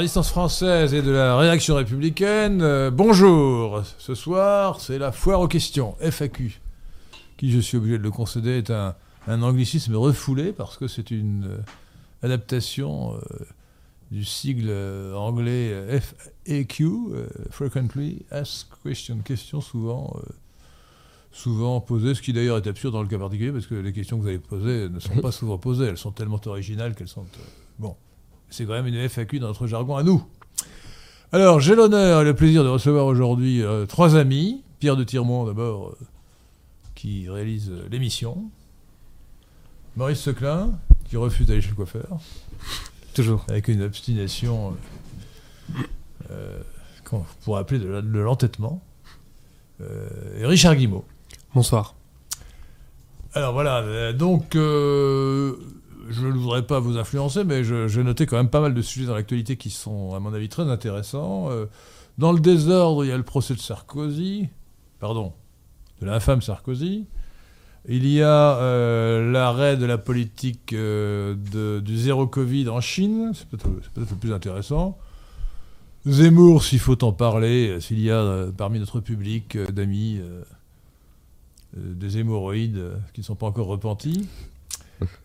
résistance française et de la réaction républicaine, euh, bonjour. Ce soir, c'est la foire aux questions, FAQ, qui, je suis obligé de le concéder, est un, anglicisme refoulé parce que c'est une euh, adaptation euh, du sigle anglais FAQ, Frequently Asked Question, questions souvent, euh, souvent posées, ce qui d'ailleurs est absurde dans le cas particulier parce que les questions que vous avez posées ne sont pas souvent posées, elles sont tellement originales qu'elles sont... bon, c'est quand même une FAQ dans notre jargon à nous. Alors, j'ai l'honneur et le plaisir de recevoir aujourd'hui euh, trois amis. Pierre de Tirmont, d'abord, euh, qui réalise euh, l'émission. Maurice Seclin, qui refuse d'aller chez le coiffeur, Toujours. avec une obstination qu'on pourrait appeler de, l'entêtement. Et Richard Guimau. Bonsoir. Alors voilà, donc je ne voudrais pas vous influencer, mais j'ai noté quand même pas mal de sujets dans l'actualité qui sont, à mon avis, très intéressants. Euh, dans le désordre, il y a le procès de Sarkozy, pardon, de l'infâme Sarkozy. Il y a euh, l'arrêt de la politique euh, du zéro Covid en Chine, c'est peut-être le plus intéressant. Zemmour, s'il faut en parler, s'il y a parmi notre public d'amis des hémorroïdes qui ne sont pas encore repentis.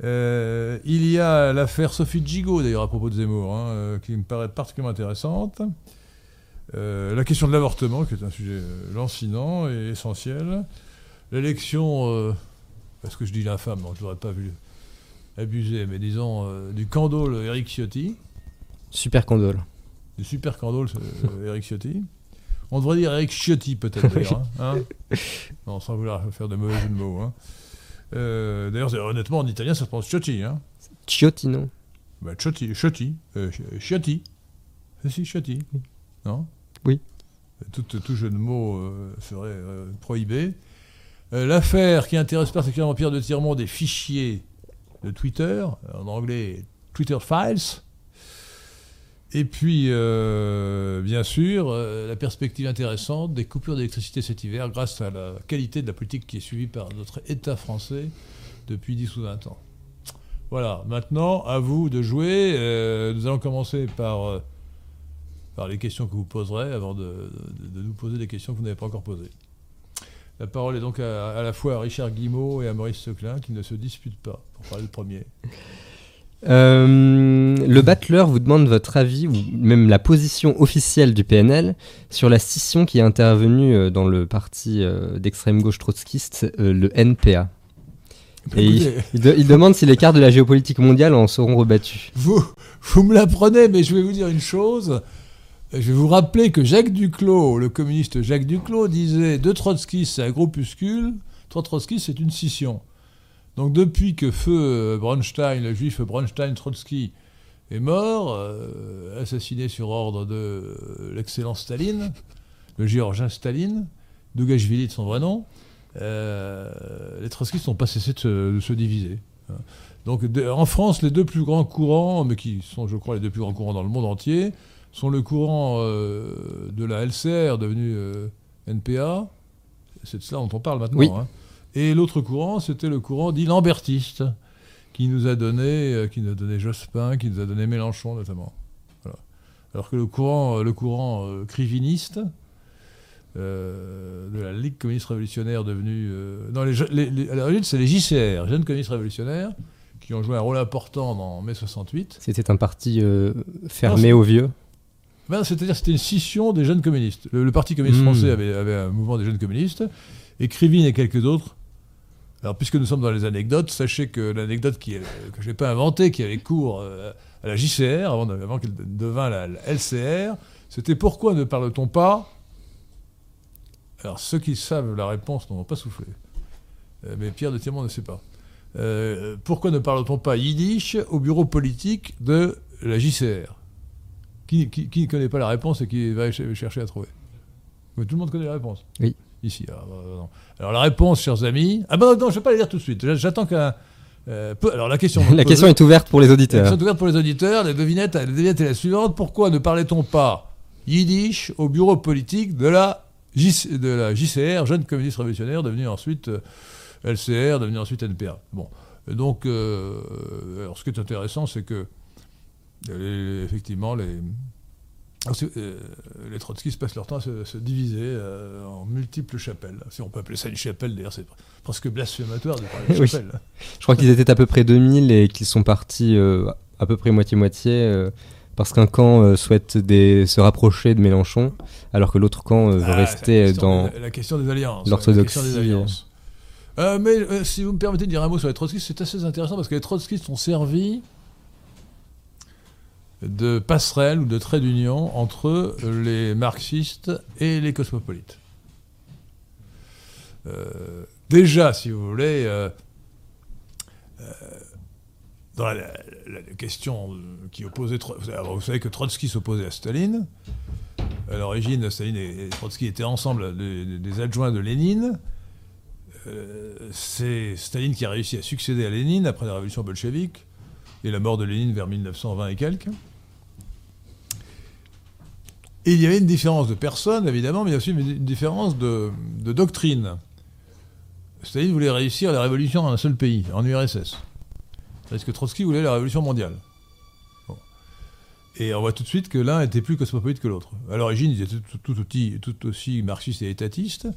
Euh, il y a l'affaire Sophie Gigot, d'ailleurs, à propos de Zemmour, hein, euh, qui me paraît particulièrement intéressante. Euh, la question de l'avortement, qui est un sujet lancinant et essentiel. L'élection, euh, parce que je dis l'infâme, donc je n'aurais pas vu abuser, mais disons, du candole Eric Ciotti, Super condole. du super candole Eric Ciotti. On devrait dire Eric Ciotti, peut-être, d'ailleurs. hein, hein non, sans vouloir faire de mauvais jeux de mots. hein. Euh, d'ailleurs, honnêtement, en italien, ça se prononce Ciotti. Hein. Ciottino. Bah, Ciotti, Ciotti, euh, Ciotti. C'est si, Ciotti. Non? Oui. Tout, tout jeu de mots euh, serait euh, prohibé. Euh, L'affaire qui intéresse particulièrement Pierre de Tirmont des fichiers de Twitter, en anglais Twitter Files. Et puis, euh, bien sûr, euh, la perspective intéressante des coupures d'électricité cet hiver grâce à la qualité de la politique qui est suivie par notre État français depuis 10 ou 20 ans. Voilà, maintenant, à vous de jouer. Euh, nous allons commencer par, les questions que vous poserez avant de, nous poser des questions que vous n'avez pas encore posées. La parole est donc à, la fois à Richard Guimau et à Maurice Seclin qui ne se disputent pas, pour parler le premier. Euh, le battleur vous demande votre avis, ou même la position officielle du PNL, sur la scission qui est intervenue euh, dans le parti euh, d'extrême gauche trotskiste, le NPA. Et il, Écoutez, il de- il demande si les cartes de la géopolitique mondiale en seront rebattues. vous, vous me l'apprenez, mais je vais vous dire une chose. Je vais vous rappeler que Jacques Duclos, le communiste Jacques Duclos, disait deux Trotsky, c'est un groupuscule, trois Trotsky, c'est une scission. Donc depuis que feu euh, Bronstein, le juif Bronstein Trotsky, est mort, euh, assassiné sur ordre de euh, l'excellent Staline, le géorgien Staline, Dougashvili de son vrai nom, euh, les trotskistes n'ont pas cessé de se, de se diviser. hein. Donc de- en France, les deux plus grands courants, mais qui sont, je crois, les deux plus grands courants dans le monde entier, sont le courant de la LCR, devenu euh, NPA, c'est de cela dont on parle maintenant, Oui. hein. Et l'autre courant, c'était le courant dit lambertiste, qui nous a donné, euh, qui nous a donné Jospin, qui nous a donné Mélenchon notamment. Voilà. Alors que le courant, euh, le courant euh, criviniste, euh, de la Ligue communiste révolutionnaire devenue... euh, non, les, les- les- à l'origine, c'est les JCR, Jeunes communistes révolutionnaires, qui ont joué un rôle important dans mai 68. C'était un parti fermé aux vieux. Ben, C'est-à-dire que c'était une scission des jeunes communistes. Le, le Parti communiste Hmm. français avait, avait un mouvement des jeunes communistes, et Krivine et quelques autres. Alors, puisque nous sommes dans les anecdotes, sachez que l'anecdote que je n'ai pas inventée, qui avait cours euh, à la JCR, avant, qu'elle devint la, LCR, c'était pourquoi ne parle-t-on pas? Alors, ceux qui savent la réponse n'ont pas soufflé. Euh, mais Pierre de Tirmont ne sait pas. Euh, pourquoi ne parle-t-on pas yiddish au bureau politique de la JCR qui, ne connaît pas la réponse et qui va ch- chercher à trouver? Mais Tout le monde connaît la réponse Oui. Ici. ah, bah, non. Alors la réponse, chers amis. Ah ben non, je ne vais pas la dire tout de suite. J'a- J'attends qu'un. euh, peu- alors la question. La question est ouverte pour les La auditeurs. question est ouverte pour les auditeurs. La devinette, la devinette est la suivante. Pourquoi ne parlait-on pas yiddish au bureau politique de la, de la JCR, Jeune Communiste Révolutionnaire, devenu ensuite euh, LCR, devenu ensuite NPA Bon. Et donc, euh, alors ce qui est intéressant, c'est que les- effectivement, les, euh, les trotskistes passent leur temps à se, diviser euh, en multiples chapelles. Si on peut appeler ça une chapelle, d'ailleurs, c'est presque blasphématoire de parler de chapelle. Je crois qu'ils étaient à peu près 2000 et qu'ils sont partis euh, à peu près moitié-moitié. parce qu'un camp souhaite se rapprocher de Mélenchon, alors que l'autre camp veut ah, rester dans la question des alliances. L'orthodoxie. mais si vous me permettez de dire un mot sur les trotskistes, c'est assez intéressant parce que les trotskistes ont servi de passerelle ou de trait d'union entre les marxistes et les cosmopolites. Euh, déjà, si vous voulez, euh, euh, dans la, question qui opposait. Vous savez que Trotsky s'opposait à Staline. À l'origine, Staline et Trotsky étaient ensemble des, adjoints de Lénine. C'est Staline qui a réussi à succéder à Lénine après la révolution bolchevique et la mort de Lénine vers 1920 et quelques. Et il y avait une différence de personne, évidemment, mais il y a aussi une différence de, doctrine. Staline voulait réussir la révolution dans un seul pays, en URSS. Parce que Trotsky voulait la révolution mondiale. Et on voit tout de suite que l'un était plus cosmopolite que l'autre. À l'origine, ils étaient tout, aussi, marxistes et étatistes.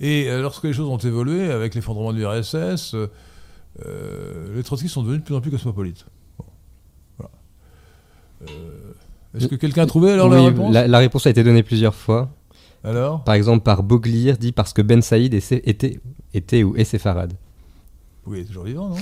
Et euh, lorsque les choses ont évolué, avec l'effondrement de l'URSS, euh, les trotskistes sont devenus de plus en plus cosmopolites. Euh, est-ce que quelqu'un a trouvé alors la réponse la, réponse a été donnée plusieurs fois. Alors Par exemple, par Boglir dit parce que Ben Saïd était, était, ou est séfarade. Oui, il est toujours vivant, non?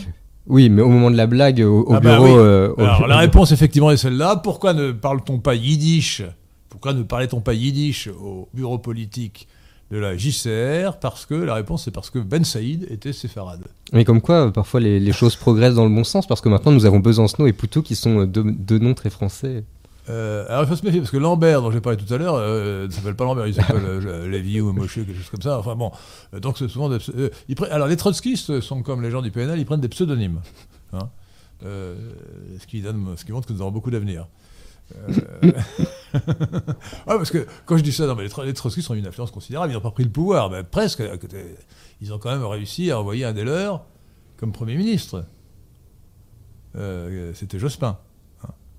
Oui, mais au moment de la blague, au, ah bah bureau. Euh, alors la réponse, effectivement, est celle-là. Pourquoi ne parle-t-on pas yiddish? Pourquoi ne parlait-on pas yiddish au bureau politique de la JCR Parce que la réponse, c'est parce que Ben Saïd était séfarade. Mais comme quoi, parfois les, choses progressent dans le bon sens, parce que maintenant nous avons Besancenot et Poutou qui sont deux noms très français. Euh, alors il faut se méfier parce que Lambert, dont j'ai parlé tout à l'heure, euh, ne s'appelle pas Lambert, il s'appelle euh, Lévy ou Moshe, quelque chose comme ça. Enfin bon, euh, donc c'est souvent des, Alors les trotskistes sont comme les gens du PNL, ils prennent des pseudonymes. Hein, ce, qui donne, ce qui montre que nous avons beaucoup d'avenir. ouais, parce que quand je dis ça, non, mais les, trotskistes ont une influence considérable, ils n'ont pas pris le pouvoir, mais presque. Ils ont quand même réussi à envoyer un des leurs comme Premier ministre. C'était Jospin.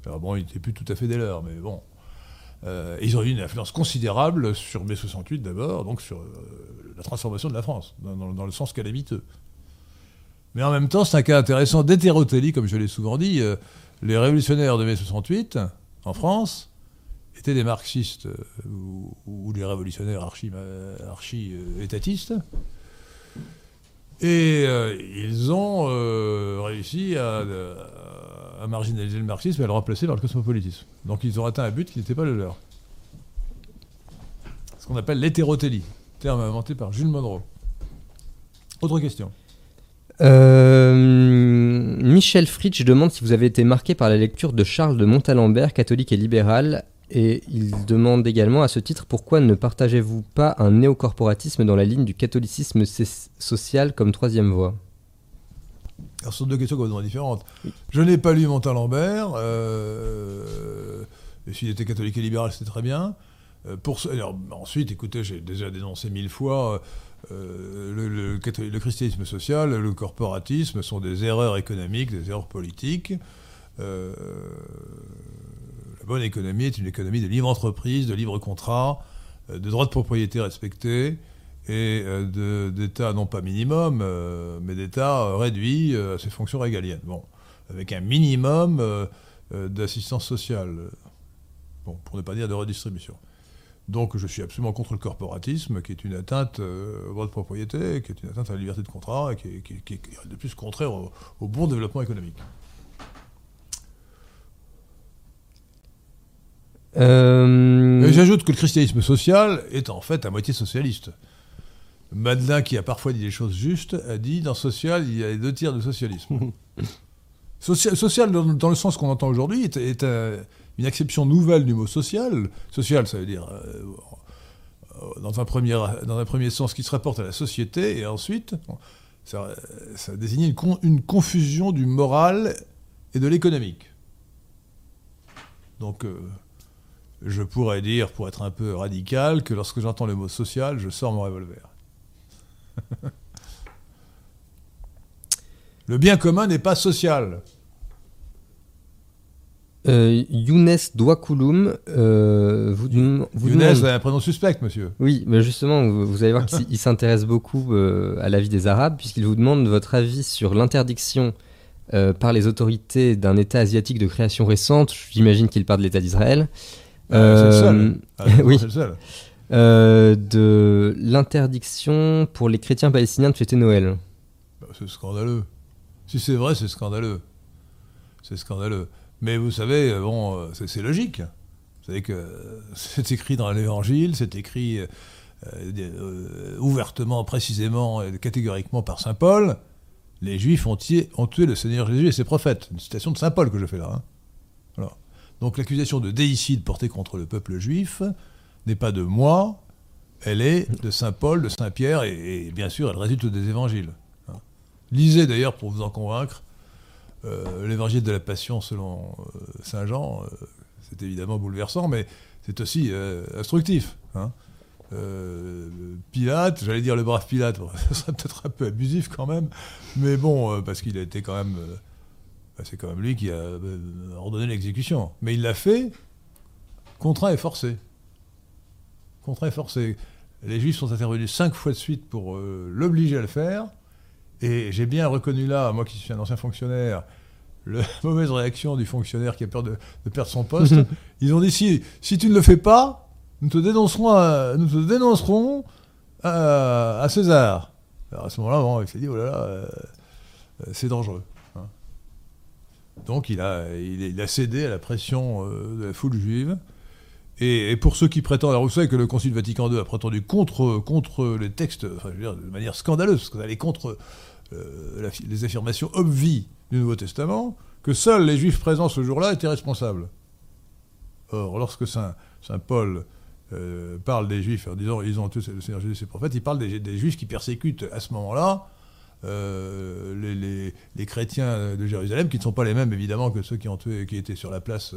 Alors bon, il n'était plus tout à fait des leurs, mais bon. Euh, ils ont eu une influence considérable sur mai 68 d'abord, donc sur euh, la transformation de la France, dans, le sens calamiteux. Mais en même temps, c'est un cas intéressant d'hétérotélie, comme je l'ai souvent dit. Euh, les révolutionnaires de mai 68, en France, étaient des marxistes ou, des révolutionnaires archi-étatistes. Et ils ont réussi à à marginaliser le marxisme et à le remplacer par le cosmopolitisme. Donc ils ont atteint un but qui n'était pas le leur. Ce qu'on appelle l'hétérotélie, terme inventé par Jules Monroe. Autre question. Euh, Michel Fritsch demande si vous avez été marqué par la lecture de Charles de Montalembert, catholique et libéral, et il demande également à ce titre pourquoi ne partagez-vous pas un néocorporatisme dans la ligne du catholicisme social comme troisième voie? Alors, ce sont deux questions complètement différentes. Je n'ai pas lu Montalembert. Euh, et s'il était catholique et libéral, c'était très bien. Euh, pour ensuite, écoutez, j'ai déjà dénoncé mille fois euh, le, le, christianisme social, le corporatisme sont des erreurs économiques, des erreurs politiques. La bonne économie est une économie de libre entreprise, de libre contrat, de droits de propriété respectés et euh, d'État non pas minimum, euh, mais d'État euh, réduit à ses fonctions régaliennes. Bon, avec un minimum d'assistance sociale, bon, pour ne pas dire de redistribution. Donc je suis absolument contre le corporatisme, qui est une atteinte au droit de propriété, qui est une atteinte à la liberté de contrat, et qui, est de plus contraire au, bon développement économique. J'ajoute que le christianisme social est en fait à moitié socialiste. Madelin, qui a parfois dit des choses justes, a dit dans social, il y a les deux tiers de socialisme. social, dans, le sens qu'on entend aujourd'hui, est, une acception nouvelle du mot social. Social, ça veut dire, euh, dans, un premier, dans un premier sens, qui se rapporte à la société, et ensuite, ça, ça désigne une, confusion du moral et de l'économique. Donc, euh, je pourrais dire, pour être un peu radical, que lorsque j'entends le mot social, je sors mon revolver. le bien commun n'est pas social. Euh, Younes Douakouloum, euh, vous, vous Younes demande- a un prénom suspect, monsieur. Oui, mais justement, vous, vous allez voir qu'il s'intéresse beaucoup euh, à la vie des Arabes, puisqu'il vous demande votre avis sur l'interdiction par les autorités d'un État asiatique de création récente. J'imagine qu'il parle de l'État d'Israël. Ah, c'est le seul. Euh, Ah, oui. C'est le seul. euh, de l'interdiction pour les chrétiens palestiniens de fêter Noël. Bah, C'est scandaleux. Si c'est vrai, c'est scandaleux. C'est scandaleux. Mais vous savez, euh, bon, c'est logique. Vous savez que c'est écrit dans l'Évangile, c'est écrit euh, ouvertement, précisément et catégoriquement par saint Paul. Les Juifs ont tué, ont tué le Seigneur Jésus et ses prophètes. Une citation de saint Paul que je fais là. hein. Donc l'accusation de déicide portée contre le peuple juif n'est pas de moi, elle est de saint Paul, de saint Pierre, et, bien sûr, elle résulte des évangiles. hein. Lisez d'ailleurs, pour vous en convaincre, euh, l'évangile de la Passion selon euh, Saint Jean. euh, c'est évidemment bouleversant, mais c'est aussi instructif. hein. Pilate, j'allais dire le brave Pilate, ça serait peut-être un peu abusif quand même, mais bon, parce qu'il a été quand même. Bah, c'est quand même lui qui a euh, ordonné l'exécution. Mais il l'a fait contraint et forcé. Contraint et forcé. Les Juifs sont intervenus cinq fois de suite pour euh, l'obliger à le faire. Et j'ai bien reconnu là, moi qui suis un ancien fonctionnaire, la mauvaise réaction du fonctionnaire qui a peur de, de perdre son poste. Ils ont dit si, si tu ne le fais pas, nous te dénoncerons à, nous te dénoncerons à, à César. Alors à ce moment-là, bon, il s'est dit oh là là, euh, c'est dangereux. Donc il a, il, a cédé à la pression euh, de la foule juive. Et, pour ceux qui prétendent, alors vous savez que le Concile Vatican II a prétendu contre, contre les textes, enfin, je veux dire, de manière scandaleuse, parce ça allait contre euh, les affirmations obvies du Nouveau Testament, que seuls les Juifs présents ce jour-là étaient responsables. Or, lorsque Saint, Saint Paul euh, parle des Juifs en disant ils ont tué le Seigneur Jésus ses prophètes, il parle des Juifs qui persécutent à ce moment-là euh, les, chrétiens de Jérusalem, qui ne sont pas les mêmes évidemment que ceux qui ont tué, qui étaient sur la place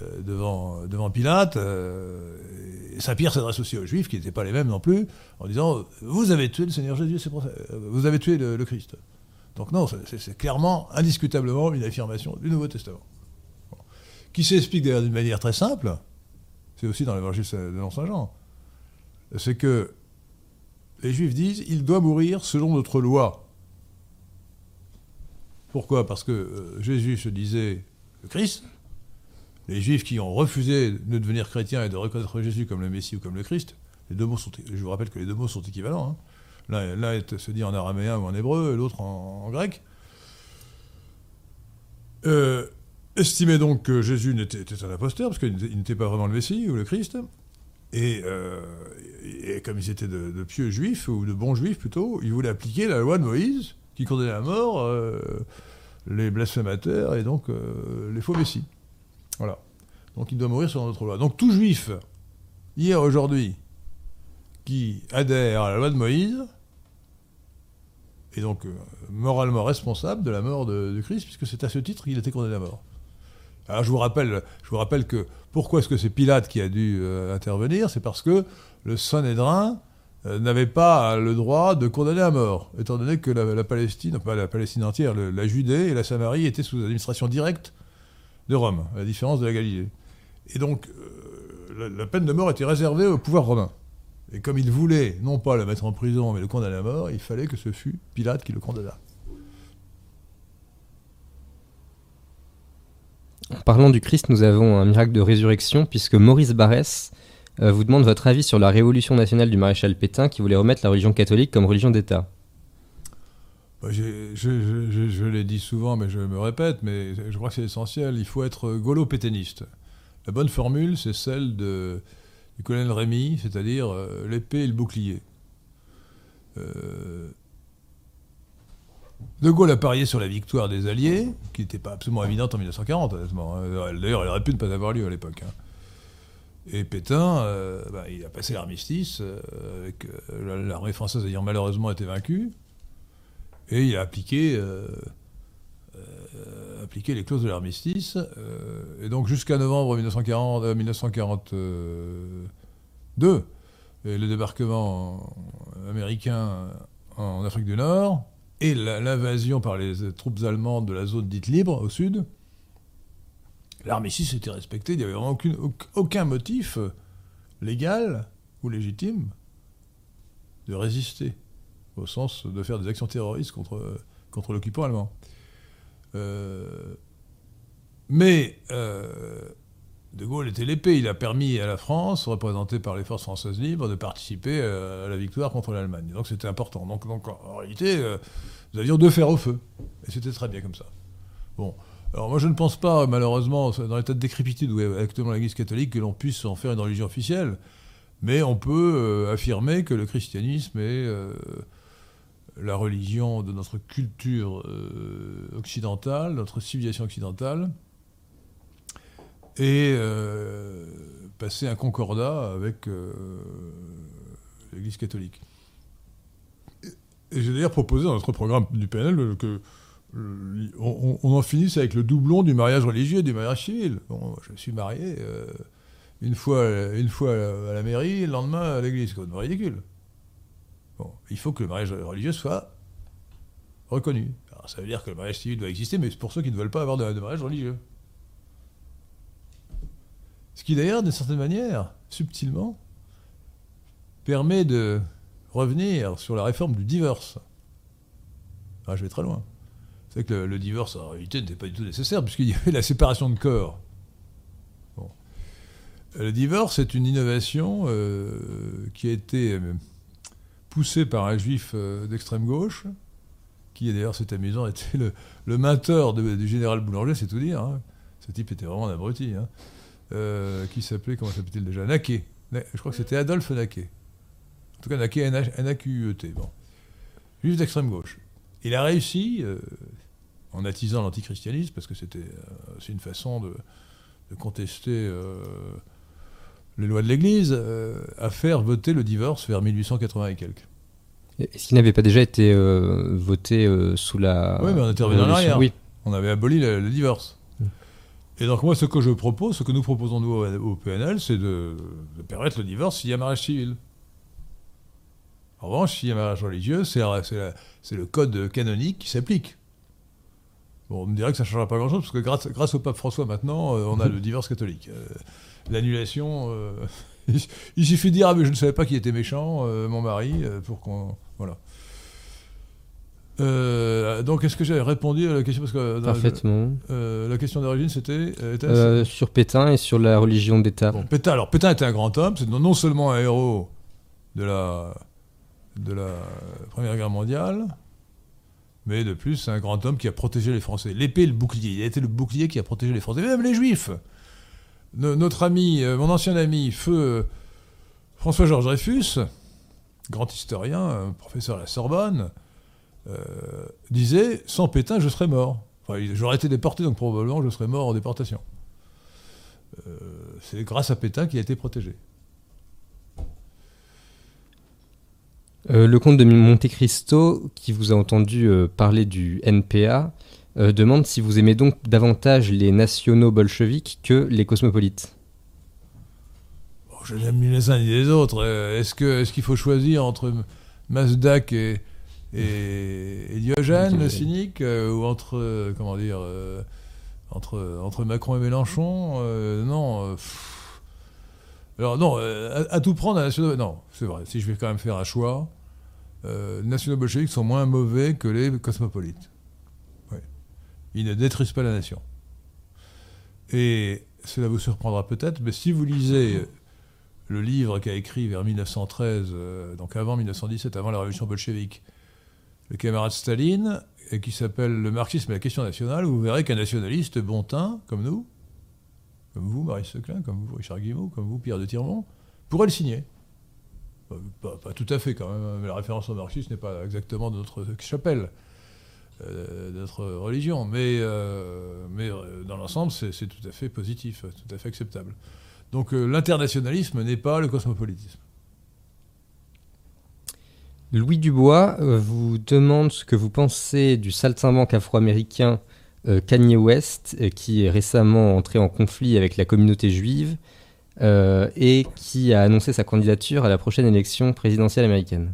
euh, devant, devant Pilate. euh, et Saint Pierre s'adresse aussi aux Juifs, qui n'étaient pas les mêmes non plus, en disant vous avez tué le Seigneur Jésus vous avez tué le, Christ. Donc non, c'est- clairement, indiscutablement une affirmation du Nouveau Testament. Qui s'explique d'ailleurs d'une manière très simple, c'est aussi dans l'évangile de l'An Saint Jean, c'est que les Juifs disent il doit mourir selon notre loi. Pourquoi? Parce que euh, Jésus se disait le Christ. Les Juifs qui ont refusé de devenir chrétiens et de reconnaître Jésus comme le Messie ou comme le Christ, les deux mots sont, je vous rappelle que les deux mots sont équivalents. hein. L'un se dit en araméen ou en hébreu, et l'autre en, grec. Euh, estimaient donc que Jésus n'était était un imposteur, parce qu'il n'était- il n'était pas vraiment le Messie ou le Christ. Et, euh, et comme ils étaient de, pieux juifs, ou de bons juifs plutôt, ils voulaient appliquer la loi de Moïse, qui condamnait à mort euh, les blasphémateurs et donc euh, les faux messies. Voilà. Donc il doit mourir selon notre loi. Donc tout juif, hier, aujourd'hui, qui adhère à la loi de Moïse, est donc moralement responsable de la mort de, de Christ, puisque c'est à ce titre qu'il était condamné à mort. Alors je vous rappelle, que pourquoi est-ce que c'est Pilate qui a dû euh, intervenir? C'est parce que le Sanhédrin euh, n'avait pas le droit de condamner à mort, étant donné que la, la Palestine, pas la Palestine entière, la Judée et la Samarie étaient sous l'administration directe de Rome, à la différence de la Galilée. Et donc euh, la, la peine de mort était réservée au pouvoir romain. Et comme il voulait non pas le mettre en prison, mais le condamner à mort, il fallait que ce fût Pilate qui le condamna. En parlant du Christ, nous avons un miracle de résurrection, puisque Maurice Barrès euh, vous demande votre avis sur la révolution nationale du maréchal Pétain, qui voulait remettre la religion catholique comme religion d'État. Bah, je l'ai dit souvent, mais je me répète, mais je crois que c'est essentiel. Il faut être gaulo-pétainiste. La bonne formule, c'est celle de, du colonel Rémy, c'est-à-dire euh, l'épée et le bouclier. Euh, de Gaulle a parié sur la victoire des Alliés, qui n'était pas absolument évidente en 1940, honnêtement. hein. D'ailleurs, elle aurait pu ne pas avoir lieu à l'époque. hein. Et Pétain, euh, bah, il a passé l'armistice, euh, avec euh, l'armée française ayant malheureusement été vaincue. Et il a appliqué, euh, euh, les clauses de l'armistice. euh, et donc jusqu'à novembre 1940, euh, 1942, et le débarquement américain en Afrique du Nord et l'invasion par les troupes allemandes de la zone dite libre au sud, L'armistice était respecté, il n'y avait aucun motif légal ou légitime de résister, au sens de faire des actions terroristes contre, contre l'occupant allemand. Euh, mais euh, De Gaulle était l'épée. Il a permis à la France, représentée par les forces françaises libres, de participer à la victoire contre l'Allemagne. Donc c'était important. Donc, donc, en réalité, euh, nous avions deux fers au feu. Et c'était très bien comme ça. Bon. Alors moi je ne pense pas, malheureusement, dans l'état de décrépitude où est actuellement l'Église catholique, que l'on puisse en faire une religion officielle. Mais on peut euh, affirmer que le christianisme est la religion de notre culture occidentale, notre civilisation occidentale, et euh, passer un concordat avec euh, l'Église catholique. Et, j'ai d'ailleurs proposé dans notre programme du PNL que on, en finisse avec le doublon du mariage religieux et du mariage civil. Bon, je suis marié euh, une, fois, une fois à la mairie, le lendemain à l'église. C'est complètement ridicule. Bon, il faut que le mariage religieux soit reconnu. Alors, ça veut dire que le mariage civil doit exister, mais c'est pour ceux qui ne veulent pas avoir de mariage religieux. Ce qui d'ailleurs, d'une certaine manière, subtilement, permet de revenir sur la réforme du divorce. Ah, je vais très loin. C'est que le, divorce, en réalité, n'était pas du tout nécessaire, puisqu'il y avait la séparation de corps. Le divorce est une innovation euh, qui a été euh, poussée par un juif euh, d'extrême gauche, qui d'ailleurs, c'est amusant, était le, le du général Boulanger, c'est tout dire. Hein. Ce type était vraiment un abruti. Hein. Euh, qui s'appelait, comment s'appelait-il déjà? Naquet. Je crois que c'était Adolphe Naquet. En tout cas, Naquet, N-A-Q-E-T. Bon. Juif d'extrême gauche. Il a réussi, euh, en attisant l'antichristianisme, parce que c'était euh, une façon de, contester les lois de l'Église, à faire voter le divorce vers 1880 et quelques. Est-ce qu'il n'avait pas déjà été voté sous la. Oui, mais on était revenu en arrière. Oui. On avait aboli le divorce. Et donc moi, ce que je propose, ce que nous proposons nous au, PNL, c'est de, permettre le divorce s'il y a mariage civil. En revanche, s'il y a mariage religieux, c'est le code canonique qui s'applique. Bon, on me dirait que ça ne changera pas grand-chose, parce que grâce, au pape François, maintenant, euh, on a le divorce catholique. Euh, l'annulation... Euh, il suffit de dire, ah mais je ne savais pas qu'il était méchant, mon mari, pour qu'on... Voilà. Euh, donc, est-ce que j'ai répondu à la question? Parce que, Parfaitement. Euh, la question d'origine, c'était euh, Sur Pétain et sur la religion d'État. Bon, Pétain, alors, Pétain était un grand homme, c'est non seulement un héros de la, de la Première Guerre mondiale, mais de plus, c'est un grand homme qui a protégé les Français. L'épée le bouclier. Il a été le bouclier qui a protégé les Français, même les Juifs. notre ami, mon ancien ami, feu François-Georges Dreyfus, grand historien, professeur à la Sorbonne, disait Sans Pétain, je serais mort. J'aurais été déporté, donc probablement je serais mort en déportation. Euh, c'est grâce à Pétain qu'il a été protégé. Euh, le comte de Monte Cristo, qui vous a entendu parler du NPA, demande si vous aimez donc davantage les nationaux bolcheviques que les cosmopolites. je n'aime ni les uns ni les autres. Est-ce qu'il est qu'il faut choisir entre Mazdak et, et, Diogène, le cynique, euh, ou entre, euh, comment dire, euh, entre, entre Macron et Mélenchon, non. alors non, à, tout prendre, à non, c'est vrai, si je vais quand même faire un choix, les nationaux bolcheviques sont moins mauvais que les cosmopolites. Ils ne détruisent pas la nation. Et cela vous surprendra peut-être, mais si vous lisez le livre qu'a écrit vers 1913, donc avant 1917, avant la révolution bolchevique, le camarade Staline, et qui s'appelle Le marxisme et la question nationale, vous verrez qu'un nationaliste bon teint, comme nous, comme vous, Marie Seclin, comme vous, Richard Guimau, comme vous, Pierre de Tirmont, pourrait le signer. Pas, tout à fait quand même, mais la référence au marxisme n'est pas exactement de notre chapelle, euh, de notre religion, mais, euh, mais euh, dans l'ensemble, c'est tout à fait positif, tout à fait acceptable. Donc l'internationalisme n'est pas le cosmopolitisme. Louis Dubois euh, vous demande ce que vous pensez du saltimbanque afro-américain euh, Kanye West, euh, qui est récemment entré en conflit avec la communauté juive et qui a annoncé sa candidature à la prochaine élection présidentielle américaine.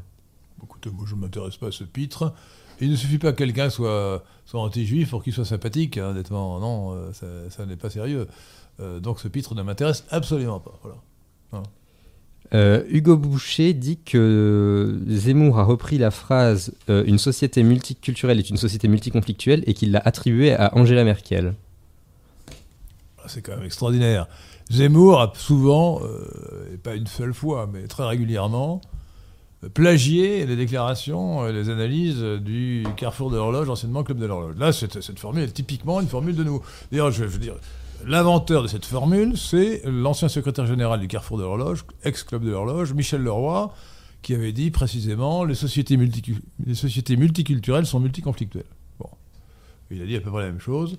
Écoutez, moi je ne m'intéresse pas à ce pitre. Il ne suffit pas que quelqu'un soit, anti-juif pour qu'il soit sympathique, hein, honnêtement. Non, ça, ça n'est pas sérieux. Donc ce pitre ne m'intéresse absolument pas. Voilà. Euh, Hugo Boucher dit que Zemmour a repris la phrase euh, Une société multiculturelle est une société multiconflictuelle et qu'il l'a attribuée à Angela Merkel. Ah, C'est quand même extraordinaire. Zemmour a souvent, euh, et pas une seule fois, mais très régulièrement, plagié les déclarations les analyses du Carrefour de l'horloge, anciennement Club de l'horloge. Là, cette formule est typiquement une formule de nous. D'ailleurs, je veux dire, l'inventeur de cette formule, c'est l'ancien secrétaire général du Carrefour de l'horloge, ex-Club de l'horloge, Michel Leroy, qui avait dit précisément les sociétés, les sociétés multiculturelles sont multiconflictuelles. Bon. Il a dit à peu près la même chose.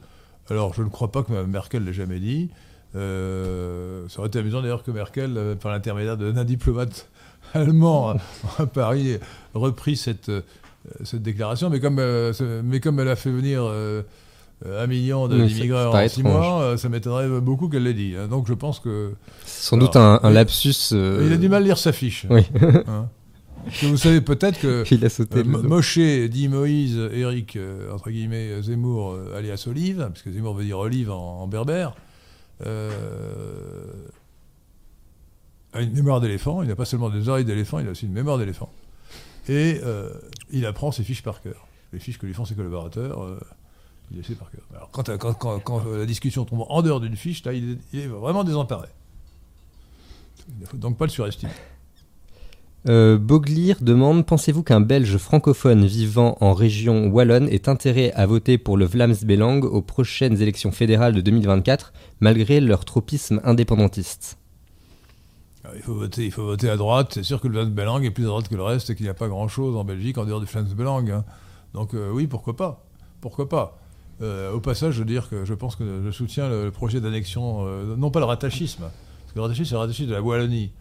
Alors, je ne crois pas que Mme Merkel l'ait jamais dit. Euh, ça aurait été amusant d'ailleurs que Merkel, euh, par l'intermédiaire d'un diplomate allemand à Paris, ait repris cette, euh, déclaration. Mais comme, elle a fait venir un million d'immigrés en six mois, euh, ça m'étonnerait beaucoup qu'elle l'ait dit. hein. Donc je pense que. Sans doute un, un lapsus. euh, Il a du mal à lire sa fiche. Oui. Hein. Parce que vous savez peut-être que. Il a sauté Euh. Moshe dit Moïse, Eric, euh, entre guillemets, euh, Zemmour, euh, alias Olive, parce que Zemmour veut dire olive en, en berbère, euh, a une mémoire d'éléphant. Il n'a pas seulement des oreilles d'éléphant, il a aussi une mémoire d'éléphant. Et euh, il apprend ses fiches par cœur. Les fiches que lui font ses collaborateurs, euh, il sait par cœur. Alors quand, quand- quand- quand, euh, la discussion tombe en dehors d'une fiche, là, il est, il est vraiment désemparé. Il ne faut donc pas le surestimer. Euh, Boglir demande Pensez-vous qu'un Belge francophone vivant en région wallonne ait intérêt à voter pour le Vlaams-Belang aux prochaines élections fédérales de 2024, malgré leur tropisme indépendantiste? Alors, Il faut, voter, il faut voter à droite. C'est sûr que le Vlaams Belang est plus à droite que le reste et qu'il n'y a pas grand-chose en Belgique en dehors du Vlaams Belang. hein. Donc euh, oui, pourquoi pas? Pourquoi pas? Euh, Au passage, je veux dire que je pense que je soutiens le, le projet d'annexion, euh, non pas le rattachisme, parce que le rattachisme, c'est le rattachisme de la Wallonie.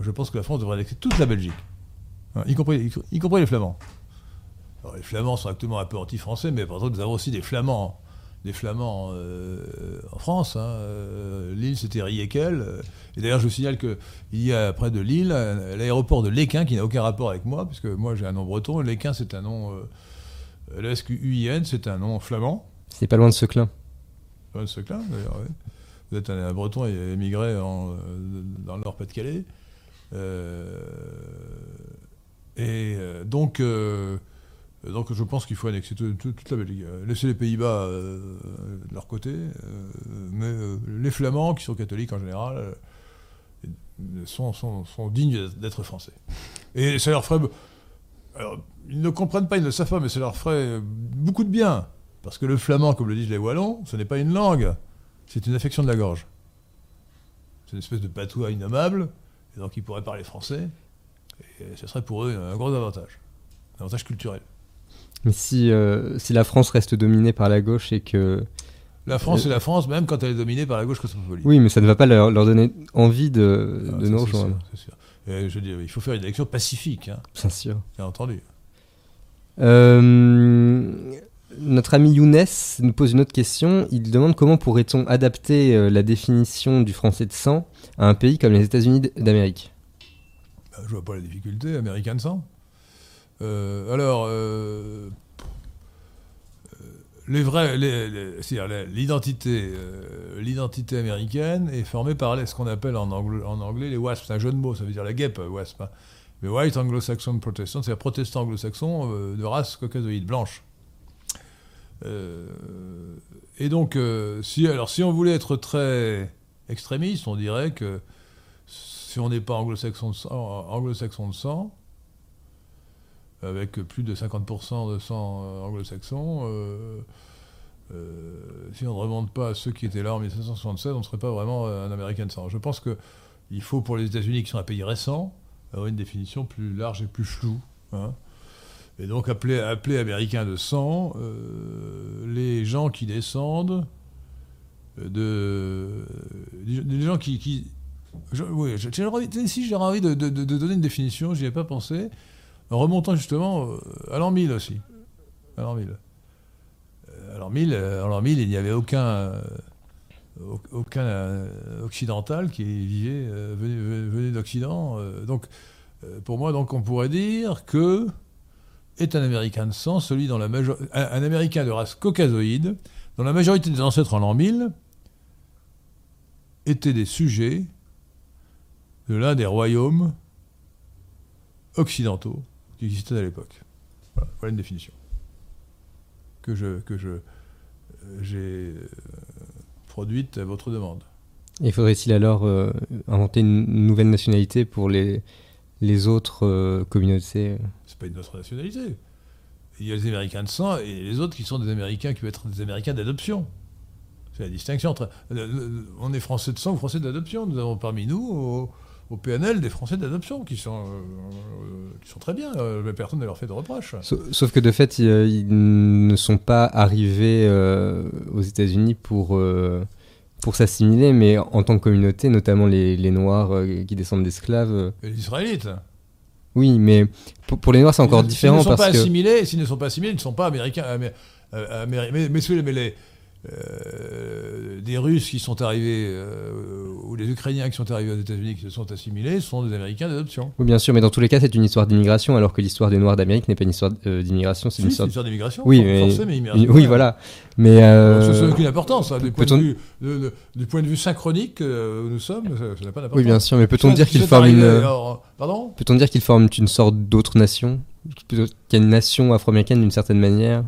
Je pense que la France devrait annexer toute la Belgique, Hein, y, compris, les Flamands. Les Flamands sont actuellement un peu anti-français, mais par contre, nous avons aussi des Flamands, des Flamands euh, en France. hein. Lille, c'était Riekel. et d'ailleurs, je vous signale qu'il y a près de Lille l'aéroport de Léquin qui n'a aucun rapport avec moi, puisque moi j'ai un nom breton. Léquin, c'est un nom. L-S-Q-U-I-N, c'est un nom flamand. C'est pas loin de Seclin. Pas ce clin, d'ailleurs. ouais. Vous êtes un, breton et émigré euh, dans le Nord-Pas-de-Calais. Euh, et euh, donc, donc, je pense qu'il faut annexer tout- tout- toute la Belgique. Laisser les Pays-Bas de leur côté. mais les Flamands, qui sont catholiques en général, sont, sont- sont dignes d'être français. Et ça leur ferait. Alors, ils ne comprennent pas, ils ne savent pas, mais ça leur ferait beaucoup de bien. Parce que le flamand, comme le disent les Wallons, ce n'est pas une langue, c'est une affection de la gorge. C'est une espèce de patois innommable, et donc ils pourraient parler français, et ce serait pour eux un gros avantage, un avantage culturel. Mais si, euh, si la France reste dominée par la gauche et que. La France, Euh, c'est la France, même quand elle est dominée par la gauche cosmopolite. Oui, mais ça ne va pas leur, leur donner envie de, Ah, de nous rejoindre. c'est sûr. Et je dis, il faut faire une élection pacifique, hein, Bien sûr. bien entendu. Euh, notre ami Younes nous pose une autre question. Il demande comment pourrait-on adapter euh, la définition du français de sang à un pays comme les États-Unis d'Amérique? Bah, je vois pas la difficulté, américain de sang. Alors, l'identité, américaine est formée par ce qu'on appelle en, anglais les WASP. C'est un jeu de mots, ça veut dire la guêpe, euh, WASP. Mais White Anglo-Saxon Protestant, c'est-à-dire protestant anglo-saxon euh, de race caucasoïde, blanche. Euh, et donc, euh, si, alors, si on voulait être très extrémiste, on dirait que si on n'est pas anglo-saxon de sang, avec plus de 50% de sang euh, anglo-saxon, si on ne remonte pas à ceux qui étaient là en 1776, on ne serait pas vraiment un américain de sang. Je pense qu'il faut, pour les États-Unis, qui sont un pays récent, avoir une définition plus large et plus floue. hein. Et donc, appeler, appeler américain de sang euh, les gens qui descendent de. les gens qui. oui, je- si j'ai envie de, donner une définition, j'y ai pas pensé, en remontant justement euh, à l'an 1000 aussi. À l'an 1000. Euh, À l'an 1000, euh, en l'an 1000, il n'y avait aucun, euh, au- aucun euh, occidental qui vivait, euh, venait, d'Occident. euh, donc, euh, pour moi, donc, on pourrait dire que est un Américain de sang, celui dans la un, Américain de race caucasoïde, dont la majorité des ancêtres en l'an 1000 étaient des sujets de l'un des royaumes occidentaux qui existaient à l'époque. Voilà, une définition que je que je euh, j'ai euh, produite à votre demande. Et faudrait-il alors euh, inventer une nouvelle nationalité pour les, les autres communautés C'est pas une autre nationalité. Il y a les Américains de sang et les autres qui sont des Américains qui peuvent être des Américains d'adoption. C'est la distinction entre. On est Français de sang ou Français d'adoption. Nous avons parmi nous, au, au PNL, des Français d'adoption qui sont, euh, euh, qui sont très bien. Euh, mais personne ne leur fait de reproches. Sauf, sauf que de fait, ils, euh, ils ne sont pas arrivés euh, aux États-Unis pour, pour s'assimiler, mais en tant que communauté, notamment les, les Noirs qui descendent d'esclaves. Et les Israélites. Oui, mais pour, pour les Noirs, c'est encore différent ne sont parce pas que. assimilés, s'ils ne sont pas assimilés, ils ne sont pas américains. amé- euh, mais, mais, mais les, euh, des Russes qui sont arrivés, euh, ou les Ukrainiens qui sont arrivés aux États-Unis qui se sont assimilés, sont des Américains d'adoption. Oui, bien sûr, mais dans tous les cas, c'est une histoire d'immigration, alors que l'histoire des Noirs d'Amérique n'est pas une histoire euh, d'immigration, c'est Si, une histoire. une histoire d'immigration. Oui, mais-. Oui, voilà. Mais. euh, Ça n'a aucune importance. hein, du, point de vue, de- de- du point de vue synchronique euh, où nous sommes, ça n'a pas d'importance. Oui, bien sûr, mais peut-on dire qu'ils forment une. alors, pardon Peut-on dire qu'ils forment une sorte d'autre nation qu'il y a une nation afro-américaine d'une certaine manière?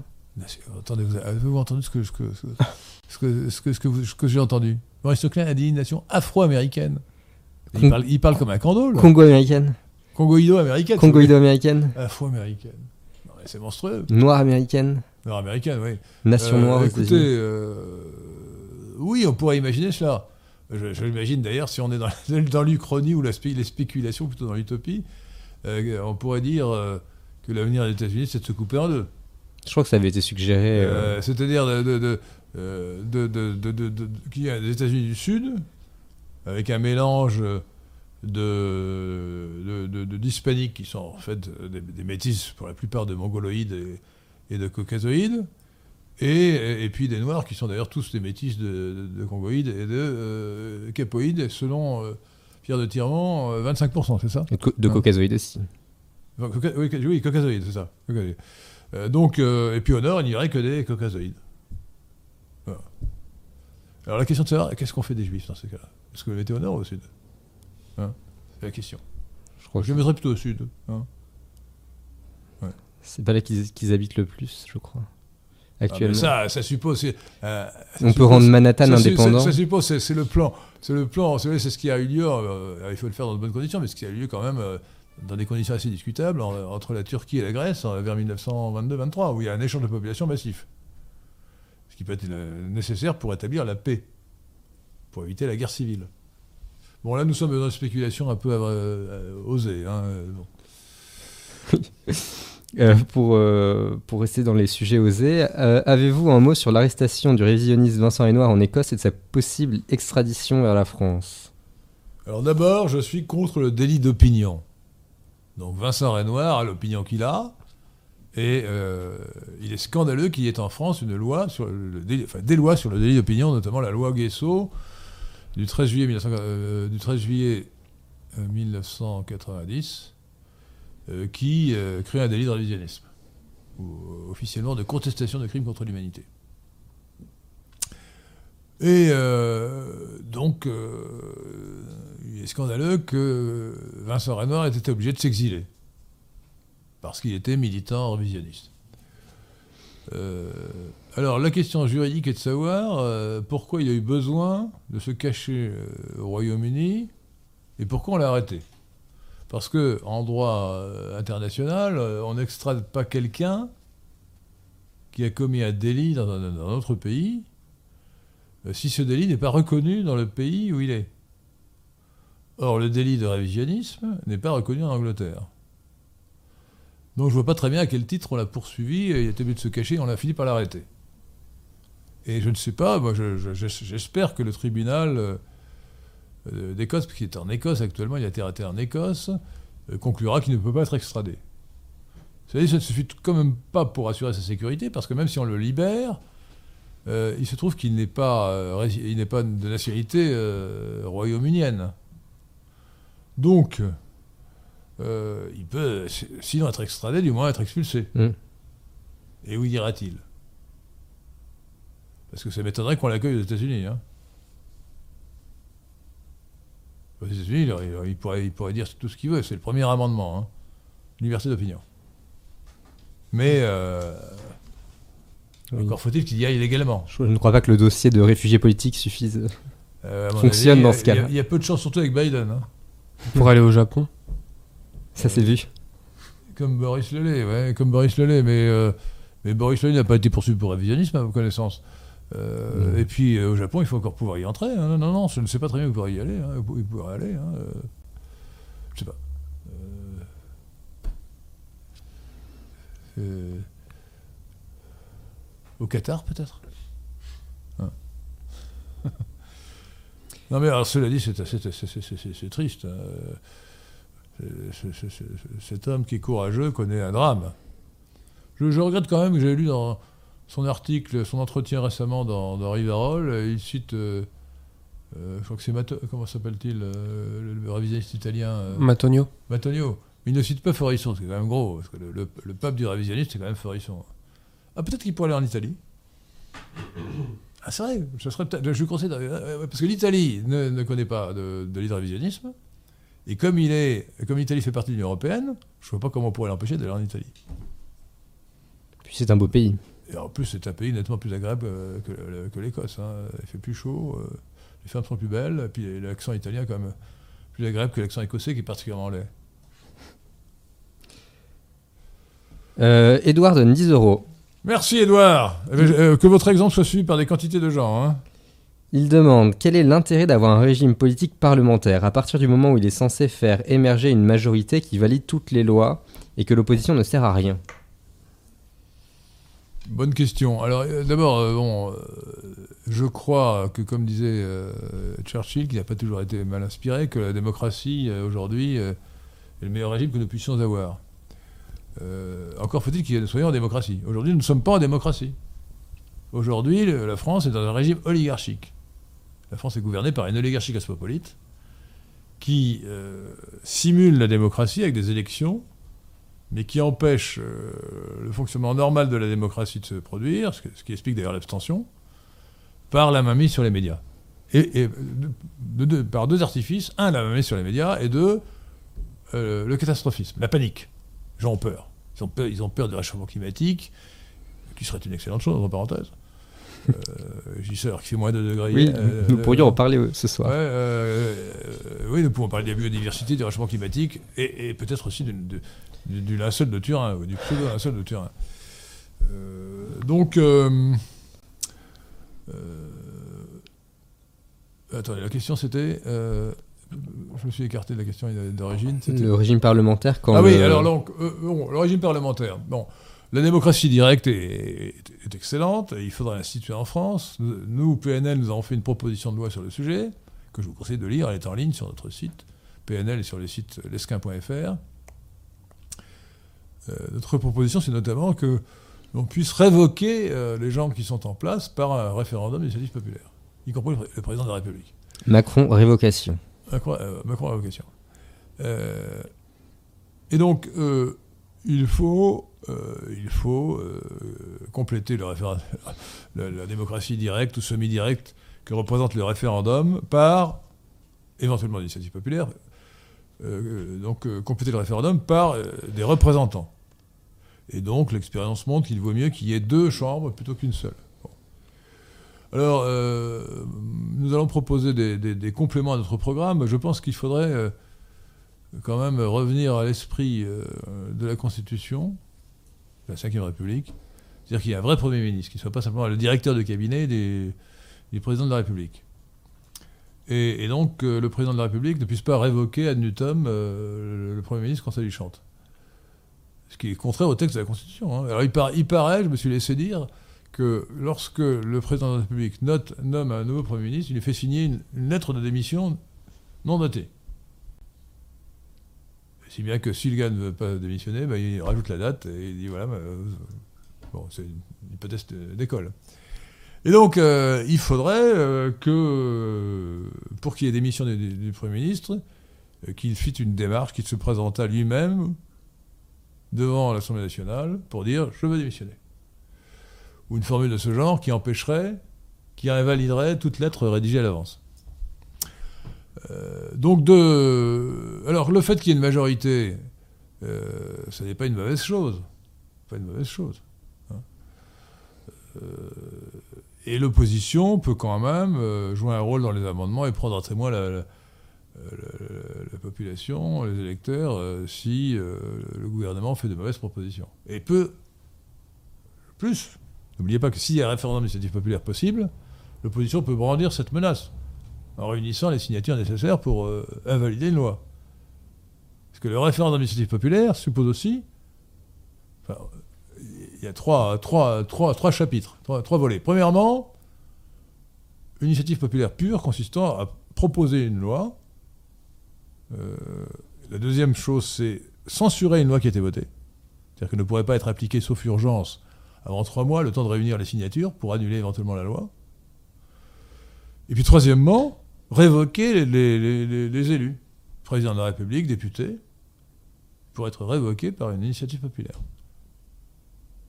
Attendez, vous avez avez-vous entendu ce que, ce que, ce que, ce que, ce que, ce que vous- ce que j'ai entendu? Maurice Leclerc a dit une nation afro-américaine. Il parle, il parle comme un candole. Congo-américaine Congoïdo-américaine. Congoïdo-américaine Afro-américaine. Non, mais c'est monstrueux. Noire-américaine Nord-américaine, oui. Nation Euh, noire Écoutez, euh, oui, on pourrait imaginer cela. Je, je l'imagine d'ailleurs, si on est dans, dans l'Uchronie ou la spé- les spéculations, plutôt dans l'utopie, euh, on pourrait dire euh, que l'avenir des États-Unis, c'est de se couper en deux. Je crois que ça avait été suggéré. euh, Euh, C'est-à-dire de, de, de, euh, de, de, de, y a des États-Unis du Sud, avec un mélange de, d'hispaniques qui sont en fait des, des métis pour la plupart de mongoloïdes et, et de caucasoïdes, et, et puis des noirs qui sont d'ailleurs tous des métis de, de, de congoïdes et de euh, capoïdes, selon euh, Pierre de Tirement, euh, 25%, c'est ça? De caucasoïdes aussi. Oui, ca- oui, caucasoïdes, c'est ça. Caucasoïdes. Euh, donc, euh, et puis au nord, il n'y aurait que des caucasoïdes. Voilà. Alors la question de savoir, qu'est-ce qu'on fait des juifs dans ce cas-là? Est-ce que vous mettez au nord ou au sud? Hein? C'est la question. Je crois Je les mettrais plutôt au sud. hein. c'est pas là qu'ils habitent le plus, je crois. Ah, Actuellement. ça, ça suppose. euh, ça On peut rendre Manhattan ça, indépendant. Ça, ça suppose, c'est, le plan. C'est le plan. C'est ce qui a eu lieu. euh, il faut le faire dans de bonnes conditions, mais ce qui a eu lieu quand même euh, dans des conditions assez discutables en- entre la Turquie et la Grèce en- vers 1922-23, où il y a un échange de population massif. Ce qui peut être euh, nécessaire pour établir la paix, pour éviter la guerre civile. Bon, là, nous sommes dans une spéculation un peu euh, euh, osée. hein, bon. Euh, pour, euh, pour rester dans les sujets osés, euh, avez-vous un mot sur l'arrestation du révisionniste Vincent Renoir en Écosse et de sa possible extradition vers la France? Alors d'abord, je suis contre le délit d'opinion. Donc Vincent Renoir a l'opinion qu'il a, et euh, il est scandaleux qu'il y ait en France une loi sur des lois sur le délit d'opinion, notamment la loi Guesso du 13 juillet, 1900 euh, du 13 juillet euh, 1990, qui crée un délit de révisionnisme, ou officiellement de contestation de crimes contre l'humanité. Et donc, il est scandaleux que Vincent Renoir ait été obligé de s'exiler. Parce qu'il était militant révisionniste. Euh, alors, la question juridique est de savoir euh, pourquoi il a eu besoin de se cacher euh, au Royaume-Uni et pourquoi on l'a arrêté. Parce que en droit international, on n'extrade pas quelqu'un qui a commis un délit dans un, dans un autre pays si ce délit n'est pas reconnu dans le pays où il est. Or, le délit de révisionnisme n'est pas reconnu en Angleterre. Donc je vois pas très bien à quel titre on l'a poursuivi, il était obligé de se cacher, et on a fini par l'arrêter. Et je ne sais pas, moi je- je- je- j'espère que le tribunal euh, euh, d'Écosse, qui est en Écosse actuellement, il a été arrêté en Écosse, euh, conclura qu'il ne peut pas être extradé. Savez, ça ne suffit quand même pas pour assurer sa sécurité, parce que même si on le libère, il se trouve qu'il n'est pas, de nationalité euh, royaume-unienne. Donc, euh, il peut, sinon être extradé, du moins être expulsé. Mm. Et où ira-t-il? Parce que ça m'étonnerait qu'on l'accueille aux États-Unis. Hein. Aux États-Unis, il, il- il pourrait, il pourrait dire tout ce qu'il veut. C'est le premier amendement. hein. Liberté d'opinion. Mais euh, Oui. encore faut-il qu'il y aille légalement. Je ne crois pas que le dossier de réfugié politique suffise. Euh, Fonctionne avis, dans il y a- ce cas-là. Il y, a- il y a peu de chance, surtout avec Biden. hein. Pour aller au Japon. Ça c'est vu. Comme Boris Lelay, ouais, comme Boris Lelay, mais, euh, mais Boris Lelay n'a pas été poursuivi pour révisionnisme, à vos connaissances. Euh. Et puis euh, au Japon, il faut encore pouvoir y entrer. hein. Non, non, non, je ne sais pas très bien où il pourrait y aller. Hein. Pourrait aller. Hein. euh, Je sais pas. Au Qatar, peut-être? Hein. Non, mais alors, cela dit, c'est triste. Cet homme qui est courageux connaît un drame. Je, je regrette quand même que j'ai lu dans son article, son entretien récemment dans, dans Rivarol, il cite, euh, euh, je crois que c'est Mato- comment s'appelle-t-il, euh, le, révisionniste italien Matonio. Matonio. Mais il ne cite pas Forisson, c'est quand même gros, parce que le, le, le pape du révisionniste, c'est quand même Forisson. Ah, peut-être qu'il pourrait aller en Italie. Ah, c'est vrai, ça serait peut-être. Je lui conseille. Parce que l'Italie ne, ne connaît pas de, de l'île révisionnisme. Et comme il est, comme l'Italie fait partie de l'Union européenne, je ne vois pas comment on pourrait l'empêcher d'aller en Italie. Puis c'est un beau pays. Et en plus, c'est un pays nettement plus agréable euh, que, l'Écosse. hein. Il fait plus chaud, euh, les femmes sont plus belles, et puis l'accent italien est quand même plus agréable que l'accent écossais qui est particulièrement laid. Euh, Edouard donne 10 euros. Merci Edouard. Eh ben, euh, que votre exemple soit suivi par des quantités de gens. hein. Il demande quel est l'intérêt d'avoir un régime politique parlementaire à partir du moment où il est censé faire émerger une majorité qui valide toutes les lois et que l'opposition ne sert à rien? Bonne question. Alors euh, d'abord, euh, bon, euh, je crois que comme disait Churchill, qui n'a pas toujours été mal inspiré, que la démocratie aujourd'hui est le meilleur régime que nous puissions avoir. Encore faut-il ait- nous soyons en démocratie. Aujourd'hui, nous ne sommes pas en démocratie. Aujourd'hui, la France est dans un régime oligarchique. La France est gouvernée par une oligarchie cosmopolite qui euh, simule la démocratie avec des élections mais qui empêche euh, le fonctionnement normal de la démocratie de se produire, ce, qui explique d'ailleurs l'abstention, par la mainmise sur les médias. Et, par deux artifices, un, la mainmise sur les médias, et deux, euh, le catastrophisme, la panique. Les gens ont peur. Ils ont peur, ils ont peur du réchauffement climatique, qui serait une excellente chose, entre parenthèses. Euh, J'y sais alors qu'il fait moins de degrés. Oui, euh, nous pourrions en parler euh, ce soir. Oui, nous pouvons parler de la biodiversité, du réchauffement climatique et, et peut-être aussi de- du, du linceul de Turin, ou du pseudo-linceul de Turin. Donc, attendez, la question c'était. euh, je me suis écarté de la question d'origine. c'était- Le régime parlementaire quand ah oui, le- alors donc, euh, bon, le régime parlementaire. Bon, la démocratie directe est, est- est excellente, et il faudrait l'instituer en France. Nous, nous, PNL, nous avons fait une proposition de loi sur le sujet, que je vous conseille de lire, elle est en ligne sur notre site, PNL et sur le site lesquin.fr. Euh, notre proposition, c'est notamment que l'on puisse révoquer euh, les gens qui sont en place par un référendum d'initiative populaire, y compris le, pré- le président de la République. Macron révocation. Macron, euh, Macron à vocation. Euh, et donc, il faut, euh, euh, compléter le la, la démocratie directe ou semi-directe que représente le référendum par, éventuellement l'initiative populaire, euh, donc compléter le référendum par des représentants. Et donc, l'expérience montre qu'il vaut mieux qu'il y ait deux chambres plutôt qu'une seule. Alors, nous allons proposer des, compléments à notre programme. Je pense qu'il faudrait quand même revenir à l'esprit euh, de la Constitution, de la Ve République. C'est-à-dire qu'il y a un vrai Premier ministre, qui ne soit pas simplement le directeur de cabinet des, du président de la République. Et, donc, euh, le président de la République ne puisse pas révoquer ad nutum euh, le, Premier ministre quand ça lui chante. Ce qui est contraire au texte de la Constitution. hein. Alors, il, par- il paraît, je me suis laissé dire, que lorsque le président de la République nomme un nouveau Premier ministre, il lui fait signer une, une lettre de démission non notée. Si bien que si le gars ne veut pas démissionner, ben, il rajoute la date et il dit voilà, ben, euh, bon, c'est une hypothèse d'école. Et donc, euh, il faudrait euh, que, pour qu'il y ait démission du, Premier ministre, qu'il fit une démarche, qu'il se présenta lui-même devant l'Assemblée nationale pour dire je veux démissionner. Ou une formule de ce genre qui empêcherait, qui invaliderait toute lettre rédigée à l'avance. Euh, donc de, alors le fait qu'il y ait une majorité, euh, ce n'est pas une mauvaise chose, pas une mauvaise chose. hein. Euh, et l'opposition peut quand même jouer un rôle dans les amendements et prendre à témoin la, la- la- la population, les électeurs, si le gouvernement fait de mauvaises propositions. Et peut, plus, n'oubliez pas que s'il y a un référendum d'initiative populaire possible, l'opposition peut brandir cette menace en réunissant les signatures nécessaires pour euh, invalider une loi. Parce que le référendum d'initiative populaire suppose aussi. enfin, il y a trois, chapitres, trois, trois volets. Premièrement, une initiative populaire pure consistant à proposer une loi. Euh, la deuxième chose, c'est censurer une loi qui a été votée. C'est-à-dire qu'elle ne pourrait pas être appliquée sauf urgence avant trois mois, le temps de réunir les signatures pour annuler éventuellement la loi. Et puis troisièmement, révoquer les, les- les- les élus. Président de la République, député, pour être révoqué par une initiative populaire.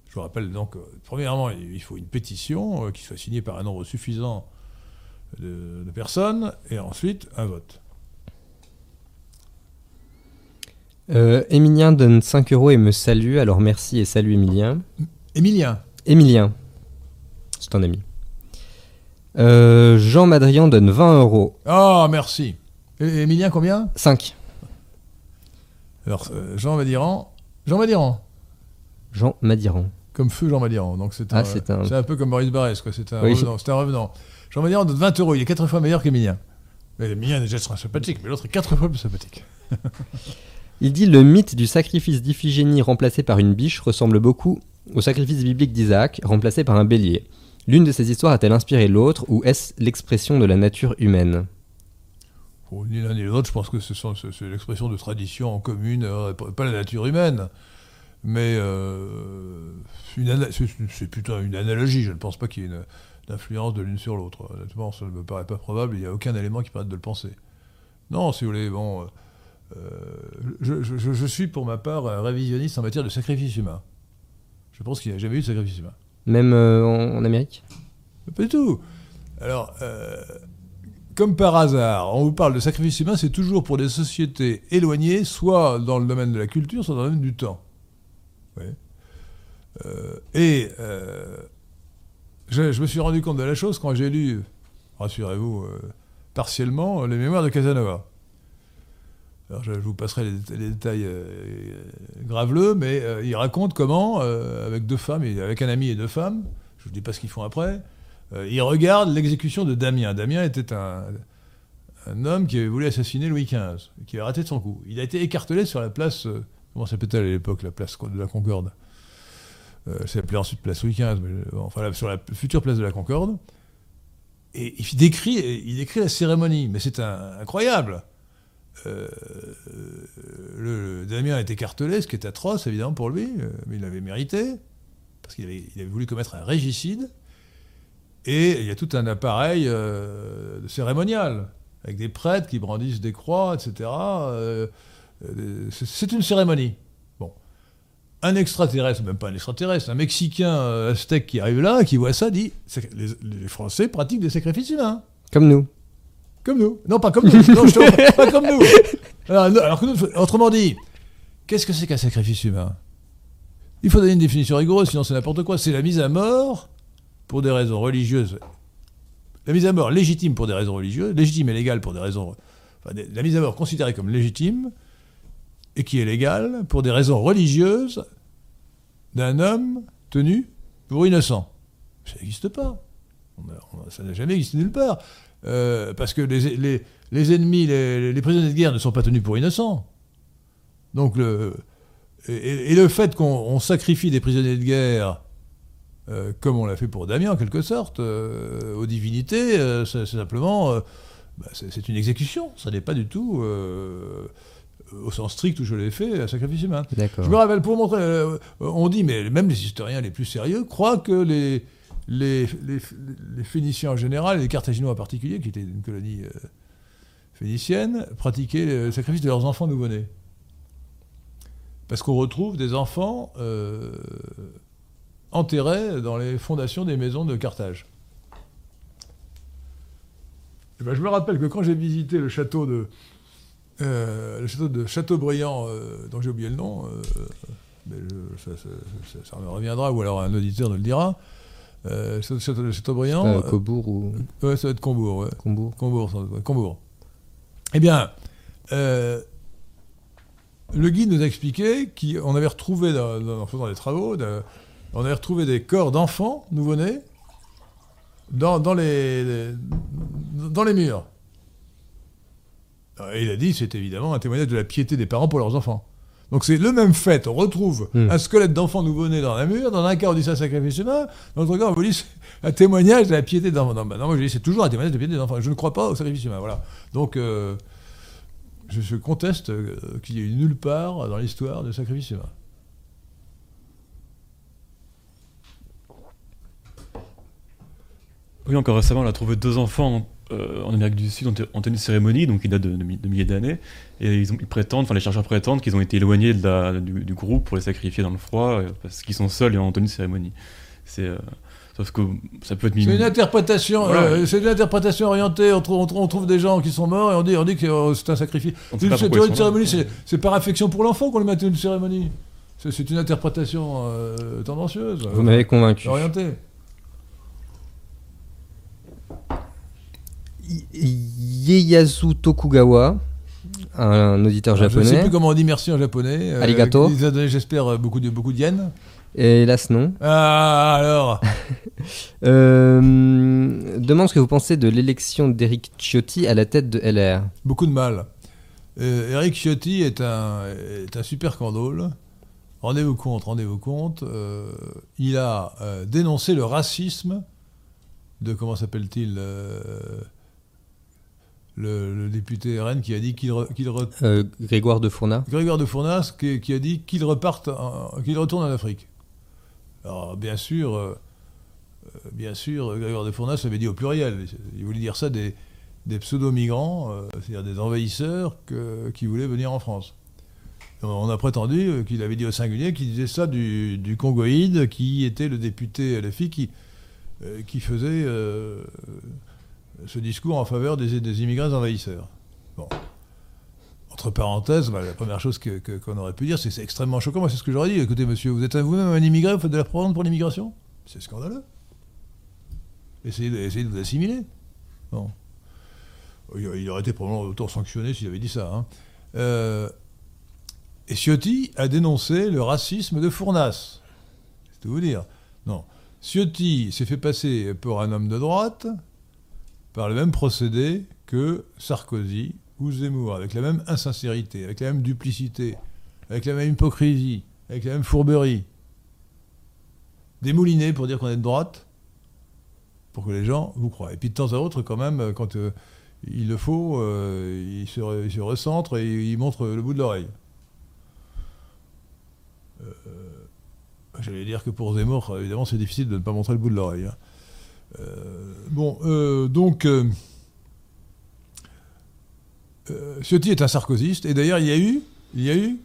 Je vous rappelle donc, euh, premièrement, il faut une pétition euh, qui soit signée par un nombre suffisant de, de personnes, et ensuite un vote. Euh, Émilien donne 5 euros et me salue, alors merci et salut Émilien. Émilien, Émilien, c'est un ami. Euh, Jean Madrian donne 20 euros. ah merci. Et Émilien combien? 5. Alors euh, Jean Madiran, Jean Madiran, Jean Madiran. comme feu Jean Madiran. Donc c'est Ah, un, c'est un- c'est un peu comme Maurice Barrès, quoi. C'est un Oui. revenant. Un revenant. Jean Madiran donne 20 euros. Il est 4 fois meilleur qu'Émilien. Mais Émilien déjà sera sympathique, mais l'autre est 4 fois plus sympathique. Il dit le mythe du sacrifice d'Iphigénie remplacé par une biche ressemble beaucoup au sacrifice biblique d'Isaac remplacé par un bélier. L'une de ces histoires a-t-elle inspiré l'autre ou est-ce l'expression de la nature humaine? Ni l'un ni l'autre, je pense que c'est l'expression de tradition en commune, euh, pas la nature humaine. Mais euh, c'est plutôt une analogie. Je ne pense pas qu'il y ait une, influence de l'une sur l'autre. Honnêtement, ça ne me paraît pas probable. Il n'y a aucun élément qui permette de le penser. Non, si vous voulez, bon. euh, je suis pour ma part un révisionniste en matière de sacrifice humain. Je pense qu'il n'y a jamais eu de sacrifice humain. Même euh, en, Amérique Pas du tout. Alors, euh, comme par hasard, on vous parle de sacrifice humain, c'est toujours pour des sociétés éloignées, soit dans le domaine de la culture, soit dans le domaine du temps. Euh, et je, me suis rendu compte de la chose quand j'ai lu, rassurez-vous, partiellement, les mémoires de Casanova. Alors je, vous passerai les, déta- les détails euh, euh, graveleux, mais euh, il raconte comment, avec deux femmes, avec un ami et deux femmes, je ne vous dis pas ce qu'ils font après, il regarde l'exécution de Damien. Damien était un, homme qui avait voulu assassiner Louis XV, qui avait raté de son coup. Il a été écartelé sur la place, comment s'appelait-elle à l'époque, la place de la Concorde? C'est appelé ensuite place Louis XV, mais, enfin la- sur la future place de la Concorde. Et il décrit, il décrit la cérémonie, mais c'est incroyable. Euh, le, le Damien est écartelé, ce qui est atroce évidemment pour lui, euh, mais il l'avait mérité, parce qu'il avait, voulu commettre un régicide. Et il y a tout un appareil euh, cérémonial, avec des prêtres qui brandissent des croix, etc. C'est- une cérémonie. Bon. Un extraterrestre, même pas un extraterrestre, un Mexicain aztèque qui arrive là, qui voit ça, dit les Français pratiquent des sacrifices humains. Comme nous. Comme nous. Non, pas comme nous. Non, je te- pas comme nous. Alors, que nous, autrement dit, qu'est-ce que c'est qu'un sacrifice humain? Il faut donner une définition rigoureuse, sinon c'est n'importe quoi. C'est la mise à mort pour des raisons religieuses. La mise à mort légitime pour des raisons religieuses, légitime et légale pour des raisons. Enfin, la mise à mort considérée comme légitime et qui est légale pour des raisons religieuses d'un homme tenu pour innocent. Ça n'existe pas. On a- on a- ça n'a jamais existé nulle part. Euh, parce que les, les- les ennemis, les, les prisonniers de guerre ne sont pas tenus pour innocents. Donc le, et, et le fait qu'on on sacrifie des prisonniers de guerre, euh, comme on l'a fait pour Damien en quelque sorte, euh, aux divinités, c'est simplement, bah, c'est une exécution. Ça n'est pas du tout, au sens strict où je l'ai fait, un sacrifice humain. Je me rappelle, pour montrer, on dit, mais même les historiens les plus sérieux croient que les, les, Phéniciens en général, et les Carthaginois en particulier, qui étaient une colonie euh, phéniciennes pratiquaient le sacrifice de leurs enfants nouveau-nés. Parce qu'on retrouve des enfants euh, enterrés dans les fondations des maisons de Carthage. Eh ben, je me rappelle que quand j'ai visité le château de, euh, Châteaubriand, dont j'ai oublié le nom, ça me reviendra, ou alors un auditeur nous le dira, euh, Châteaubriand, Euh, Cobourg ou ouais, ça va être Combourg, ouais. Combourg Combourg, sans doute, ouais, Combourg. Eh bien, euh, le guide nous a expliqué qu'on avait retrouvé, dans- dans- en faisant des travaux, de- on avait retrouvé des corps d'enfants nouveau-nés dans, dans les, les- dans les murs. Et il a dit c'est évidemment un témoignage de la piété des parents pour leurs enfants. Donc c'est le même fait. On retrouve Hmm. un squelette d'enfant nouveau-né dans un mur. Dans un cas, on dit ça sacrifice humain. Dans l'autre cas, on vous dit un témoignage de la piété d'enfants. Non, non, moi je dis c'est toujours un témoignage de la piété des enfants. Je ne crois pas au sacrifice humain. Voilà. Donc euh, je, je conteste euh, qu'il y ait eu nulle part dans l'histoire de sacrifice humain. Oui, encore récemment, on a trouvé deux enfants euh, en Amérique du Sud en, te- en tenue de cérémonie, donc qui datent de, de mi- de milliers d'années, et ils, ont, ils prétendent, enfin les chercheurs prétendent qu'ils ont été éloignés de la- du, du groupe pour les sacrifier dans le froid, euh, parce qu'ils sont seuls et en tenue de cérémonie. C'est, euh, sauf que ça peut être mis. C'est une interprétation, Voilà. euh, c'est une interprétation orientée. On trouve, on trouve- on trouve des gens qui sont morts et on dit, on dit que euh, c'est un sacrifice. C'est une cérémonie, c'est- c'est par affection pour l'enfant qu'on le met à une cérémonie. C'est une interprétation euh, tendancieuse, Vous m'avez convaincu. orientée. Ieyasu Tokugawa, un auditeur Alors, Je ne sais japonais. plus comment on dit merci en japonais. euh, Arigato. Il nous a donné, j'espère, beaucoup de, beaucoup de yens. Et hélas non. Ah, alors Euh, demande ce que vous pensez de l'élection d'Eric Ciotti à la tête de LR. Beaucoup de mal. Euh, Eric Ciotti est un, est un super candole. Rendez-vous compte, rendez-vous compte. euh, il a euh, dénoncé le racisme de, comment s'appelle-t-il le, le député RN qui a dit qu'il re- qu'il re- Euh, Grégoire de Fournas. Grégoire de Fournas qui, qui a dit qu'il reparte, en- qu'il retourne en Afrique. Alors bien sûr, euh, euh, bien sûr, Grégoire de Fournas avait dit au pluriel. Il voulait dire ça des, des pseudo-migrants, euh, c'est-à-dire des envahisseurs que- qui voulaient venir en France. On a prétendu qu'il avait dit au singulier qu'il disait ça du, du Congoïde, qui était le député LFI qui, qui faisait ce discours en faveur des, immigrés envahisseurs. Bon. Entre parenthèses, bah, la première chose qu'on aurait pu dire, c'est extrêmement choquant. Moi, c'est ce que j'aurais dit. Écoutez, monsieur, vous êtes vous-même un immigré, vous faites de la propagande pour l'immigration? C'est scandaleux. Essayez de, vous assimiler. Bon. Il, aurait été probablement auto-sanctionné s'il avait dit ça. hein. Euh, et Ciotti a dénoncé le racisme de Fournas. C'est tout vous dire. Non. Ciotti s'est fait passer pour un homme de droite par le même procédé que Sarkozy ou Zemmour, avec la même insincérité, avec la même duplicité, avec la même hypocrisie, avec la même fourberie. Démouliné pour dire qu'on est de droite, pour que les gens vous croient. Et puis de temps à autre, quand même, quand euh, il le faut, euh, il, se, il se recentre et il montre le bout de l'oreille. Euh, J'allais dire que pour Zemmour, évidemment, c'est difficile de ne pas montrer le bout de l'oreille. hein. Euh, bon, euh, donc, euh, Ciotti est un sarkozyste, et d'ailleurs, il y a eu,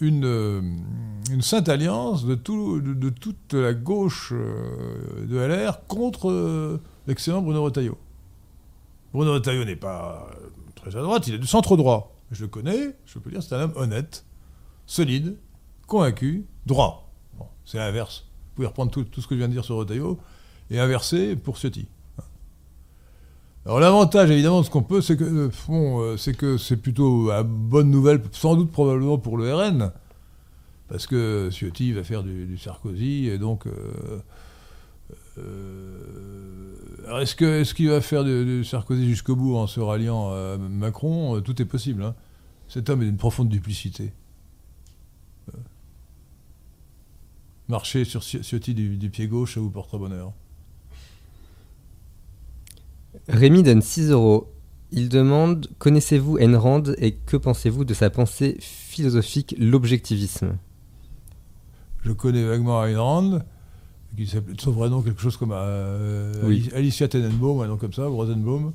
une, sainte alliance de, tout, de, de toute la gauche de LR contre l'excellent Bruno Retailleau. Bruno Retailleau n'est pas très à droite, il est du centre droit. Je le connais, je peux dire, c'est un homme honnête, solide, convaincu, droit. C'est l'inverse. Vous pouvez reprendre tout, tout ce que je viens de dire sur Retailleau et inverser pour Ciotti. Alors l'avantage évidemment de ce qu'on peut, c'est que euh, bon, euh, c'est que c'est plutôt une bonne nouvelle, sans doute probablement pour le RN, parce que Ciotti va faire du, Sarkozy et donc. euh, est-ce est-ce qu'il va faire du, Sarkozy jusqu'au bout en se ralliant à Macron? Tout est possible. hein. Cet homme est d'une profonde duplicité. Euh, marcher sur Ci- Ciotti du, du pied gauche, ça vous portera bonheur. Rémi donne 6 euros. Il demande Connaissez-vous Ayn Rand et que pensez-vous de sa pensée philosophique, l'objectivisme? Je connais vaguement Ayn Rand, qui s'appelait de son vrai nom quelque chose comme euh, Oui. Alicia Tenenbaum, un nom comme ça, ou Rosenbaum.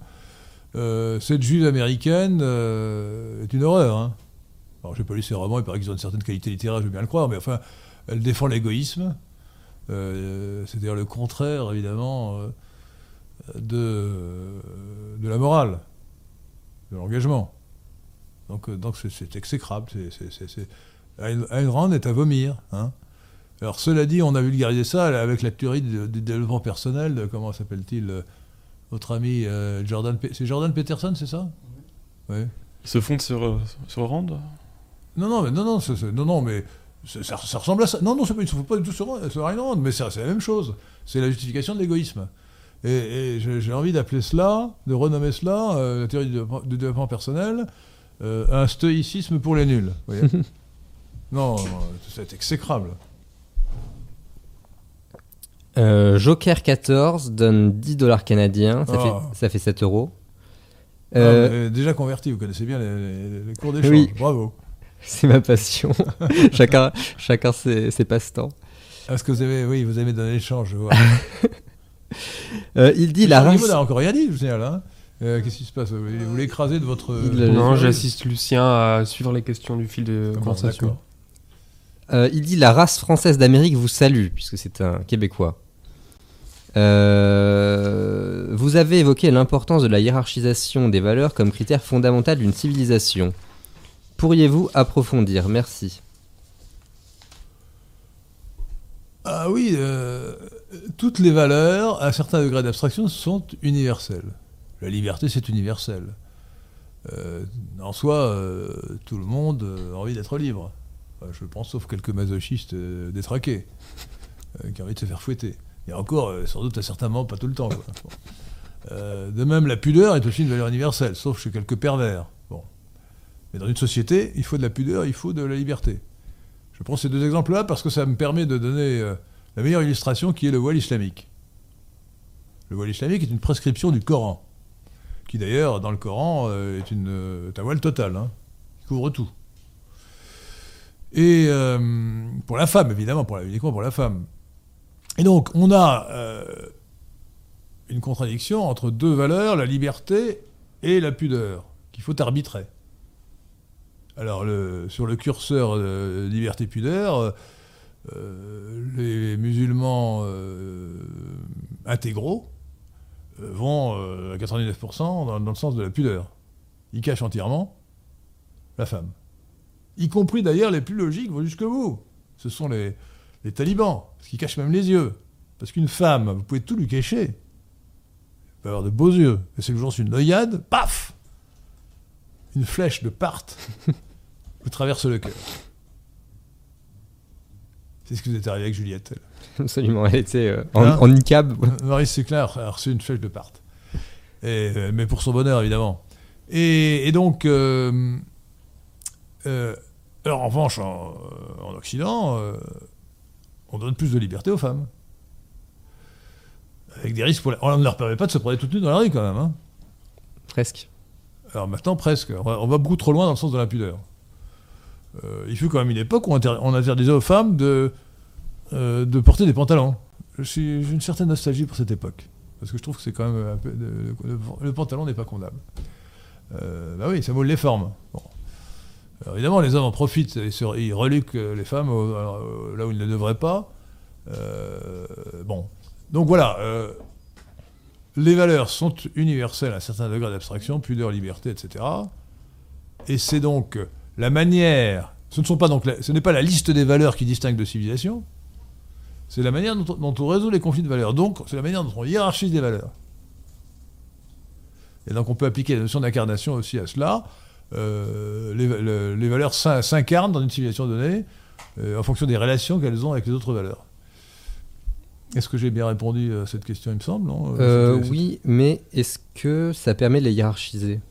euh, cette juive américaine euh, est une horreur. Hein. Alors, j'ai pas lu ses romans, il paraît qu'ils ont une certaine qualité littéraire, je veux bien le croire, mais enfin, elle défend l'égoïsme. Euh, C'est-à-dire le contraire, évidemment, euh, de, de la morale, de l'engagement. Donc, euh, donc c'est- exécrable. Ayn Rand est à vomir. Hein. Alors, cela dit, on a vulgarisé ça avec la théorie du, développement personnel. de- comment s'appelle-t-il Votre ami euh, Jordan. Pe- C'est Jordan Peterson, c'est ça? Oui. Se fondent sur, sur Rand? Non, non, mais non, non, non, non, mais ça, ça ressemble à ça. Non, non, il ne faut pas du tout Ayn Rand, mais c'est la même chose. C'est la justification de l'égoïsme. Et, et j'ai envie d'appeler cela, de renommer cela, euh, la théorie du développement, personnel, euh, un stoïcisme pour les nuls. vous voyez non, non, c'est exécrable. Euh, Joker 14 donne 10 dollars canadiens, ça, Ah. fait, ça fait 7 euros. Ah, Euh, déjà converti, vous connaissez bien les, les- les cours d'échange. Oui. Bravo. C'est ma passion. chacun chacun ses, ses passe-temps. Est-ce que vous avez, oui, vous aimez donner l'échange, je vois. Euh, il dit la race. N'a encore rien dit, je signale. Hein. Euh, Qu'est-ce qui se passe? Vous l'écrasez de votre. Il euh, Non, j'assiste Lucien à suivre les questions du fil de Comment, conversation. Euh, il dit la race française d'Amérique vous salue, puisque c'est un Québécois. Euh, vous avez évoqué l'importance de la hiérarchisation des valeurs comme critère fondamental d'une civilisation. Pourriez-vous approfondir? Merci. Ah oui, euh, toutes les valeurs, à un certain degré d'abstraction, sont universelles. La liberté, c'est universel. Euh, en soi, euh, tout le monde a envie d'être libre. Je pense, sauf quelques masochistes détraqués, qui ont envie de se faire fouetter. Et encore, sans doute à certains moments, pas tout le temps. de même, la pudeur est aussi une valeur universelle, sauf chez quelques pervers. Mais dans une société, il faut de la pudeur, il faut de la liberté. Je prends ces deux exemples-là parce que ça me permet de donner euh, la meilleure illustration qui est le voile islamique. Le voile islamique est une prescription du Coran, qui d'ailleurs, dans le Coran, euh, est, une, euh, est un voile total, hein, qui couvre tout. Et pour la femme, évidemment, pour la, uniquement pour la femme. Et donc, on a une contradiction entre deux valeurs, la liberté et la pudeur, qu'il faut arbitrer. Alors, le- sur le curseur euh, liberté-pudeur, euh, euh, les musulmans euh, intégraux euh, vont à 99% dans, le sens de la pudeur. Ils cachent entièrement la femme. Y compris d'ailleurs les plus logiques vont jusque vous. Ce sont les, les talibans, qu'ils cachent même les yeux. Parce qu'une femme, vous pouvez tout lui cacher. Elle peut avoir de beaux yeux. Et c'est le jour une noyade, paf Une flèche de part vous traverse le cœur. C'est ce qui vous est arrivé avec Juliette. Absolument, elle était euh, en, Hein en niqab. Marie Séclin a reçu une flèche de part. Et, euh, mais pour son bonheur, évidemment. Et, et donc, euh, euh, alors en revanche, en, en Occident, euh, on donne plus de liberté aux femmes. Avec des risques pour la- On ne leur permet pas de se promener toute nues dans la rue, quand même. hein. Presque. Alors maintenant, presque. On va, on va beaucoup trop loin dans le sens de l'impudeur. Euh, il fut quand même une époque où on, inter- on interdisait aux femmes de, euh, porter des pantalons. J'ai une certaine nostalgie pour cette époque. Parce que je trouve que c'est quand même le, pantalon n'est pas condamnable. Euh, bah oui, ça moule les formes. Évidemment, les hommes en profitent. Se- ils reluquent les femmes euh, là où ils ne devraient pas. Bon. Donc voilà. les valeurs sont universelles à un certain degré d'abstraction, pudeur, liberté, etc. Et c'est donc la manière. Ce ne sont pas donc la- ce n'est pas la liste des valeurs qui distingue de civilisation. C'est la manière dont, dont on résout les conflits de valeurs. Donc, c'est la manière dont on hiérarchise des valeurs. Et donc, on peut appliquer la notion d'incarnation aussi à cela. Euh, les, le- les valeurs s'in- s'incarnent dans une civilisation donnée euh, en fonction des relations qu'elles ont avec les autres valeurs. Est-ce que j'ai bien répondu à cette question, il me semble non? Euh, oui, mais est-ce que ça permet de les hiérarchiser?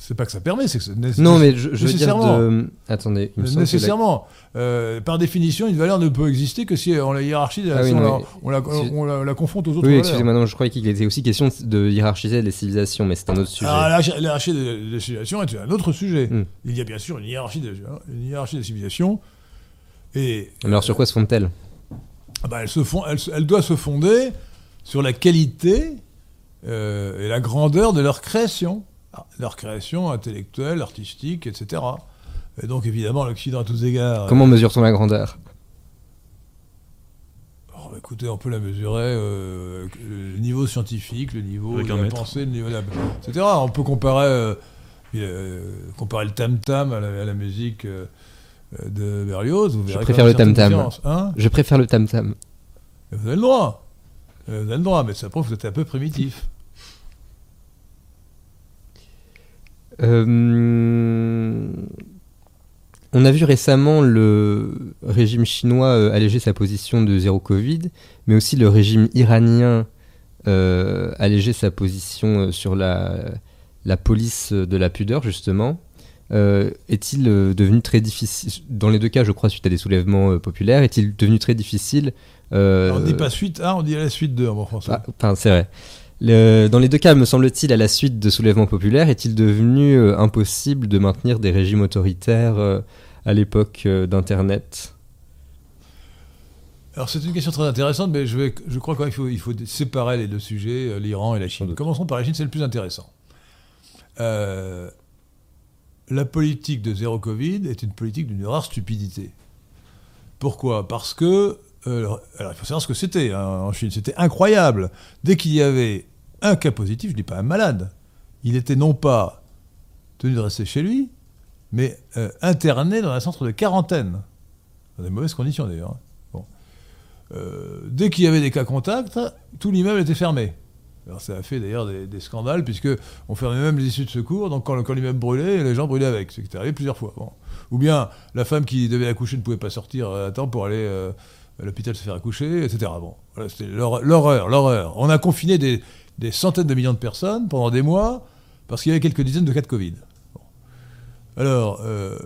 C'est pas que ça permet, c'est que nécessaire. Non, mais je, je veux dire de... Attendez, il me la- Nécessairement. Euh, par définition, une valeur ne peut exister que si on la hiérarchise, Ah oui, si on, la, mais- on la- excuse- on la- la confronte aux autres Oui, excusez-moi, non, je croyais qu'il était aussi question de hiérarchiser les civilisations, mais c'est un autre sujet. Alors, la, hiérarchie des, des civilisations est un autre sujet. Hmm. Il y a bien sûr une hiérarchie des, une hiérarchie des civilisations. Et Mais alors sur quoi se fondent-elles ah bah, elle, se fond, elle, elle doit se fonder sur la qualité euh, et la grandeur de leur création, Ah, leur création intellectuelle, artistique, etc. Et donc évidemment l'Occident à tous égards. Comment mesure-t-on la grandeur? Oh, bah, écoutez, on peut la mesurer, euh, le niveau scientifique, le niveau Avec de la mètre. pensée, le niveau de la... etc. On peut comparer, euh, euh, comparer le tam-tam à la, à la musique euh, euh, de Berlioz. Vous verrez préfère le tam-tam. Hein? Je préfère le tam-tam. Vous avez le droit. Euh, Vous avez le droit, mais ça prouve que vous êtes un peu primitif. Euh, on a vu récemment le régime chinois euh, alléger sa position de zéro Covid, mais aussi le régime iranien euh, alléger sa position sur la, la police de la pudeur, justement. Euh, est-il devenu très difficile, dans les deux cas, je crois, suite à des soulèvements populaires, est-il devenu très difficile on dit pas suite 1, on dit à la suite 2 en bon français. ah, Enfin, c'est vrai. Le- dans les deux cas, me semble-t-il, à la suite de soulèvements populaires, est-il devenu euh, impossible de maintenir des régimes autoritaires euh, à l'époque euh, d'Internet? Alors c'est une question très intéressante, mais je, vais, je crois qu'il faut, il faut séparer les deux sujets, l'Iran et la Chine. Commençons par la Chine, c'est le plus intéressant. La politique de zéro Covid est une politique d'une rare stupidité. Pourquoi? Parce que, alors il faut savoir ce que c'était hein, en Chine, c'était incroyable. Dès qu'il y avait un cas positif, je ne dis pas un malade, il était non pas tenu de rester chez lui, mais euh, interné dans un centre de quarantaine. Dans des mauvaises conditions d'ailleurs. hein. Bon. Euh, dès qu'il y avait des cas contacts, tout l'immeuble était fermé. Alors ça a fait d'ailleurs des, scandales, puisque on fermait même les issues de secours, donc quand, l'immeuble brûlait, les gens brûlaient avec. C'est arrivé plusieurs fois. Bon. Ou bien la femme qui devait accoucher ne pouvait pas sortir à temps pour aller euh, à l'hôpital se faire accoucher, etc. Bon, c'était l'horreur, l'horreur. On a confiné des, des centaines de millions de personnes pendant des mois parce qu'il y avait quelques dizaines de cas de Covid. Alors, euh,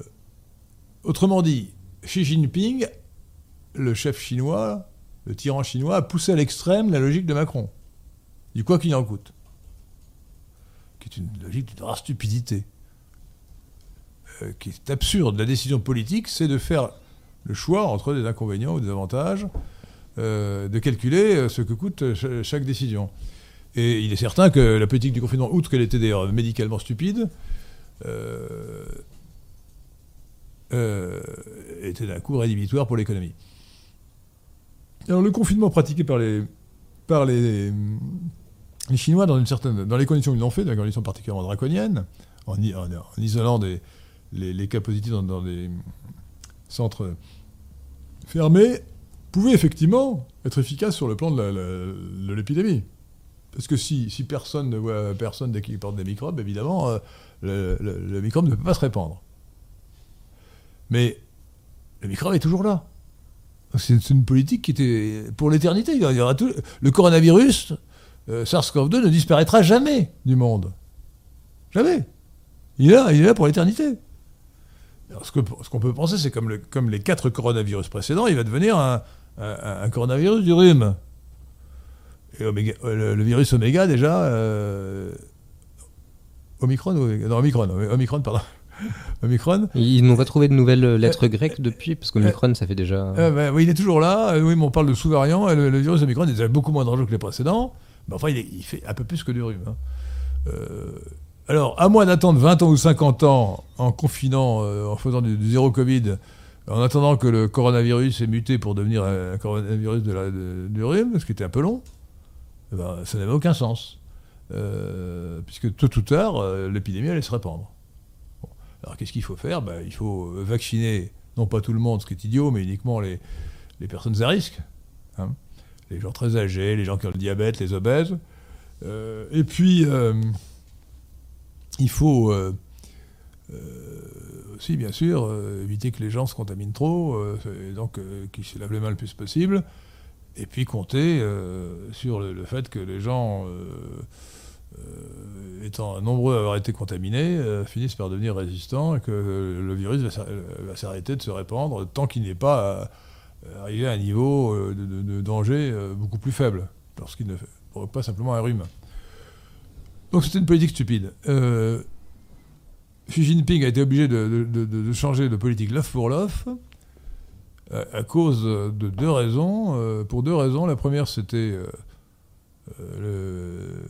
autrement dit, Xi Jinping, le chef chinois, le tyran chinois, a poussé à l'extrême la logique de Macron. Du quoi qu'il en coûte. Qui est une logique d'une rare stupidité. Euh, qui est absurde. La décision politique, c'est de faire le choix entre des inconvénients ou des avantages, euh, de calculer ce que coûte cha- chaque décision. Et il est certain que la politique du confinement, outre qu'elle était d'ailleurs médicalement stupide, euh, euh, était d'un coup rédhibitoire pour l'économie. Alors le confinement pratiqué par les, par les, les Chinois dans, une certaine, dans les conditions qu'ils l'ont fait, dans des conditions particulièrement draconiennes, en, isolant les, les cas positifs dans, dans des centres fermés, pouvait effectivement être efficace sur le plan de la- la- de l'épidémie. Parce que si, personne ne voit personne dès qu'il porte des microbes, évidemment, euh, le, microbe ne peut pas se répandre. Mais le microbe est toujours là. C'est une politique qui était pour l'éternité. Le coronavirus, euh, SARS-CoV-2, ne disparaîtra jamais du monde. Jamais. Il est là, il est là pour l'éternité. Ce qu'on peut penser, c'est comme, comme les quatre coronavirus précédents, il va devenir un coronavirus du rhume. Et Oméga- euh, le, le virus Oméga, déjà. euh, Omicron ou Non, Omicron, Omicron, pardon. Omicron. Ils n'ont pas trouvé de nouvelles euh, lettres grecques depuis, parce qu'Omicron, ça fait déjà... Ben, oui, il est toujours là. Oui, mais on parle de sous-variant. et Le, le virus Omicron est déjà beaucoup moins dangereux que les précédents. Mais enfin, il, est- il fait un peu plus que du rhume. hein. Alors, à moins d'attendre 20 ans ou 50 ans en confinant, en faisant du, du zéro Covid, en attendant que le coronavirus ait muté pour devenir un, un coronavirus de la- de- du rhume, ce qui était un peu long, eh ben, ça n'avait aucun sens. Euh, puisque tôt ou tard, euh, l'épidémie allait se répandre. Alors, qu'est-ce qu'il faut faire? Ben, Il faut vacciner, non pas tout le monde, ce qui est idiot, mais uniquement les, les personnes à risque. hein. les gens très âgés, les gens qui ont le diabète, les obèses. Euh, et puis, il faut aussi, bien sûr, éviter que les gens se contaminent trop, et donc qu'ils se lavent les mains le plus possible. Et puis compter euh, sur le, fait que les gens, euh, euh, étant nombreux à avoir été contaminés, finissent par devenir résistants et que le virus va s'ar- va s'arrêter de se répandre tant qu'il n'est pas arrivé à un niveau de, danger beaucoup plus faible, lorsqu'il ne provoque pas simplement un rhume. Donc c'était une politique stupide. Xi Jinping a été obligé de- de changer de politique l'œuf pour l'œuf à, cause de deux raisons. Euh, pour deux raisons. La première, c'était euh, euh,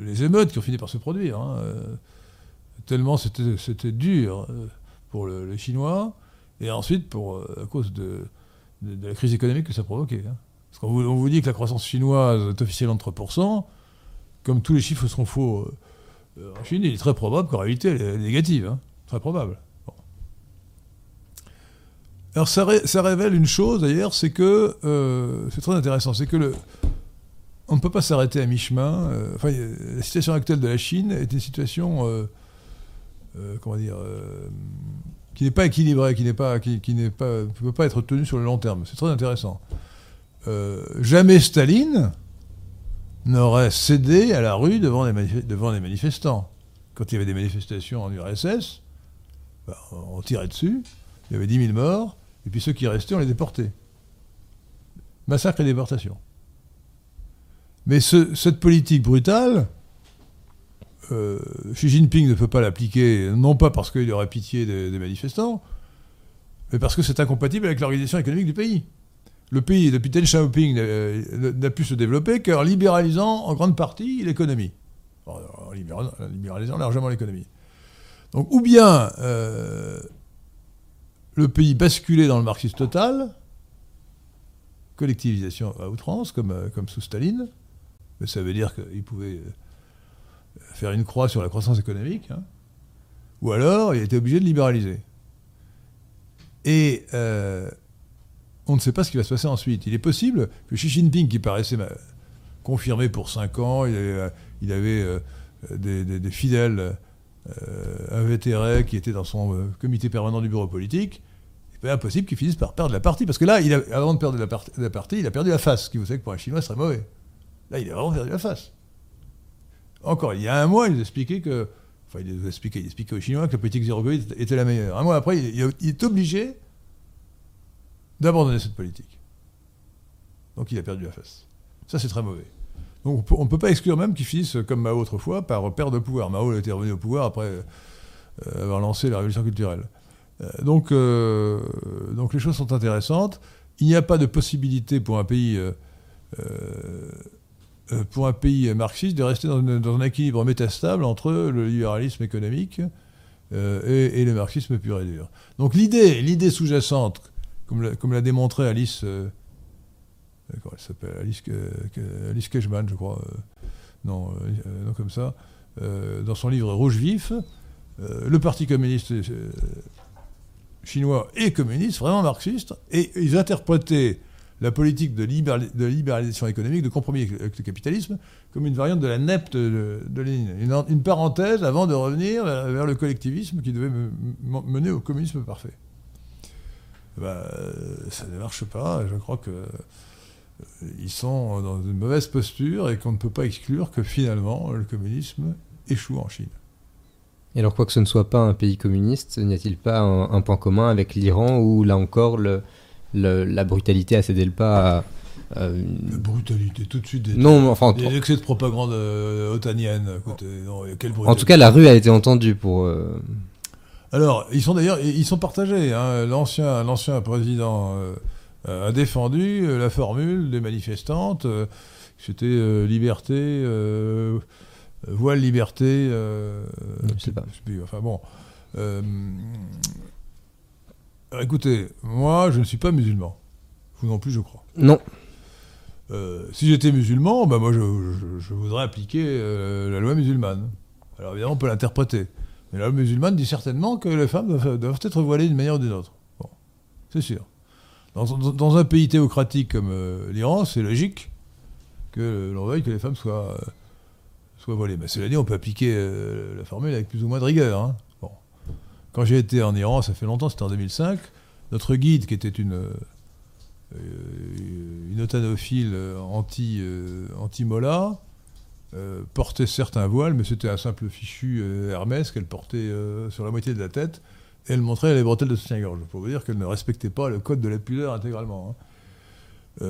le- les émeutes qui ont fini par se produire. hein, tellement c'était dur pour le- les Chinois, et ensuite pour, à cause de, la crise économique que ça provoquait. hein. Parce qu'on vous, on vous dit que la croissance chinoise est officiellement de 3%, comme tous les chiffres seront faux en Chine, il est très probable qu'en réalité elle est négative. hein. Très probable. Alors ça, ré- ça révèle une chose d'ailleurs, c'est que, euh, c'est très intéressant, c'est que le, on ne peut pas s'arrêter à mi-chemin. euh, enfin, la situation actuelle de la Chine est une situation, euh, comment dire, qui n'est pas équilibrée, qui n'est pas, qui, qui n'est pas, ne peut pas être tenue sur le long terme. C'est très intéressant. Jamais Staline n'aurait cédé à la rue devant les, devant les manifestants. Quand il y avait des manifestations en URSS, bah, on tirait dessus, il y avait 10 000 morts, et puis ceux qui restaient, on les déportait. Massacre et déportation. Mais ce- cette politique brutale, euh, Xi Jinping ne peut pas l'appliquer, non pas parce qu'il aurait pitié des, manifestants, mais parce que c'est incompatible avec l'organisation économique du pays. Le pays, depuis Deng Xiaoping, euh, n'a pu se développer qu'en libéralisant en grande partie l'économie. En en libéralisant, en libéralisant largement l'économie. Donc, ou bien euh, le pays basculait dans le marxisme total, collectivisation à outrance, comme, euh, sous Staline, mais ça veut dire qu'il pouvait euh, faire une croix sur la croissance économique, hein. ou alors il était obligé de libéraliser. Et euh, on ne sait pas ce qui va se passer ensuite. Il est possible que Xi Jinping, qui paraissait confirmé pour 5 ans, il avait, des, fidèles invétérés qui étaient dans son comité permanent du bureau politique, impossible qu'il finisse par perdre la partie. Parce que là, il a- avant de perdre la, partie- la partie, il a perdu la face, ce qui vous savez que pour un Chinois serait mauvais. Là, il a vraiment perdu la face. Encore, il y a un mois, il nous expliquait que. Enfin, il nous expliquait, aux Chinois que la politique zéro Covid était- la meilleure. Un mois après, il, est obligé d'abandonner cette politique. Donc il a perdu la face. Ça, c'est très mauvais. Donc on ne peut pas exclure même qu'il finisse, comme Mao autrefois, par perdre de pouvoir. Mao était revenu au pouvoir après euh, avoir lancé la révolution culturelle. Euh, donc, euh, donc les choses sont intéressantes. Il n'y a pas de possibilité pour un pays, euh, marxiste de rester dans, un équilibre métastable entre le libéralisme économique et, le marxisme pur et dur. Donc l'idée, l'idée sous-jacente, comme l'a, démontré Alice, Alice, je crois, non, non comme ça, dans son livre Rouge vif, le Parti communiste chinois est communiste, vraiment marxiste, et ils interprétaient la politique de, libéral- de libéralisation économique, de compromis avec, le capitalisme, comme une variante de la NEP de, de Lénine. Une, parenthèse avant de revenir vers, le collectivisme qui devait me- me- mener au communisme parfait. Eh ben, euh, ça ne marche pas. Je crois que euh, ils sont dans une mauvaise posture et qu'on ne peut pas exclure que finalement le communisme échoue en Chine. Et alors, quoi que ce ne soit pas un pays communiste, n'y a-t-il pas un, un point commun avec l'Iran où, là encore, le, le- la brutalité a cédé le pas à, une- La brutalité, tout de suite. Des, Non, mais enfin, des excès de propagande euh, otanienne. Écoutez, non, quelle en tout cas, la rue a été entendue pour. euh, Alors, ils sont d'ailleurs, ils sont partagés. hein. L'ancien, l'ancien président euh, a défendu euh, la formule des manifestantes. euh, C'était euh, liberté, euh, voile liberté. euh, Je sais pas. enfin bon. Euh, écoutez, moi, je ne suis pas musulman. Vous non plus, je crois. Non, Euh, si j'étais musulman, bah moi je, je- je voudrais appliquer euh, la loi musulmane. Alors évidemment, on peut l'interpréter. Mais la loi musulmane dit certainement que les femmes doivent, doivent être voilées d'une manière ou d'une autre. Bon, c'est sûr. Dans, dans- dans un pays théocratique comme euh, l'Iran, c'est logique que l'on veuille que les femmes soient, soient voilées. Mais cela dit, on peut appliquer euh, la formule avec plus ou moins de rigueur. hein. Bon. Quand j'ai été en Iran, ça fait longtemps, c'était en 2005, notre guide, qui était une, euh, otanophile euh, anti, euh, anti-Mola, euh, portait certes un voile, mais c'était un simple fichu Hermès qu'elle portait sur la moitié de la tête, et elle montrait les bretelles de soutien-gorge. Pour vous dire qu'elle ne respectait pas le code de la pudeur intégralement. hein.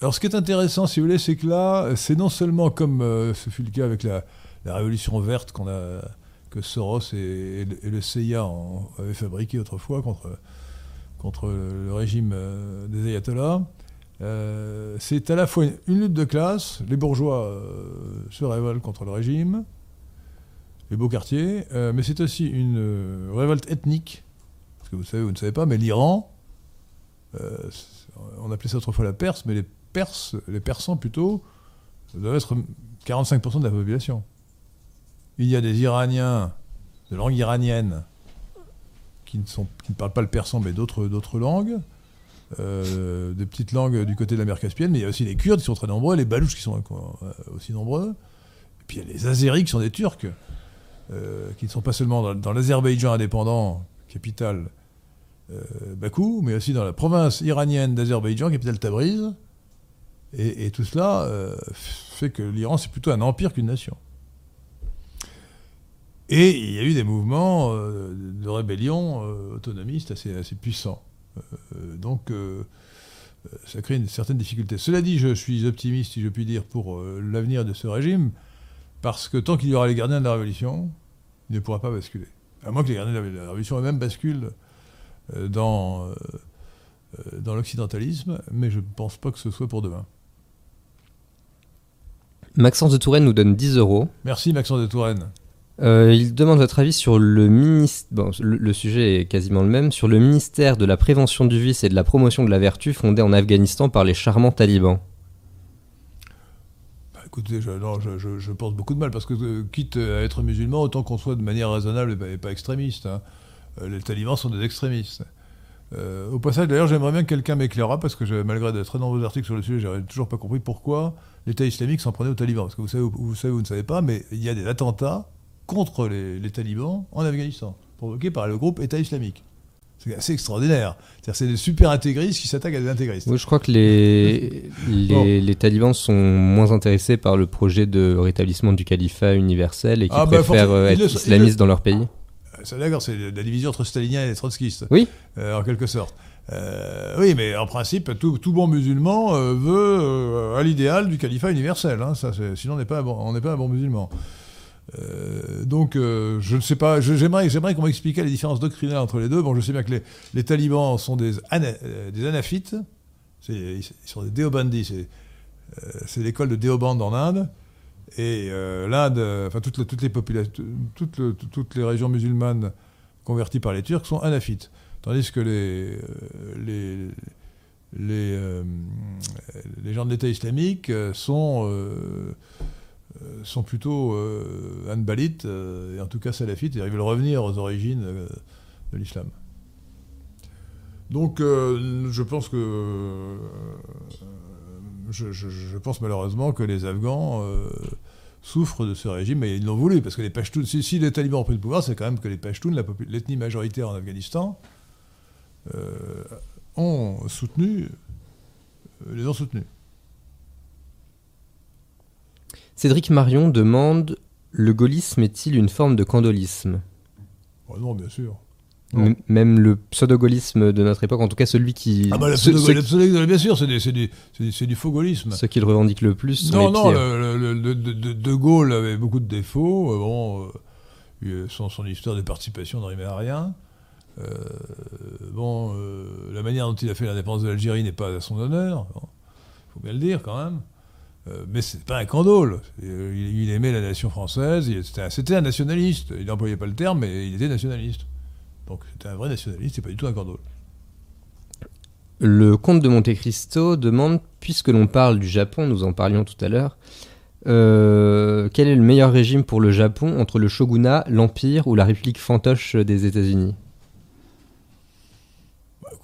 Alors ce qui est intéressant, si vous voulez, c'est que là, c'est non seulement comme euh, ce fut le cas avec la, révolution verte qu'on a, que Soros et, le- CIA en- avaient fabriqué autrefois contre, contre le régime euh, des ayatollahs, Euh, c'est à la fois une, une lutte de classe, les bourgeois se révoltent contre le régime, les beaux quartiers, mais c'est aussi une révolte ethnique, parce que vous savez, vous ne savez pas, mais l'Iran, on appelait ça autrefois la Perse, mais les Perses, les Persans plutôt, doivent être 45% de la population. Il y a des Iraniens de langue iranienne qui ne, parlent pas le persan mais d'autres langues, euh, des petites langues du côté de la mer Caspienne, mais il y a aussi les Kurdes qui sont très nombreux, les Balouches qui sont euh, aussi nombreux, et puis il y a les Azéris qui sont des Turcs, euh, qui ne sont pas seulement dans, l'Azerbaïdjan indépendant, capitale Bakou, mais aussi dans la province iranienne d'Azerbaïdjan, capitale Tabriz. Et, tout cela euh, fait que l'Iran, c'est plutôt un empire qu'une nation. Et il y a eu des mouvements euh, de rébellion euh, autonomistes assez, assez puissants. Donc, ça crée une certaine difficulté. Cela dit, je suis optimiste, si je puis dire, pour l'avenir de ce régime, parce que tant qu'il y aura les gardiens de la Révolution, il ne pourra pas basculer. À moins que les gardiens de la- Révolution eux-mêmes basculent dans l'occidentalisme, mais je ne pense pas que ce soit pour demain. Maxence de Touraine nous donne 10 euros. Merci Maxence de Touraine. Euh, il demande votre avis sur le ministère. Bon, le, le sujet est quasiment le même. Sur le ministère de la prévention du vice et de la promotion de la vertu fondé en Afghanistan par les charmants talibans. Bah, écoutez, je, non, je, je- beaucoup de mal, parce que euh, quitte à être musulman, autant qu'on soit de manière raisonnable et pas, et pas extrémiste. hein. Euh, les talibans sont des extrémistes. Au passage, d'ailleurs, j'aimerais bien que quelqu'un m'éclairera, parce que malgré de très nombreux articles sur le sujet, j'ai toujours pas compris pourquoi l'État islamique s'en prenait aux talibans. Parce que vous savez, ou- vous savez, vous ne savez pas, mais il y a des attentats contre les, les talibans en Afghanistan, provoqués par le groupe État islamique. C'est assez extraordinaire. C'est des super intégristes qui s'attaquent à des intégristes. Oui, je crois que les, les, Bon. les talibans sont moins intéressés par le projet de rétablissement du califat universel et qui Ah, bah, préfèrent euh, être le islamistes dans leur pays. C'est d'accord, c'est la division entre staliniens et trotskistes. Oui. Euh, en quelque sorte. Euh, oui, mais en principe, tout, bon musulman euh, veut euh, à l'idéal du califat universel. hein, sinon, on n'est pas, un bon- musulman. Donc, je ne sais pas. J'aimerais, qu'on m'expliquait les différences doctrinales entre les deux. Bon, je sais bien que les, talibans sont des, ana- des anaphites. Ils sont des déobandis. C'est, l'école de Déoband en Inde. Et l'Inde, enfin toutes les, régions musulmanes converties par les Turcs sont anaphites, tandis que les euh, euh, les gens de l'État islamique euh, sont plutôt anbalites et en tout cas salafites. et Ils veulent revenir aux origines de l'islam. Donc, je pense que je, pense malheureusement que les Afghans souffrent de ce régime, mais ils l'ont voulu, parce que les Pashtuns, si, si les talibans ont pris le pouvoir, c'est quand même que les Pashtuns, l'ethnie majoritaire en Afghanistan, ont soutenu, euh, les ont soutenus. Cédric Marion demande Le gaullisme est-il une forme de candolisme? Oh non, bien sûr. Non. Même le pseudo-gaullisme de notre époque, en tout cas celui qui. Ah bah, la ceux, pseudo- ceux- la pseudo- bien sûr, c'est du, faux gaullisme. ceux qui le revendiquent le plus Non, non, le, le- le- de, Gaulle avait beaucoup de défauts. euh, bon, euh, euh, son, son histoire de participation n'arrivait à rien. Euh, bon, euh, la manière dont il a fait l'indépendance de l'Algérie n'est pas à son honneur. Il faut bien le dire quand même. Euh, mais c'est pas un candole. Il, aimait la nation française. C'était un, nationaliste. Il n'employait pas le terme, mais il était nationaliste. Donc c'était un vrai nationaliste, c'est pas du tout un candole. Le comte de Monte Cristo demande, puisque l'on parle du Japon, nous en parlions tout à l'heure, quel est le meilleur régime pour le Japon entre le shogunat, l'empire ou la république fantoche des États-Unis?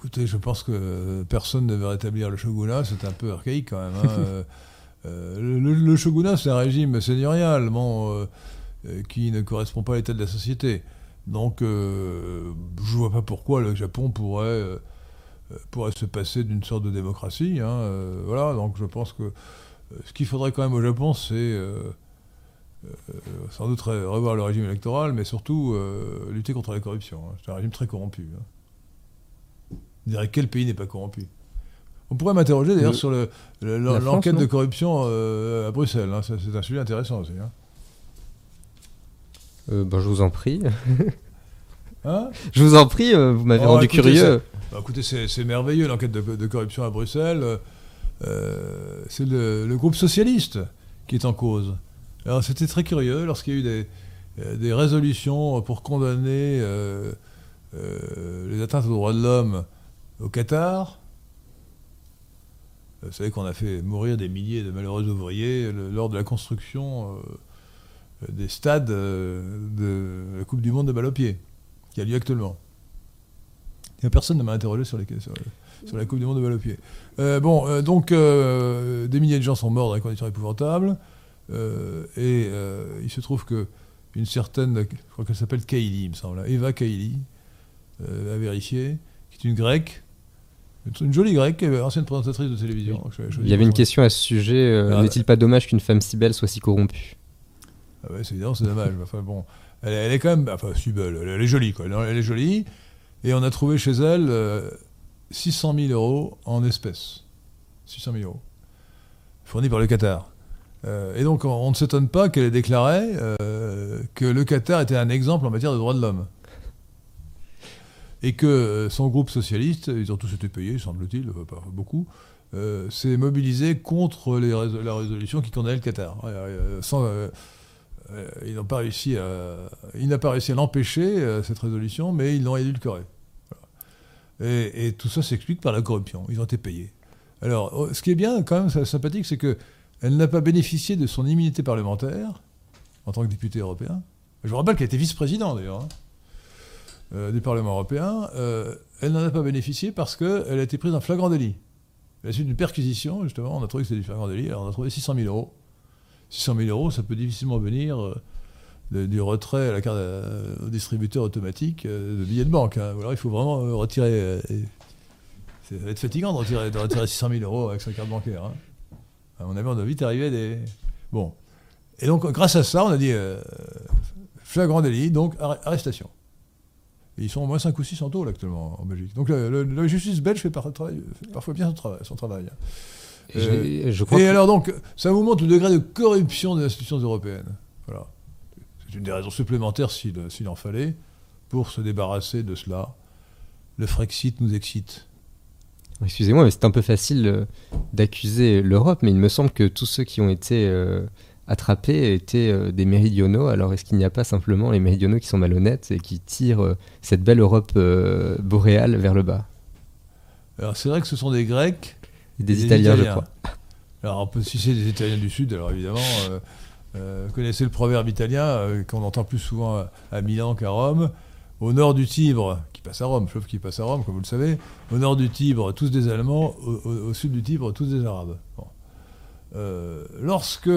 Écoutez, je pense que personne ne veut rétablir le shogunat, c'est un peu archaïque quand même. hein. Euh, euh, le, le shogunat, c'est un régime seigneurial bon, euh, qui ne correspond pas à l'état de la société. Donc, euh, je vois pas pourquoi le Japon pourrait, pourrait se passer d'une sorte de démocratie. hein. Voilà, donc je pense que ce qu'il faudrait quand même au Japon, c'est sans doute re- revoir le régime électoral, mais surtout lutter contre la corruption. hein. C'est un régime très corrompu. Je dirais quel pays n'est pas corrompu? On pourrait m'interroger d'ailleurs Le- sur le- le- l'enquête de corruption euh, à Bruxelles. hein. C'est un sujet intéressant aussi. Hein. Euh, ben, Je vous en prie. Hein? Je vous en prie, euh, vous m'avez Oh, rendu écoutez, curieux. Bah, écoutez, c'est merveilleux l'enquête de, de corruption à Bruxelles. Euh, c'est le, le groupe socialiste qui est en cause. Alors c'était très curieux lorsqu'il y a eu des, des résolutions pour condamner euh, euh, les atteintes aux droits de l'homme au Qatar. Vous savez qu'on a fait mourir des milliers de malheureux ouvriers le- lors de la construction euh, des stades euh, de la Coupe du Monde de balle au pied, qui a lieu actuellement. Personne ne m'a interrogé sur, la Coupe du Monde de balle au pied. Euh, bon, euh, donc euh, des milliers de gens sont morts dans des conditions épouvantables. euh, et euh, il se trouve que une certaine, je crois qu'elle s'appelle Kaili, il me semble, Eva Kaili, euh, à vérifier, qui est une grecque, une jolie grecque, euh, ancienne présentatrice de télévision. Je- je- Il y avait une question à ce sujet. euh, Ah, N'est-il pas dommage qu'une femme si belle soit si corrompue? Ah ouais, c'est évident, c'est dommage. Enfin bon, elle, est- elle est quand même, enfin, si belle, elle, elle est jolie, quoi. Elle, est jolie. Et on a trouvé chez elle euh, 600 000 euros en espèces. 600 000 euros. Fournis par le Qatar. Euh, et donc, on, on ne s'étonne pas qu'elle ait déclaré que le Qatar était un exemple en matière de droits de l'homme. Et que euh, son groupe socialiste, ils ont tous été payés, semble-t-il, enfin, pas beaucoup, euh, s'est mobilisé contre la résolution qui condamnait le Qatar. Euh, sans, euh, euh, ils n'ont pas réussi à, il n'a pas réussi à l'empêcher euh, cette résolution, mais ils l'ont édulcorée. Et, tout ça s'explique par la corruption. Ils ont été payés. Alors, oh, ce qui est bien, quand même, sympathique, c'est que elle n'a pas bénéficié de son immunité parlementaire en tant que député européen. Je vous rappelle qu'elle était vice-président d'ailleurs hein, euh, du Parlement européen. Euh, elle n'en a pas bénéficié parce qu'elle a été prise en flagrant délit. À la suite d'une perquisition, justement, on a trouvé que c'était du flagrant délit. Alors on a trouvé 600 000 euros. 600 000 euros, ça peut difficilement venir euh, du retrait à la carte euh, au distributeur automatique euh, de billets de banque. hein. Alors il faut vraiment euh, retirer. euh, ça va être fatigant de retirer, de retirer 600 000 euros avec sa carte bancaire. hein. À mon avis, on doit vite arriver à des. Bon. Et donc, grâce à ça, on a dit euh, flagrant délit, donc arr- arrestation. Et ils sont au moins 5 ou 6 en taux, là, actuellement, en Belgique. Donc, le- le- la justice belge fait, par- travail- fait parfois bien son travail. Son travail. Et Euh, je, je crois Et que- alors donc, ça vous montre le degré de corruption des institutions européennes. Voilà. C'est une des raisons supplémentaires, s'il s'il en fallait, pour se débarrasser de cela. Le Frexit nous excite. Excusez-moi, mais c'est un peu facile euh, d'accuser l'Europe, mais il me semble que tous ceux qui ont été euh, attrapés étaient euh, des méridionaux. Alors est-ce qu'il n'y a pas simplement les méridionaux qui sont malhonnêtes et qui tirent euh, cette belle Europe euh, boréale vers le bas? Alors c'est vrai que ce sont des Grecs. Et des, et Italiens, je crois. Alors on peut- si c'est des Italiens du Sud, alors évidemment, euh, euh, connaissez le proverbe italien euh, qu'on entend plus souvent à, Milan qu'à Rome. Au nord du Tibre, qui passe à Rome, sauf qui passe à Rome, comme vous le savez, au nord du Tibre, tous des Allemands, au, au- au sud du Tibre, tous des Arabes. Bon. Euh, lorsque,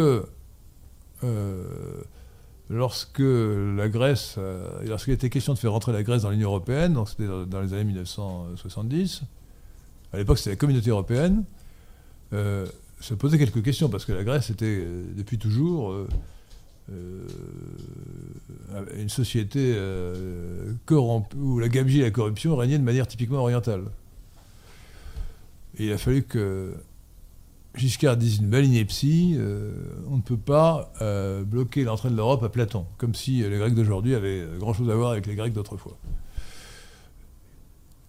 lorsque la Grèce, euh, lorsqu'il était question de faire rentrer la Grèce dans l'Union européenne, donc c'était dans, les années 1970, à l'époque c'était la communauté européenne, euh, se posait quelques questions, parce que la Grèce était euh, depuis toujours euh, euh, une société euh, corrompue, où la gabegie et la corruption régnaient de manière typiquement orientale. Il a fallu que Giscard dise une belle ineptie, euh, on ne peut pas euh, bloquer l'entrée de l'Europe à Platon, comme si les Grecs d'aujourd'hui avaient grand-chose à voir avec les Grecs d'autrefois.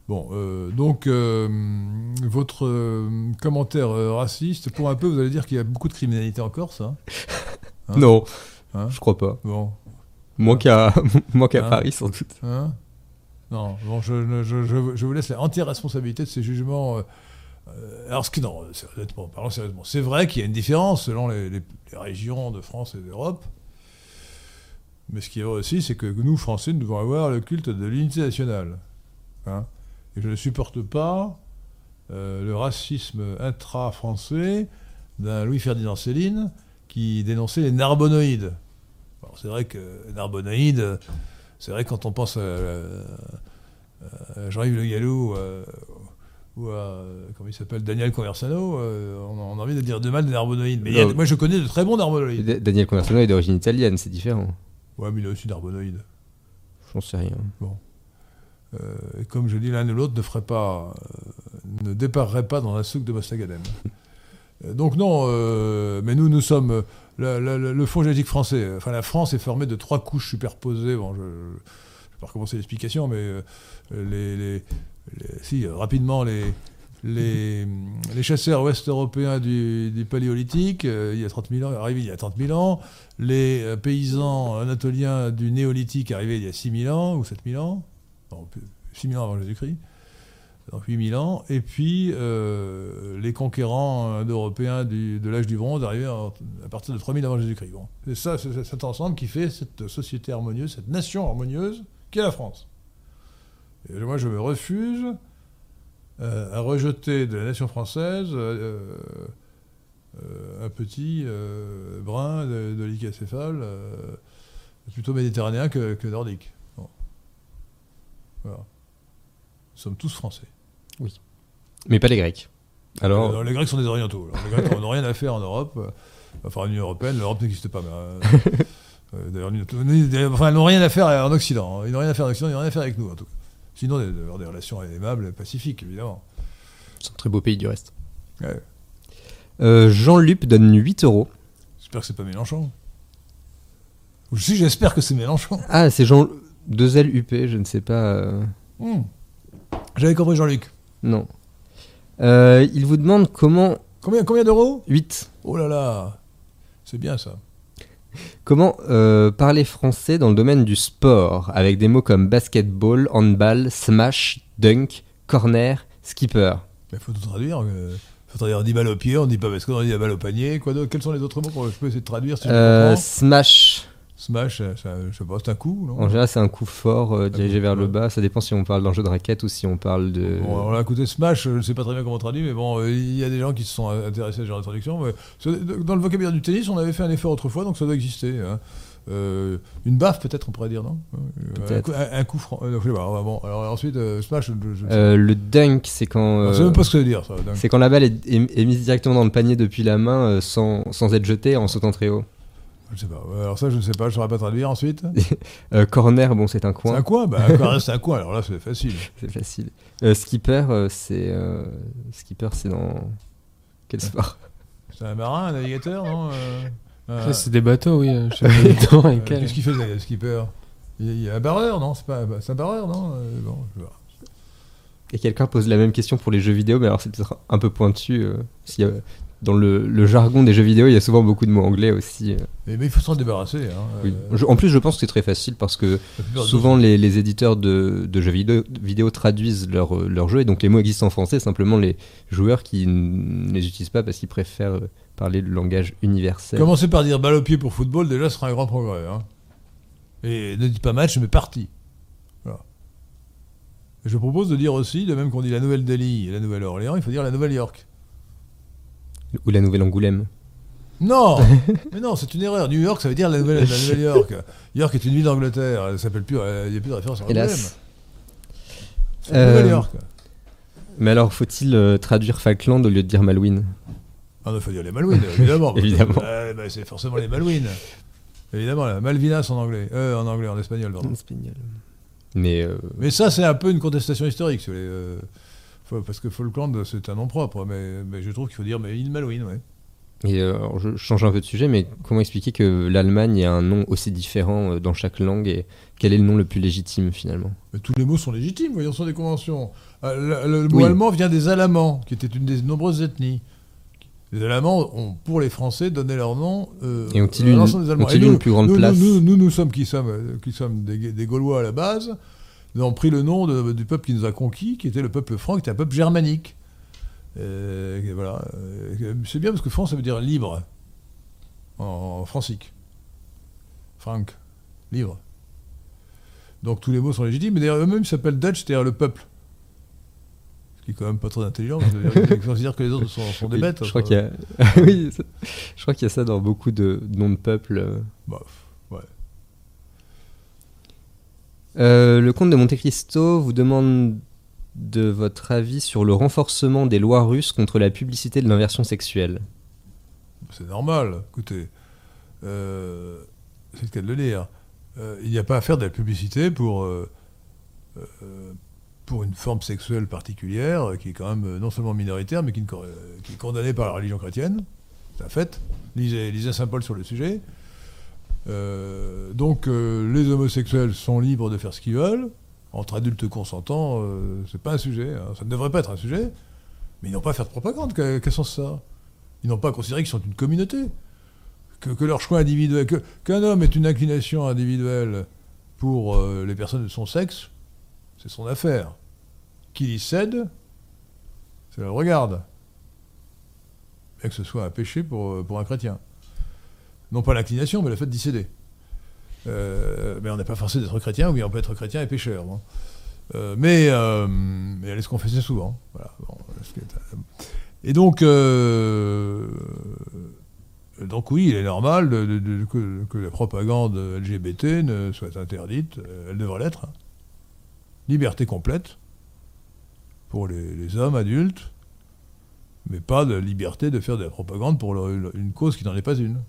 Bon, euh, donc, euh, votre euh, commentaire euh, raciste, pour un peu, vous allez dire qu'il y a beaucoup de criminalité en Corse. Hein Hein Non, Hein je crois pas. Bon. Moins qu'à qu'à Hein Paris, sans doute. Hein non, bon, je, ne- je, je- je vous laisse la entière responsabilité de ces jugements. Euh, alors, ce qui, non, honnêtement, parlons sérieusement, c'est vrai qu'il y a une différence selon les, les- les régions de France et d'Europe. Mais ce qui est vrai aussi, c'est que nous, Français, nous devons avoir le culte de l'unité nationale. Hein et je ne supporte pas euh, le racisme intra-français d'un Louis-Ferdinand Céline qui dénonçait les narbonoïdes. C'est vrai que narbonoïdes, c'est vrai quand on pense à, à- à Jean-Yves Le Gallou euh, ou à, comment il s'appelle, Daniel Conversano, euh, on, a- on a envie de dire de mal des narbonoïdes. Mais il y a- Non. moi, je connais de très bons narbonoïdes. Da- Daniel Conversano est d'origine italienne, c'est différent. Ouais, mais il a aussi narbonoïdes. J'en sais rien. Euh, et comme je dis, l'un ou l'autre ne ferait pas, euh, ne déparerait pas dans un souk de Mostagadem. Euh, Donc non, euh, mais nous, nous sommes euh, la- la- la- le fonds génétique français. euh, Enfin, la France est formée de trois couches superposées. Bon, je ne vais pas recommencer l'explication, mais euh, les, les- les- si euh, rapidement les les, les chasseurs ouest-européens du, du paléolithique, euh, il y a 30 000 ans, arrivés il y a 30 000 ans, les euh, paysans anatoliens du néolithique arrivés il y a 6 000 ans ou 7 000 ans, non, 6 000 ans avant Jésus-Christ, donc 8 000 ans, et puis euh, les conquérants euh, européens de l'âge du bronze arrivés en- à partir de 3 000 avant Jésus-Christ. Bon. C'est ça, c'est cet ensemble qui fait cette société harmonieuse, cette nation harmonieuse qui est la France. Et moi, je me refuse euh, à rejeter de la nation française euh, euh, un petit brin de, de lycacéphale, plutôt méditerranéen que, que nordique. Bon. Voilà. Nous sommes tous français. Mais pas les Grecs. Alors, Alors, les Grecs sont des orientaux. Alors, les Grecs n'ont rien à faire en Europe. Enfin, en Union Européenne, l'Europe n'existe pas. Mais, D'ailleurs, enfin, ils n'ont rien à faire en Occident. Ils n'ont rien à faire en Occident, ils n'ont rien à faire avec nous, en tout cas. Sinon, d'avoir des relations aimables, pacifiques, évidemment. C'est un très beau pays du reste. Ouais. euh, Jean Lup donne 8 euros. J'espère que c'est pas Mélenchon. Ou si, j'espère que c'est Mélenchon. Ah, c'est Jean. 2L UP, je ne sais pas. euh, Hmm. J'avais compris Jean-Luc. Non. Euh, il vous demande comment. Combien, combien d'euros? 8. Oh là là C'est bien ça. Comment euh, parler français dans le domaine du sport avec des mots comme basketball, handball, smash, dunk, corner, skipper? Il faut tout traduire. Il faut traduire on dit balle au pied, on dit pas parce qu'on dit balle au panier. Quoi Quels sont les autres mots pour je peux essayer de traduire si je Euh, comprends Smash. Smash, c'est un- je sais pas, c'est un coup, non En général, c'est un coup fort euh, dirigé vers le bas. Ça dépend si on parle d'un jeu de raquette ou si on parle de. Bon, alors écoutez, Smash, je ne sais pas très bien comment on traduit, mais bon, euh, il y a des gens qui se sont intéressés à ce genre de traduction. mais c'est- dans le vocabulaire du tennis, on avait fait un effort autrefois, donc ça doit exister. hein. Euh, une baffe, peut-être, on pourrait dire, non Euh, un, coup, un- un coup franc. euh, bon, alors ensuite, euh, Smash, je, je- je- Euh, le dunk, c'est quand. euh, sais même pas ce que ça veut dire, ça. C'est quand la balle est, est- est mise directement dans le panier depuis la main euh, sans, sans être jetée en sautant très haut. Je sais pas. Alors ça, je ne sais pas, je ne saurais pas traduire ensuite. Euh, corner, bon, c'est un C'est coin. un coin Bah, c'est un coin, alors là, c'est facile. C'est facile. Euh, skipper, euh, c'est. euh, skipper, c'est dans. Quel sport? C'est un marin, un navigateur, non Euh, c'est des bateaux, oui. Qu'est-ce qu'il fait, le skipper? Il y a- il y a un barreur, non? C'est pas c'est un barreur, non? Euh, bon, je. Et quelqu'un pose la même question pour les jeux vidéo, mais alors c'est peut-être un peu pointu. euh, dans le, le jargon des jeux vidéo, il y a souvent beaucoup de mots anglais aussi. euh. Mais, mais il faut s'en débarrasser. Hein. Oui. Euh, Je- en plus, je pense que c'est très facile parce que souvent les, les éditeurs de, de jeux vidéo, vidéo traduisent leurs euh, jeux et donc les mots existent en français, simplement les joueurs qui ne les utilisent pas parce qu'ils préfèrent parler le langage universel. Commencez par dire balle au pied pour football, déjà, ce sera un grand progrès. hein. Et ne dites pas match, mais partie. Voilà. Je propose de dire aussi, de même qu'on dit la Nouvelle-Delhi et la Nouvelle-Orléans, il faut dire la Nouvelle-York. Ou la nouvelle Angoulême. Non Mais non, c'est une erreur. New York, ça veut dire la Nouvelle- la Nouvelle-York. York est une ville d'Angleterre. Elle s'appelle plus, euh, il n'y a plus de référence à Angoulême. C'est Euh, Nouvelle-York. Mais alors, faut-il euh, traduire Falkland au lieu de dire Malouine? Ah, il faut dire les Malouines, évidemment. Évidemment. Bah, c'est forcément les Malouines. Évidemment, la Malvinas en anglais. En anglais, en espagnol, pardon. En espagnol. Mais Mais ça, c'est un peu une contestation historique. si vous voulez, faut- parce que Falkland, c'est un nom propre. Mais, mais je trouve qu'il faut dire mais île Malouine, ouais. Et euh, alors, je change un peu de sujet, mais comment expliquer que l'Allemagne a un nom aussi différent euh, dans chaque langue et quel est le nom le plus légitime finalement? Mais tous les mots sont légitimes, voyons, sont des conventions. Euh, le, le mot Oui. allemand vient des Alamans, qui étaient une des nombreuses ethnies. Les Alamans ont, pour les Français, donné leur nom euh, Et ont-ils une- l'ensemble des Allemands. ont-ils Et une plus grande nous, place nous, nous, nous sommes qui sommes, qui sommes des, des Gaulois à la base. Nous avons pris le nom de- du peuple qui nous a conquis, qui était le peuple franc, qui était un peuple germanique. Euh, et voilà. Euh, C'est bien parce que France, ça veut dire libre en, en francique. Frank, libre. Donc tous les mots sont légitimes. Mais d'ailleurs, eux-mêmes s'appellent Dutch, c'est-à-dire le peuple. Ce qui est quand même pas très intelligent, ils considèrent que les autres sont, sont des bêtes. Je crois qu'il y a, oui, ça- je crois qu'il y a ça dans beaucoup de noms de peuples. euh. Bah, ouais. Euh, le comte de Monte Cristo vous demande de votre avis sur le renforcement des lois russes contre la publicité de l'inversion sexuelle. C'est normal. Écoutez, euh, c'est le cas de le dire. Euh, il n'y a pas à faire de la publicité pour, une forme sexuelle particulière qui est quand même non seulement minoritaire, mais qui, est condamnée par la religion chrétienne. C'est un fait. Lisez, lisez Saint Paul sur le sujet. Euh, donc, euh, les homosexuels sont libres de faire ce qu'ils veulent. Entre adultes consentants, euh, c'est pas un sujet. hein. Ça ne devrait pas être un sujet. Mais ils n'ont pas à faire de propagande. Quel, sens ça? Ils n'ont pas à considérer qu'ils sont une communauté. Que, leur choix individuel. Qu'un homme ait une inclination individuelle pour les personnes de son sexe, c'est son affaire. Qu'il y cède, ça le regarde. Bien que ce soit un péché pour, pour un chrétien. Non pas l'inclination, mais le fait d'y céder. Euh, mais on n'est pas forcé d'être chrétien, oui, on peut être chrétien et pécheur. Euh, mais, euh, mais aller se confesser souvent. Euh, et donc, euh, donc oui, il est normal de- de- de- que, la propagande LGBT ne soit interdite. Elle devrait l'être. hein. Liberté complète pour les, hommes adultes, mais pas de liberté de faire de la propagande pour une cause qui n'en est pas une.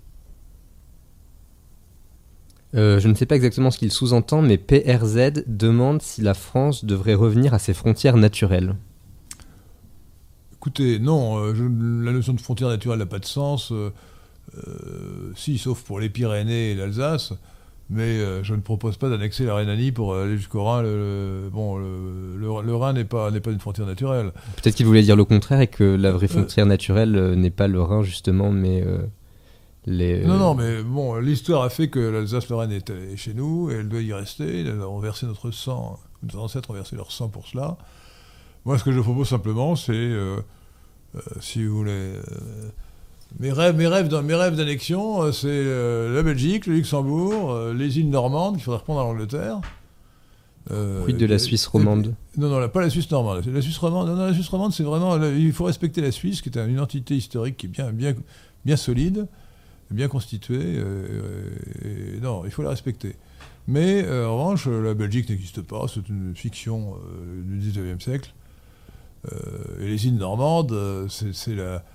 Euh, je ne sais pas exactement ce qu'il sous-entend, mais PRZ demande si la France devrait revenir à ses frontières naturelles. Écoutez, non, euh, je- la notion de frontière naturelle n'a pas de sens. euh, si, sauf pour les Pyrénées et l'Alsace. Mais euh, je ne propose pas d'annexer la Rhénanie pour aller jusqu'au Rhin. Le, le- bon, le, Rhin n'est pas, n'est pas une frontière naturelle. Peut-être qu'il voulait dire le contraire et que la vraie frontière naturelle n'est pas le Rhin justement, mais les. Non, non, mais bon, l'histoire a fait que l'Alsace-Lorraine est, chez nous et elle doit y rester. Nous avons versé notre sang, nos ancêtres ont versé leur sang pour cela. Moi, ce que je propose simplement, c'est, euh, euh, si vous voulez, euh, mes rêves, mes rêves, d'an- mes rêves d'annexion, euh, c'est euh, la Belgique, le Luxembourg, euh, les îles normandes qu'il faudrait reprendre à l'Angleterre. Euh, Quid de la Suisse romande non, non, pas la Suisse normande. La Suisse romande, non, non, la Suisse romande, c'est vraiment. il faut respecter la Suisse, qui est une entité historique qui est bien, bien, bien solide, bien constituée. euh, et- et non, il faut la respecter. Mais euh, en revanche, la Belgique n'existe pas, c'est une fiction euh, du 19e siècle. Euh, et les îles normandes, euh, c'est la,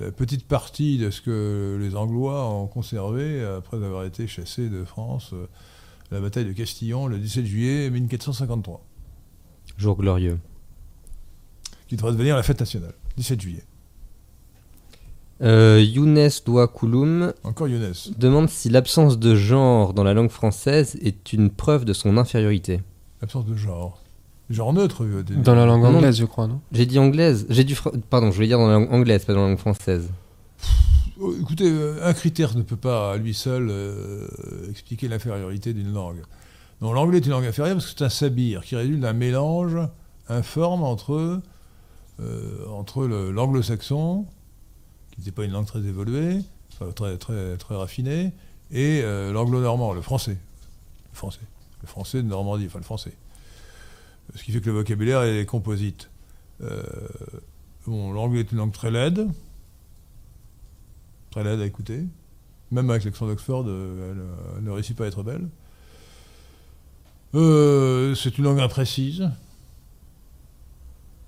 la petite partie de ce que les Anglois ont conservé après avoir été chassés de France. euh, la bataille de Castillon le 17 juillet 1453 Jour glorieux. qui devrait devenir la fête nationale, 17 juillet. Euh, Younes Douakouloum Encore Younes. demande si l'absence de genre dans la langue française est une preuve de son infériorité. L'absence de genre. Genre neutre. euh, des- Dans la langue Non, anglaise, je crois, non J'ai dit anglaise, j'ai pardon, je voulais dire dans la langue anglaise, pas dans la langue française. Oh, Écoutez, euh, un critère ne peut pas à lui seul euh, expliquer l'infériorité d'une langue. Non, l'anglais est une langue inférieure parce que c'est un sabir qui résulte d'un mélange informe entre, euh, entre le- l'anglo-saxon, qui n'était pas une langue très évoluée, très, très, très raffinée, et euh, l'anglo-normand, le français. Le français. Le français de Normandie, enfin le français. Ce qui fait que le vocabulaire est composite. Euh, bon, l'anglais est une langue très laide, très laide à écouter. Même avec l'accent d'Oxford, euh, elle, ne réussit pas à être belle. C'est une langue imprécise.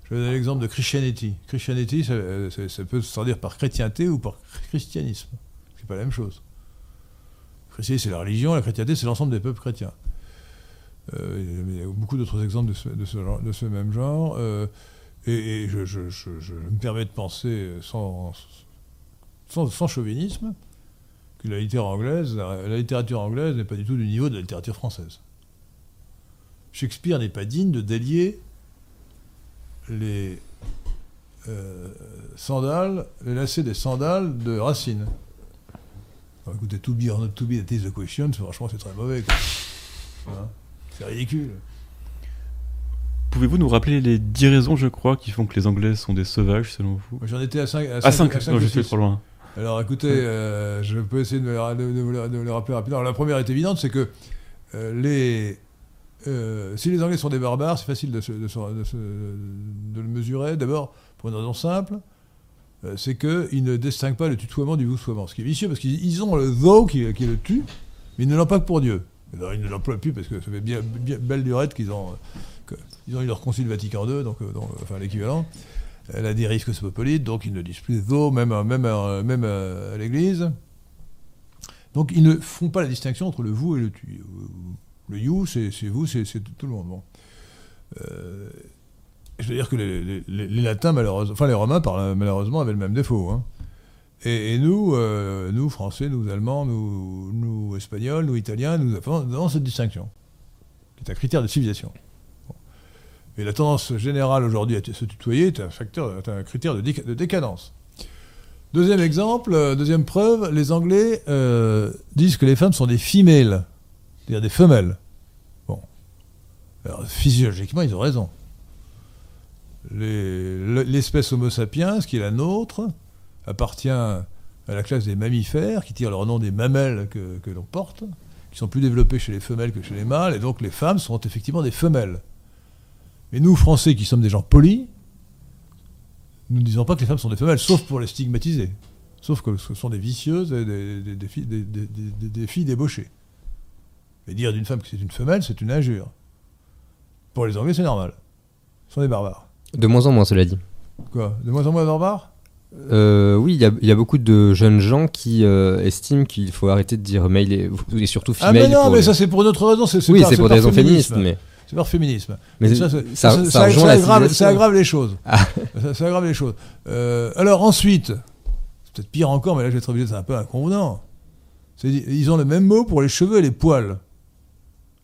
Je vais donner l'exemple de Christianity. Christianity, ça, euh, ça- peut se traduire par chrétienté ou par christianisme. C'est pas la même chose. Christianité, c'est la religion, la chrétienté, c'est l'ensemble des peuples chrétiens. Euh, il y a beaucoup d'autres exemples de ce, même genre. euh, et je, me permets de penser sans, chauvinisme que la littérature anglaise n'est pas du tout du niveau de la littérature française. Shakespeare n'est pas digne de délier les euh, sandales, les lacets des sandales de Racine. Alors, écoutez, to be or not to be, that is the question, franchement c'est très mauvais. Hein c'est ridicule. Pouvez-vous nous rappeler les 10 raisons, je crois, qui font que les Anglais sont des sauvages, selon vous? J'en étais à 5 À 5, non, je suis trop loin. Alors écoutez, euh, je peux essayer de me, de- de vous les- de vous les rappeler rapidement. Alors, la première est évidente, c'est que euh, les, euh, si les Anglais sont des barbares, c'est facile de, le mesurer. D'abord, pour une raison simple, euh, c'est qu'ils ne distinguent pas le tutoiement du vouvoiement. Ce qui est vicieux, parce qu'ils ils ont le thou qui, qui le tue, mais ils ne l'emploient que pour Dieu. Ils ne l'emploient plus parce que ça fait bien, belle durée qu'ils ont, que- ils ont eu leur concile Vatican II, donc, euh, enfin l'équivalent. Elle a des risques cosmopolites, donc ils ne disent plus thou, même, à l'église. Donc ils ne font pas la distinction entre le vous et le tu. Le you, c'est vous, c'est tout le monde. Euh, je veux dire que les, latins, malheureusement, enfin les romains, malheureusement, avaient le même défaut. hein. Et, nous, euh, nous, français, nous, allemands, nous, espagnols, nous, italiens, nous avons, cette distinction, qui est un critère de civilisation. Bon. Et la tendance générale aujourd'hui à se tutoyer est un, facteur, est un critère de, déca- de décadence. Deuxième exemple, euh, deuxième preuve, les Anglais disent que les femmes sont des females, c'est-à-dire des femelles. Bon. Alors, physiologiquement, ils ont raison. Les- le- L'espèce Homo sapiens, qui est la nôtre, appartient à la classe des mammifères, qui tirent leur nom des mamelles que, l'on porte, qui sont plus développés chez les femelles que chez les mâles, et donc les femmes sont effectivement des femelles. Mais nous, Français, qui sommes des gens polis, nous ne disons pas que les femmes sont des femelles, sauf pour les stigmatiser. Sauf que ce sont des vicieuses et des filles débauchées. Mais dire d'une femme que c'est une femelle, c'est une injure. Pour les Anglais, c'est normal. Ce sont des barbares. De moins en moins, cela dit. Quoi? De moins en moins barbares? Euh, oui, il y, a- il y a beaucoup de jeunes gens qui euh, estiment qu'il faut arrêter de dire male et, et surtout Ah female. mais non, mais les- ça c'est pour une autre raison. c'est- oui, c'est pour des raisons féministes, mais, C'est par féminisme. mais ça, aggrave, les choses. Ah. Ça, aggrave les choses. Euh, alors ensuite, c'est peut-être pire encore, mais là je vais être obligé, c'est un peu inconvenant. Ils ont le même mot pour les cheveux et les poils.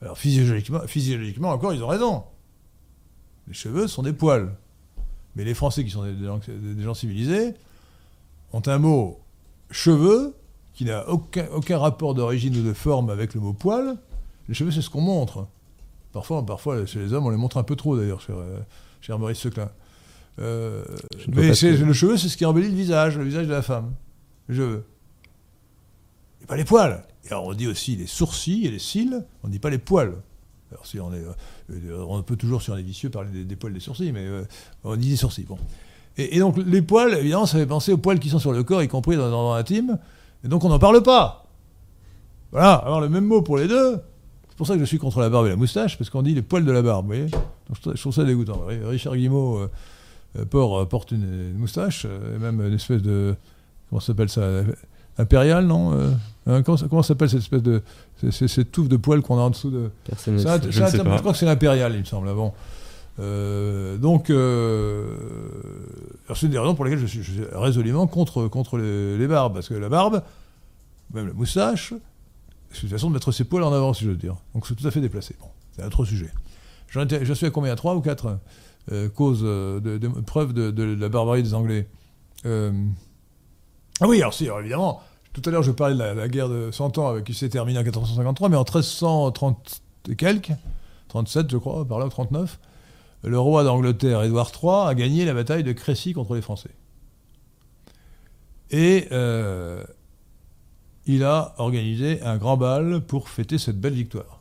Alors physiologiquement, physiologiquement encore, ils ont raison. Les cheveux sont des poils. Mais les Français, qui sont des, des gens, civilisés, ont un mot cheveux qui n'a aucun, aucun rapport d'origine ou de forme avec le mot poil. Les cheveux, c'est ce qu'on montre. Parfois, parfois, chez les hommes, on les montre un peu trop, d'ailleurs, cher, euh, cher Maurice Seclin. Euh, mais c'est- le cheveu, c'est ce qui embellit le visage, le visage de la femme. Les cheveux. Et pas les poils. Alors, on dit aussi les sourcils et les cils, on ne dit pas les poils. Alors, si on est. euh, on peut toujours, sur les vicieux, parler des, poils des sourcils, mais euh, on dit des sourcils. Bon. Et, donc, les poils, évidemment, ça fait penser aux poils qui sont sur le corps, y compris dans, dans l'intime. Et donc, on n'en parle pas. Voilà, avoir le même mot pour les deux. C'est pour ça que je suis contre la barbe et la moustache, parce qu'on dit les poils de la barbe, vous voyez je, trouve- ça dégoûtant. Ri- Richard Guimau euh, por- porte une, moustache, et même une espèce de... Comment s'appelle ça euh, Impérial, non Euh, hein, Comment ça comment ça s'appelle cette espèce de... Cette touffe de poils qu'on a en dessous de... Personne ne je c'est ne pas. je crois que c'est l'impérial, il me semble. Bon. Euh, donc, euh, c'est une des raisons pour lesquelles je suis, je suis résolument contre, contre les, les barbes. Parce que la barbe, même la moustache, c'est une façon de mettre ses poils en avant, si je veux dire. Donc c'est tout à fait déplacé. Bon, c'est un autre sujet. Je suis à combien? Trois ou quatre euh, causes, de, de- preuves de, de la barbarie des Anglais. Ah oui, alors si, évidemment, tout à l'heure je parlais de la, guerre de 100 ans qui s'est terminée en 1453, mais en 1330 et quelques, 37 je crois, par là, 39, le roi d'Angleterre, Édouard III, a gagné la bataille de Crécy contre les Français. Et euh, il a organisé un grand bal pour fêter cette belle victoire.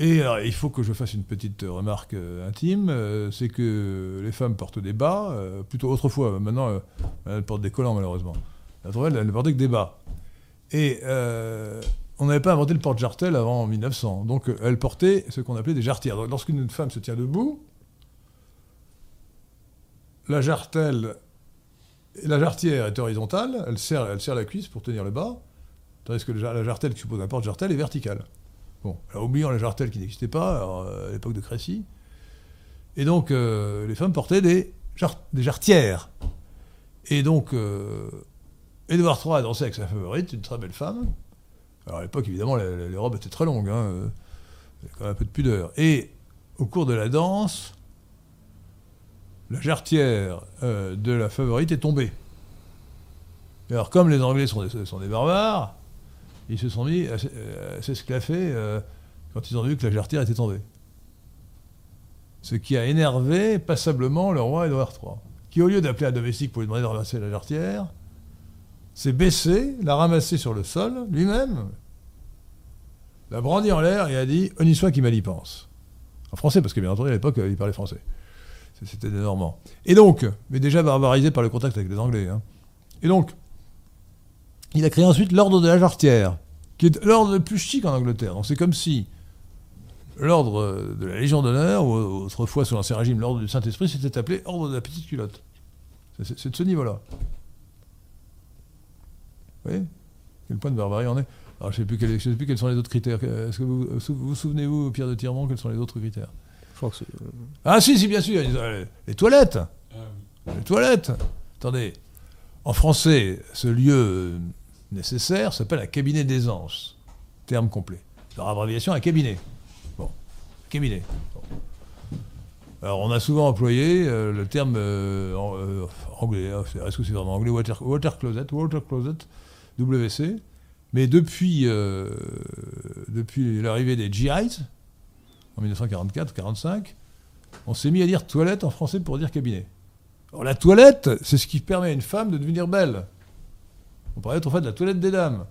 Et il faut que je fasse une petite remarque euh, intime, euh, c'est que les femmes portent des bas, euh, plutôt autrefois, maintenant elles portent des collants malheureusement. Autrefois, elles ne portaient que des bas. Et on n'avait pas inventé le porte-jartel avant 1900, donc elles portaient ce qu'on appelait des jarretières. Donc, lorsqu'une femme se tient debout, la jartelle, la jarretière est horizontale, elle serre, elle serre la cuisse pour tenir le bas, tandis que la jartelle qui suppose un porte-jartel est verticale. Bon, alors oublions la jartelle qui n'existait pas euh, à l'époque de Crécy. Et donc, euh, les femmes portaient des, jar- des jarretières. Et donc, euh, Édouard III a dansé avec sa favorite, une très belle femme. Alors à l'époque, évidemment, les, robes étaient très longues, hein, euh, il y quand même un peu de pudeur. Et au cours de la danse, la jarretière de la favorite est tombée. Et alors, comme les Anglais sont des barbares, ils se sont mis à, s- à s'esclaffer euh, quand ils ont vu que la jarretière était tombée. Ce qui a énervé passablement le roi Édouard III, qui, au lieu d'appeler un domestique pour lui demander de ramasser la jarretière, s'est baissé, l'a ramassée sur le sol lui-même, l'a brandi en l'air et a dit On y soit qui mal y pense. En français, parce que bien entendu, à l'époque, il parlait français. C'était des Normands. Et donc, mais déjà barbarisé par le contact avec les Anglais. hein. Et donc, il a créé ensuite l'ordre de la jarretière, qui est l'ordre le plus chic en Angleterre. Donc c'est comme si l'ordre euh, de la Légion d'honneur, ou autrefois sous l'Ancien Régime, l'ordre du Saint-Esprit, s'était appelé ordre de la petite culotte. C'est- de ce niveau-là. Vous voyez? Quel point de barbarie on est Alors je ne sais, plus quels- je sais plus quels sont les autres critères. Est-ce que vous vous, vous souvenez-vous, Pierre de Tirmont, quels sont les autres critères? Je crois que c'est- Ah si, si, bien sûr, euh, les toilettes. Les toilettes. Attendez, en français, ce lieu euh, nécessaire s'appelle un cabinet d'aisance. Terme complet. Leur abréviation, un cabinet. Bon. cabinet. Alors, on a souvent employé euh, le terme euh, euh, anglais. hein, Est-ce que c'est vraiment anglais? Water, water closet, water closet, WC. Mais depuis, depuis l'arrivée des GIs, en 1944-45, on s'est mis à dire toilette en français pour dire cabinet. Alors, la toilette, c'est ce qui permet à une femme de devenir belle. On parlait autrefois de la toilette des dames.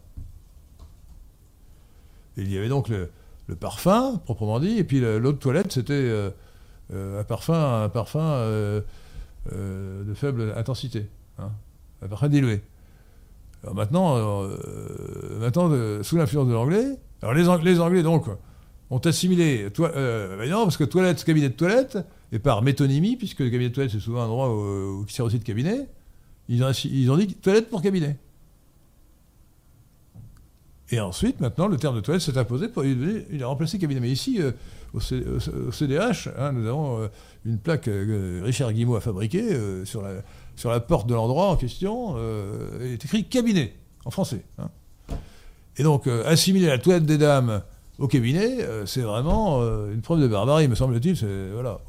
Il y avait donc le, parfum, proprement dit, et puis l'autre toilette, c'était euh, euh, un parfum, un parfum euh, de faible intensité, hein, un parfum dilué. Alors maintenant, maintenant sous l'influence de l'anglais, alors les, Ang- les Anglais donc ont assimilé, ben non, parce que toilette, cabinet de toilette, et par métonymie, puisque le cabinet de toilette c'est souvent un endroit qui sert aussi de cabinet, ils ont dit toilette pour cabinet. Et ensuite, maintenant, le terme de toilette s'est imposé, pour, il, il a remplacé cabinet. Mais ici, euh, au, CDH, hein, nous avons euh, une plaque euh, que Richard Guimau a fabriquée sur, la, porte de l'endroit en question. il est écrit cabinet, en français. hein. Et donc, assimiler la toilette des dames au cabinet, c'est vraiment une preuve de barbarie, me semble-t-il. Voilà,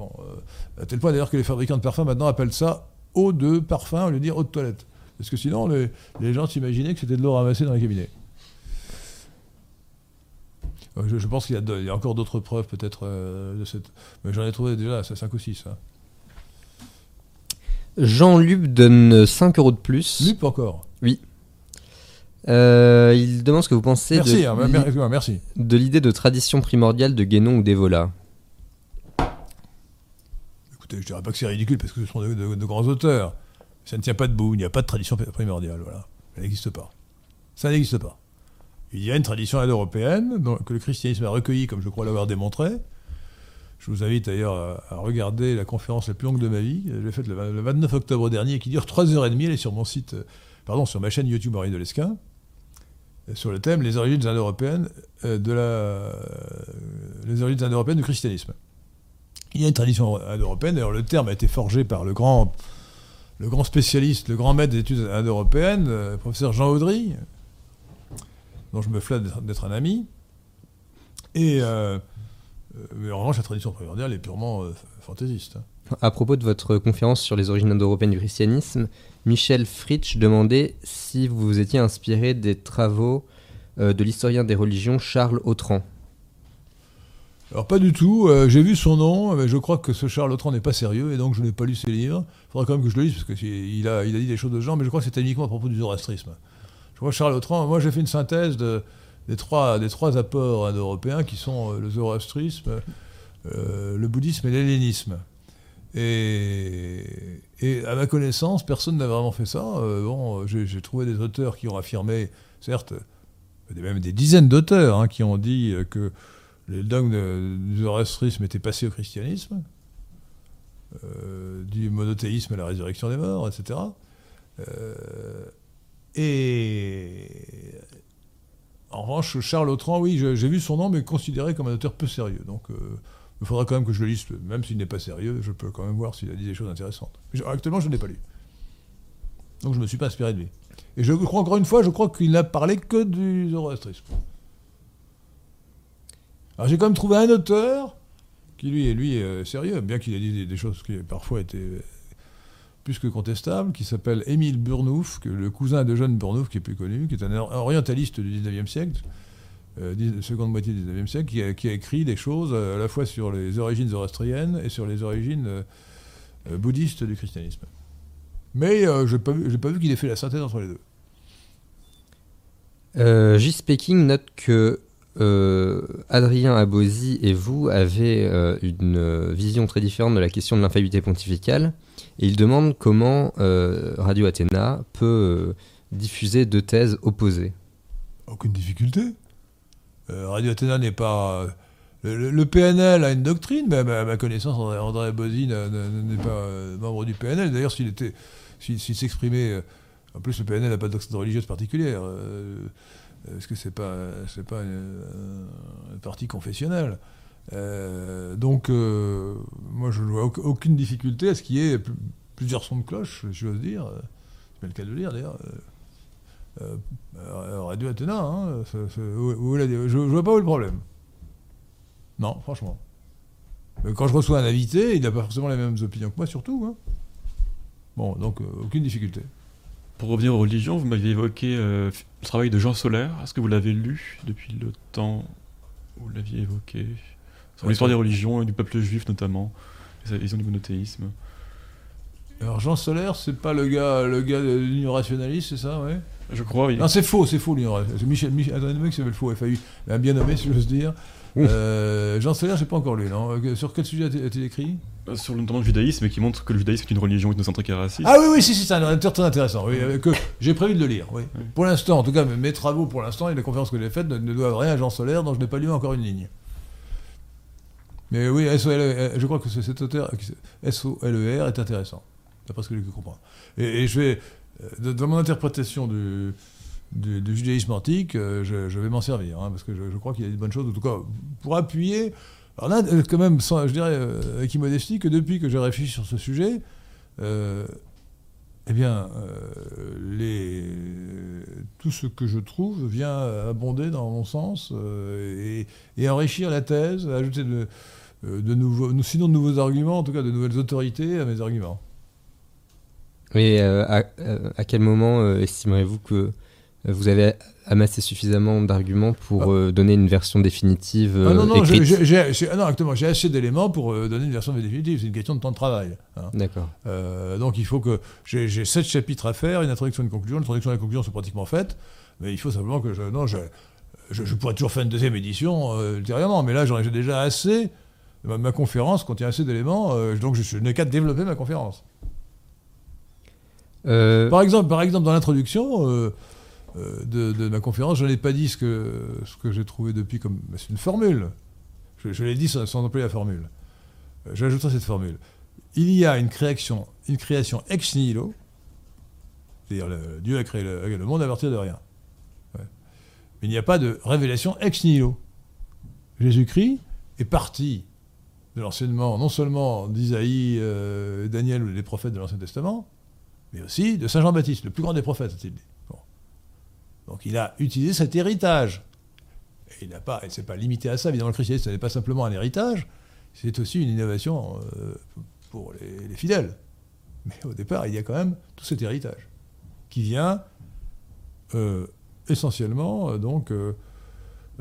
à tel point d'ailleurs que les fabricants de parfums maintenant appellent ça eau de parfum au lieu de dire eau de toilette. Parce que sinon, les, les gens s'imaginaient que c'était de l'eau ramassée dans les cabinets. Euh, Je, je pense qu'il y, a y encore d'autres preuves peut-être euh, de cette... Mais j'en ai trouvé déjà 5 ou 6. Hein. Jean-Luc donne 5 euros de plus. Lup encore? Euh, il demande ce que vous pensez Merci, de, hein, merci. de l'idée de tradition primordiale de Guénon ou d'Evola. Écoutez, je dirais pas que c'est ridicule parce que ce sont de, de- de grands auteurs. Ça ne tient pas debout, il n'y a pas de tradition primordiale, voilà. Ça n'existe pas. Ça n'existe pas. Il y a une tradition indo-européenne que le christianisme a recueillie, comme je crois l'avoir démontré. Je vous invite d'ailleurs à, regarder la conférence la plus longue de ma vie. Je l'ai faite le, vingt- le 29 octobre dernier qui dure 3h30. Elle est sur mon site, euh, pardon, sur ma chaîne YouTube Henri de Lesquin, euh, sur le thème Les origines indo-européennes euh, les origines indo-européennes du christianisme. Il y a une tradition indo-européenne, d'ailleurs le terme a été forgé par le grand, spécialiste, le grand maître des études indo-européennes, le professeur Jean Audry, dont je me flatte d'être- un ami. Et euh, euh, mais en revanche, la tradition primordiale est purement euh, fantaisiste. hein. À propos de votre conférence sur les origines indo-européennes du christianisme, Michel Fritsch demandait si vous vous étiez inspiré des travaux euh, de l'historien des religions Charles Autran. Alors pas du tout, euh, j'ai vu son nom, mais je crois que ce Charles Autran n'est pas sérieux, et donc je n'ai pas lu ses livres. Il faudra quand même que je le lise, parce qu'il a, il a dit des choses de ce genre, mais je crois que c'était uniquement à propos du zoroastrisme. Je que Charles Autran, moi j'ai fait une synthèse de- des, trois, apports indo-européens qui sont euh, le zoroastrisme, euh, le bouddhisme et l'hellénisme. Et, à ma connaissance, personne n'a vraiment fait ça. Euh, bon, j'ai trouvé des auteurs qui ont affirmé, certes, même des dizaines d'auteurs hein, qui ont dit que les dogmes de- du zoroastrisme étaient passés au christianisme, du monothéisme à la résurrection des morts, etc. et en revanche, Charles Autran, oui, j'ai vu son nom, mais considéré comme un auteur peu sérieux. Donc, euh, il faudra quand même que je le lise, même s'il n'est pas sérieux, je peux quand même voir s'il a dit des choses intéressantes. Actuellement, je ne l'ai pas lu. Donc, je ne me suis pas inspiré de lui. Et je crois, encore une fois, je crois qu'il n'a parlé que du zoroastrisme. Alors, j'ai quand même trouvé un auteur qui, lui, est lui, est sérieux, bien qu'il ait dit des, choses qui parfois étaient euh, plus que contestables, qui s'appelle Émile Burnouf, que le cousin de Jeanne Burnouf, qui est plus connu, qui est un or- orientaliste du 19e siècle, euh, seconde moitié du 19e siècle, qui a, écrit des choses euh, à la fois sur les origines zoroastriennes et sur les origines euh, bouddhistes du christianisme. Mais je n'ai pas vu, qu'il ait fait la synthèse entre les deux. Euh. Speaking note que euh, Adrien Abosi et vous avez euh, une euh, vision très différente de la question de l'infaillibilité pontificale. Et il demande comment Radio Athéna peut diffuser deux thèses opposées. Aucune difficulté. Radio Athéna n'est pas. Le, PNL a une doctrine, mais à ma, connaissance, André, n'a- n'est pas membre du PNL. D'ailleurs, s'il s'il s'exprimait, en plus le PNL n'a pas de doctrine religieuse particulière, parce que c'est pas, c'est pas une, un parti confessionnel. Euh, donc, euh, moi, je ne vois auc- aucune difficulté à ce qu'il y ait pl- plusieurs sons de cloche, si j'ose dire. euh, C'est pas le cas de le dire, d'ailleurs. euh, euh, euh, Radio Athéna, hein, je, je vois pas où est le problème. Non, franchement. Quand je reçois un invité, il n'a pas forcément les mêmes opinions que moi, surtout. hein. Bon, donc euh, aucune difficulté. Pour revenir aux religions, vous m'aviez évoqué euh, le travail de Jean Solaire. Est-ce que vous l'avez lu depuis le temps où vous l'aviez évoqué? Sur Ouais, l'histoire des religions et du peuple juif notamment, les visions du monothéisme. Alors Jean Solaire, c'est pas le gars, le gars de l'Union rationaliste, c'est ça, ouais? Je crois, oui. Non, c'est faux, c'est faux l'Union rationaliste. C'est Michel, Michel, attendez, le mec qui s'appelle faux, FAU, bien nommé, si j'ose dire. Euh, Jean Solaire, j'ai pas encore lu, non Euh, Sur quel sujet a-t-il a-t-il écrit? Euh, Sur le notamment le judaïsme, qui montre que le judaïsme est une religion ethnocentrique et raciste. Ah oui, oui, si, si, c'est un auteur très intéressant. Oui, euh, que j'ai prévu de le lire. Oui. Oui. Pour l'instant, en tout cas, mes, travaux pour l'instant et les conférences que j'ai faites ne, ne doivent rien à Jean Solaire, dont je n'ai pas lu encore une ligne. Mais oui, SOLER, je crois que cet auteur, SOLER, est intéressant, d'après ce que j'ai pu comprendre. Et, et je vais, dans mon interprétation du, du, judaïsme antique, euh, je, je vais m'en servir, hein, parce que je, je crois qu'il y a de bonnes choses, en tout cas, pour appuyer. Alors là, euh, quand même, sans- je dirais euh, avec immodestie, que depuis que j'ai réfléchi sur ce sujet, eh bien, tout ce que je trouve vient abonder dans mon sens et, enrichir la thèse, ajouter de, nouveaux, sinon de nouveaux arguments, en tout cas de nouvelles autorités à mes arguments. Et à, à quel moment estimerez-vous que vous avez amassé suffisamment d'arguments pour Ah. euh, donner une version définitive euh, ah non, non, écrite j'ai- ah non, exactement, j'ai assez d'éléments pour euh, donner une version définitive. C'est une question de temps de travail. hein. D'accord. Euh, donc il faut que j'ai, sept chapitres à faire, une introduction une conclusion. L'introduction et la conclusion sont pratiquement faites, mais il faut simplement que je. Non, je, pourrais toujours faire une deuxième édition euh, ultérieurement, mais là j'en ai déjà assez. Ma, ma conférence contient assez d'éléments, euh, donc je, n'ai qu'à développer ma conférence. Euh, Par exemple, par exemple dans l'introduction euh, euh, de, de ma conférence, je n'ai pas dit ce que, j'ai trouvé depuis comme. C'est une formule. Je, l'ai dit sans, sans employer la formule. Euh, J'ajouterai cette formule. Il y a une création, une création ex nihilo, c'est-à-dire Dieu a créé le, le monde à partir de rien. Mais il n'y a pas de révélation ex nihilo. Jésus-Christ est parti de l'enseignement non seulement d'Isaïe, euh, Daniel ou des prophètes de l'Ancien Testament, mais aussi de Saint Jean-Baptiste, le plus grand des prophètes, a-t-il dit. Donc il a utilisé cet héritage. Et il n'a pas, il s'est pas limité à ça. Évidemment, le christianisme, ce n'est pas simplement un héritage, c'est aussi une innovation euh, pour les, les fidèles. Mais au départ, il y a quand même tout cet héritage qui vient euh, essentiellement euh, donc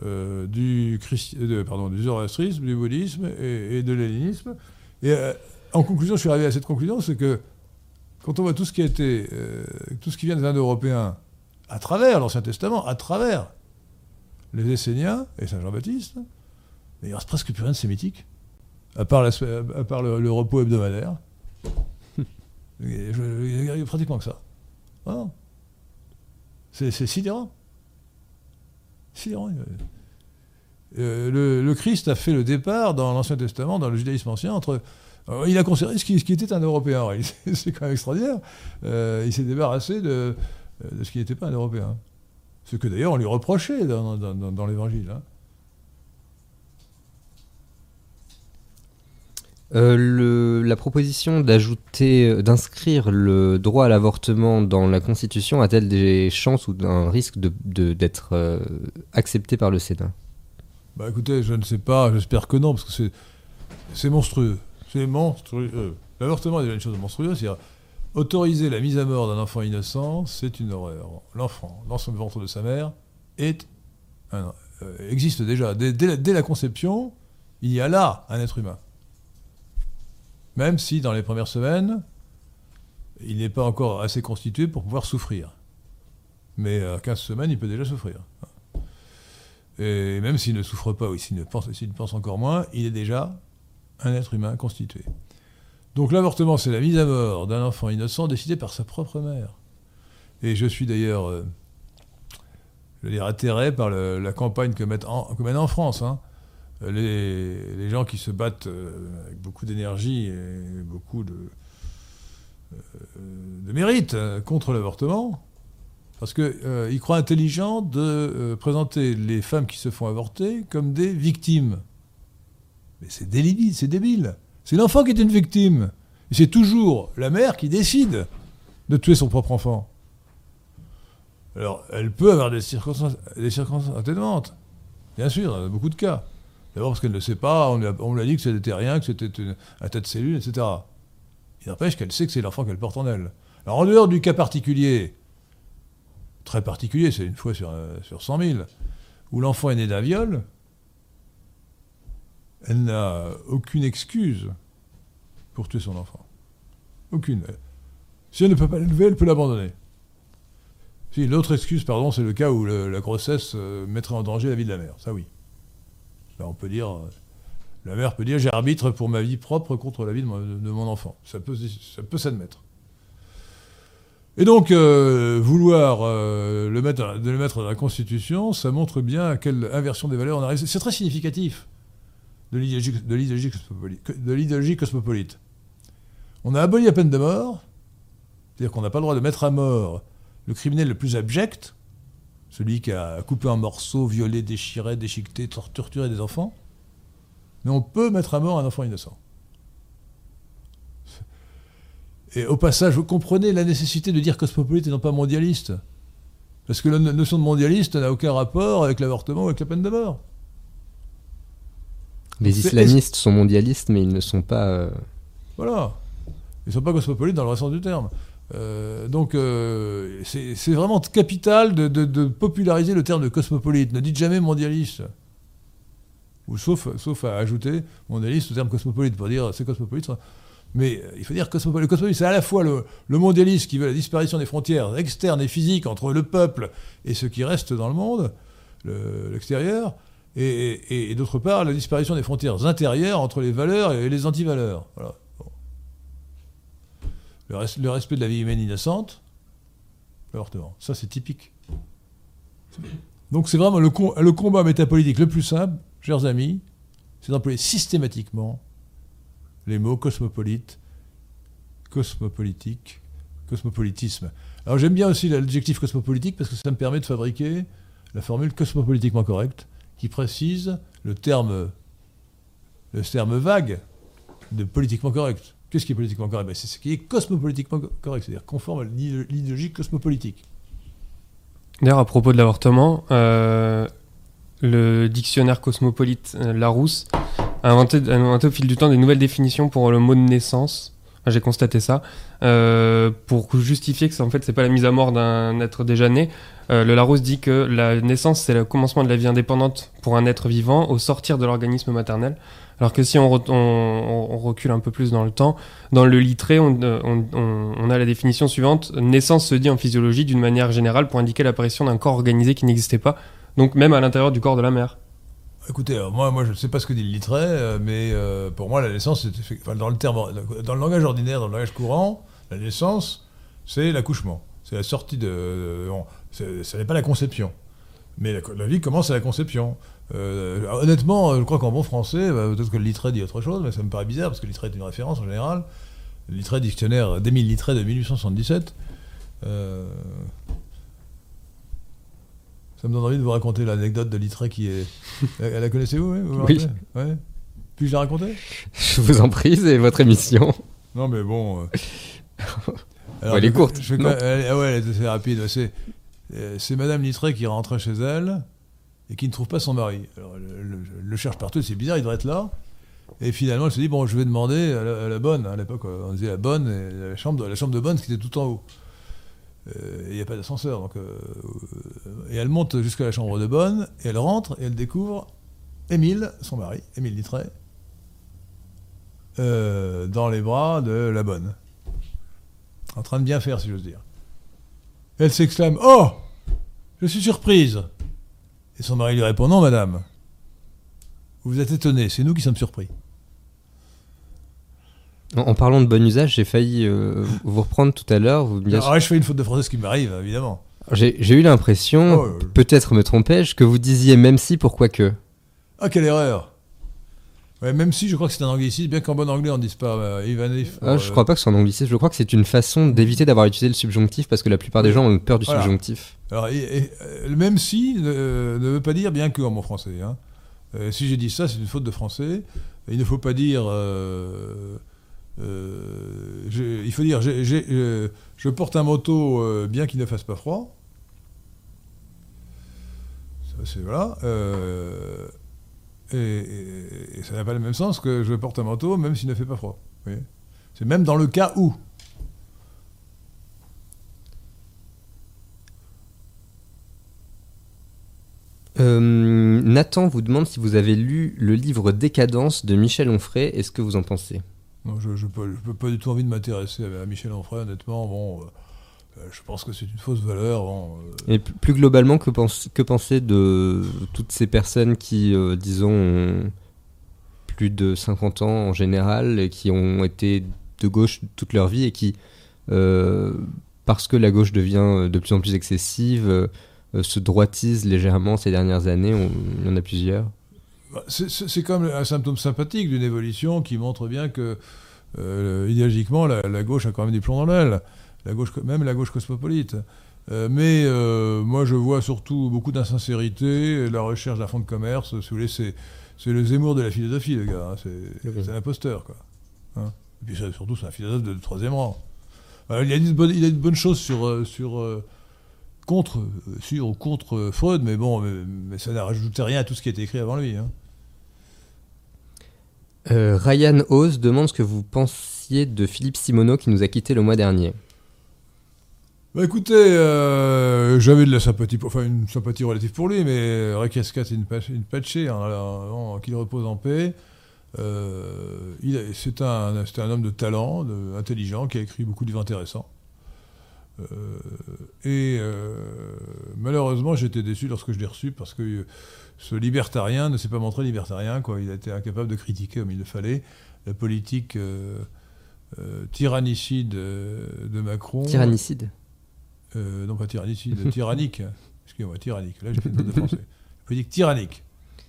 du, du zoroastrisme, du bouddhisme et, et de l'hellénisme. Et en conclusion, je suis arrivé à cette conclusion, c'est que quand on voit tout ce qui a tout ce qui vient des Indo-Européens à travers l'Ancien Testament, à travers les Esséniens et Saint Jean-Baptiste, il ne reste presque plus rien de sémitique, à part, la, à part le, le repos hebdomadaire. Il n'y a pratiquement que ça. C'est sidérant. Sidérant. Euh, le, le Christ a fait le départ dans l'Ancien Testament, dans le judaïsme ancien, entre. euh, il a conservé ce qui, ce qui était un Européen. C'est quand même extraordinaire. Euh, il s'est débarrassé de, de ce qui n'était pas un Européen. Ce que d'ailleurs on lui reprochait dans, dans- dans- dans l'Évangile. hein. Euh, le- la proposition d'ajouter, euh, d'inscrire le droit à l'avortement dans la Constitution a-t-elle des chances ou un risque de- de- d'être euh, acceptée par le Sénat? Bah écoutez, je ne sais pas, j'espère que non, parce que c'est, c'est monstrueux. C'est monstrueux. L'avortement est déjà une chose monstrueuse, c'est-à-dire autoriser la mise à mort d'un enfant innocent, c'est une horreur. L'enfant, dans son ventre de sa mère, euh, existe déjà. Dès, la, conception, il y a là un être humain. Même si dans les premières semaines, il n'est pas encore assez constitué pour pouvoir souffrir. Mais à 15 semaines, il peut déjà souffrir. Et même s'il ne souffre pas ou s'il ne s'il pense encore moins, il est déjà un être humain constitué. Donc l'avortement, c'est la mise à mort d'un enfant innocent décidé par sa propre mère. Et je suis d'ailleurs, euh, je veux dire, atterré par la campagne que, mettent en- France. hein. Les, gens qui se battent euh, avec beaucoup d'énergie et beaucoup de, euh, mérite contre l'avortement, parce qu'ils croient intelligent de présenter les femmes qui se font avorter comme des victimes. Mais c'est c'est débile. C'est l'enfant qui est une victime. Et c'est toujours la mère qui décide de tuer son propre enfant. Alors, elle peut avoir des circonstances, des circonstances atténuantes. Bien sûr, dans beaucoup de cas. D'abord parce qu'elle ne sait pas, on lui a, dit que c'était rien, que c'était un tas de cellules, etc. Il n'empêche qu'elle sait que c'est l'enfant qu'elle porte en elle. Alors en dehors du cas particulier, très particulier, c'est une fois sur, euh, sur 100 000, où l'enfant est né d'un viol, elle n'a aucune excuse pour tuer son enfant. Aucune. Si elle ne peut pas l'élever, elle peut l'abandonner. Si, l'autre excuse, pardon, c'est le cas où la grossesse euh, mettrait en danger la vie de la mère. Ça, oui. Là, on peut dire. euh, la mère peut dire j'arbitre pour ma vie propre contre la vie de mon, enfant. Ça peut, s'admettre. Et donc, euh, vouloir le mettre, dans la Constitution, ça montre bien à quelle inversion des valeurs on arrive. C'est très significatif de l'idéologie cosmopolite. On a aboli la peine de mort, c'est-à-dire qu'on n'a pas le droit de mettre à mort le criminel le plus abject, celui qui a coupé en morceaux, violé, déchiré, déchiqueté, tor- torturé des enfants, mais on peut mettre à mort un enfant innocent. Et au passage, vous comprenez la nécessité de dire cosmopolite et non pas mondialiste Parce que la no- notion de mondialiste n'a aucun rapport avec l'avortement ou avec la peine de mort. Les islamistes sont mondialistes, mais ils ne sont pas. euh, Voilà. Ils ne sont pas cosmopolites dans le sens du terme. Euh, donc, euh, c'est vraiment capital de, de- de populariser le terme de cosmopolite. Ne dites jamais mondialiste. Ou sauf, sauf à ajouter mondialiste au terme cosmopolite pour dire c'est cosmopolite. Mais il faut dire cosmopolite. Le cosmopolite, c'est à la fois le, le mondialiste qui veut la disparition des frontières externes et physiques entre le peuple et ce qui reste dans le monde, le- l'extérieur, et, d'autre part la disparition des frontières intérieures entre les valeurs et les antivaleurs. Le, res- le respect de la vie humaine innocente, l'avortement. Ça, c'est typique. Donc, c'est vraiment le, le combat métapolitique le plus simple, chers amis, c'est d'employer systématiquement les mots cosmopolite, cosmopolitique, cosmopolitisme. Alors, j'aime bien aussi l'adjectif cosmopolitique parce que ça me permet de fabriquer la formule cosmopolitiquement correcte qui précise le terme, le terme vague de politiquement correct. Qu'est-ce qui est politiquement correct? Ben, C'est ce qui est cosmopolitiquement co- correct, c'est-à-dire conforme à l'idé- l'idéologie cosmopolitique. D'ailleurs, à propos de l'avortement, euh, le dictionnaire cosmopolite euh, Larousse a inventé, au fil du temps des nouvelles définitions pour le mot de naissance. Enfin, J'ai constaté ça. Euh, pour justifier que ça, en fait, pas la mise à mort d'un être déjà né. Euh, le Larousse dit que la naissance, c'est le commencement de la vie indépendante pour un être vivant au sortir de l'organisme maternel. Alors que si on, re- on- on recule un peu plus dans le temps, dans le littré, on, euh, a la définition suivante. Naissance se dit en physiologie d'une manière générale pour indiquer l'apparition d'un corps organisé qui n'existait pas, donc même à l'intérieur du corps de la mère. Écoutez, alors, moi, moi, je ne sais pas ce que dit le littré, euh, mais euh, pour moi, la naissance, dans le dans le langage ordinaire, dans le langage courant, la naissance, c'est l'accouchement, c'est la sortie de. Ça n'est pas la conception, mais la, la vie commence à la conception. Euh, honnêtement, je crois qu'en bon français, bah, peut-être que le littré dit autre chose, mais ça me paraît bizarre parce que littré est une référence en général. Le littré dictionnaire d'Émile Littré de 1877. euh, ça me donne envie de vous raconter l'anecdote de Littré qui est. La, la connaissez-vous oui, vous Oui. Ouais. Puis-je la raconter? Je vous en prie, c'est votre émission. Non, mais bon. euh, elle est courte, je non elle- ah ouais, elle est assez rapide. C'est, c'est Madame Littré qui rentrait chez elle et qui ne trouve pas son mari. Alors, le, cherche partout, c'est bizarre, il devrait être là. Et finalement, elle se dit bon, je vais demander à la, à la bonne. À l'époque, on disait la bonne, et la chambre, de, la chambre de bonne, qui était tout en haut. Euh, Il n'y a pas d'ascenseur. Donc, euh, euh, et elle monte jusqu'à la chambre de bonne, et elle rentre, et elle découvre Émile, son mari, Émile Littré, euh, dans les bras de la bonne. En train de bien faire, si j'ose dire. Elle s'exclame Oh Je suis surprise Et son mari lui répond Non, madame. Vous êtes étonnée, c'est nous qui sommes surpris. En, en parlant de bon usage, j'ai failli euh, vous reprendre tout à l'heure. Vous Alors, là, je fais une faute de français, ce qui m'arrive, évidemment. J'ai j'ai eu l'impression, Oh, euh, peut-être me trompais-je, que vous disiez même si, pourquoi que. Ah, quelle erreur Ouais, même si je crois que c'est un anglicisme, bien qu'en bon anglais on ne dise pas euh, even if. Ah, euh, je crois pas que ce soit en anglicisme, je crois que c'est une façon d'éviter d'avoir utilisé le subjonctif parce que la plupart des gens ont peur du Voilà. subjonctif. Alors, et- et, euh, même si euh, ne veut pas dire bien que en mon français. hein. Euh, si j'ai dit ça, c'est une faute de français. Il ne faut pas dire. il faut dire euh, je porte un euh, bien qu'il ne fasse pas froid. C'est voilà. Et, et- et ça n'a pas le même sens que je porte un manteau même s'il ne fait pas froid. C'est même dans le cas où. Euh, Nathan vous demande si vous avez lu le livre Décadence de Michel Onfray. Est-ce que vous en pensez? Non, je n'ai pas, pas du tout envie de m'intéresser à, Michel Onfray, honnêtement. Bon, euh, je pense que c'est une fausse valeur. Bon, euh, Et plus globalement, que, pense- que penser de toutes ces personnes qui, euh, disons, ont plus de 50 ans en général et qui ont été de gauche toute leur vie et qui, euh, parce que la gauche devient euh, de plus en plus excessive, euh, euh, se droitise légèrement ces dernières années On- Il y en a plusieurs. Bah, C'est- c'est comme un symptôme sympathique d'une évolution qui montre bien que, euh, idéologiquement, la, la gauche a quand même des plombs dans l'aile, la gauche, même la gauche cosmopolite. Euh, mais euh, moi, je vois surtout beaucoup d'insincérité, la recherche d'un fonds de commerce. Si vous voulez, c'est le Zemmour de la philosophie, le gars. hein. C'est c'est un imposteur, quoi. Hein. Et puis surtout, c'est un philosophe de, troisième rang. Alors, il, a dit de bonnes, il a dit de bonnes choses sur, euh, sur contre, sur ou contre Freud, mais bon, mais, mais ça n'a rajouté rien à tout ce qui a été écrit avant lui. hein. Euh, Ryan Oz demande ce que vous pensiez de Philippe Simoneau qui nous a quitté le mois dernier. Bah écoutez, euh, j'avais de la sympathie, pour, enfin une sympathie relative pour lui, mais Requiescat une, pach- une patchée, hein, qu'il repose en paix. Euh, c'est un, un homme de talent, intelligent, qui a écrit beaucoup de livres intéressants. Euh, et malheureusement, j'étais déçu lorsque je l'ai reçu parce que ce libertarien ne s'est pas montré libertarien. Quoi. Il a été incapable de critiquer comme il le fallait la politique tyrannicide de Macron. Tyrannicide Euh, non, pas tyrannicide, tyrannique. Excusez-moi, tyrannique. Là, j'ai fait de français. Politique tyrannique.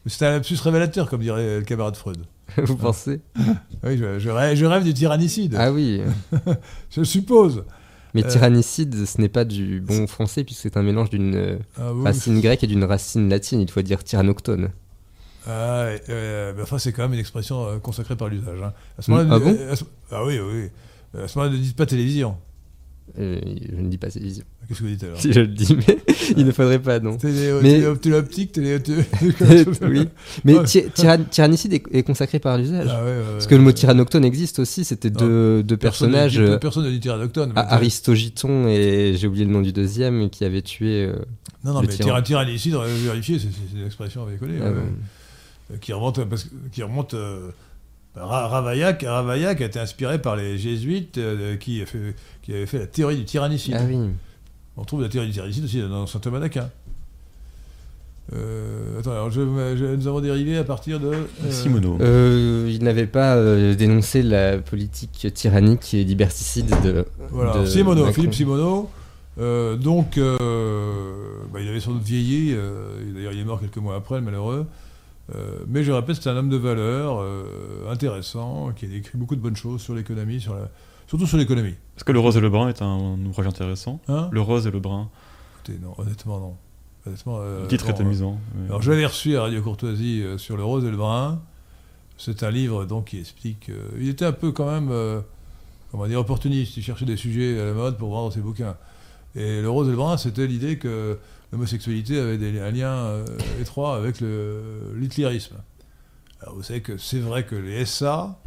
Mais C'est un lapsus révélateur, comme dirait le camarade Freud. Vous pensez Oui, je, je rêve, je rêve du tyrannicide. Ah oui. Je suppose. Mais Euh. tyrannicide, ce n'est pas du bon français puisque c'est un mélange d'une Ah, oui, racine grecque et d'une racine latine. Il faut dire tyrannoctone. Ah, euh, mais enfin, c'est quand même une expression euh, consacrée par l'usage. hein. À ce Mm, moment-là, ah bon ah oui. oui. À ce moment-là, ne dites pas télévision. Euh, je ne dis pas télévision. Qu'est-ce que vous dites alors Si je le dis, mais il ne faudrait pas, non. Téléoptique, télé, télé- oui. Mais tyrannicide est, est consacré par l'usage. Ah, ouais, ouais, Parce ouais. que le mot tyrannoctone existe aussi. C'était deux, deux Personne ne personnages, dit- euh, Personne ne dit mais- A- Aristogiton et j'ai oublié le nom du deuxième, qui avait tué. euh, Non, non, mais tyran. tyran- tyrannicide, vérifier, c'est une expression avec collé. euh, qui remonte, parce qui remonte euh, Ravaillac, Ravaillac a été inspiré par les jésuites euh, qui, a fait- qui avaient fait la théorie du tyrannicide. Ah oui. On trouve la théorie du tyrannicide aussi dans saint Thomas d'Aquin. Euh, attends, alors je- je- nous avons dérivé à partir de. euh, Simoneau. Euh, il n'avait pas euh, dénoncé la politique tyrannique et liberticide de. Voilà, de Simoneau, Macron. Philippe Simoneau. Euh, donc, euh, bah, il avait sans doute vieilli. euh, D'ailleurs, il est mort quelques mois après, le malheureux. Euh, mais je répète, c'est un homme de valeur, euh, intéressant, qui a écrit beaucoup de bonnes choses sur l'économie, sur la... surtout sur l'économie. Est-ce que Le Rose et le Brun est un ouvrage intéressant? Hein? Le Rose et le Brun. Écoutez, non, honnêtement, non. Honnêtement, euh, Le titre est euh, amusant. Alors, je l'ai reçu à Radio Courtoisie sur le rose et le brun. C'est un livre donc qui explique. il était un peu quand même, comment dire, opportuniste. Il cherchait des sujets à la mode pour vendre ses bouquins. Et le rose et le brun, c'était l'idée que l'homosexualité avait un lien euh, étroit avec l'hitlérisme. Alors vous savez que c'est vrai que les SA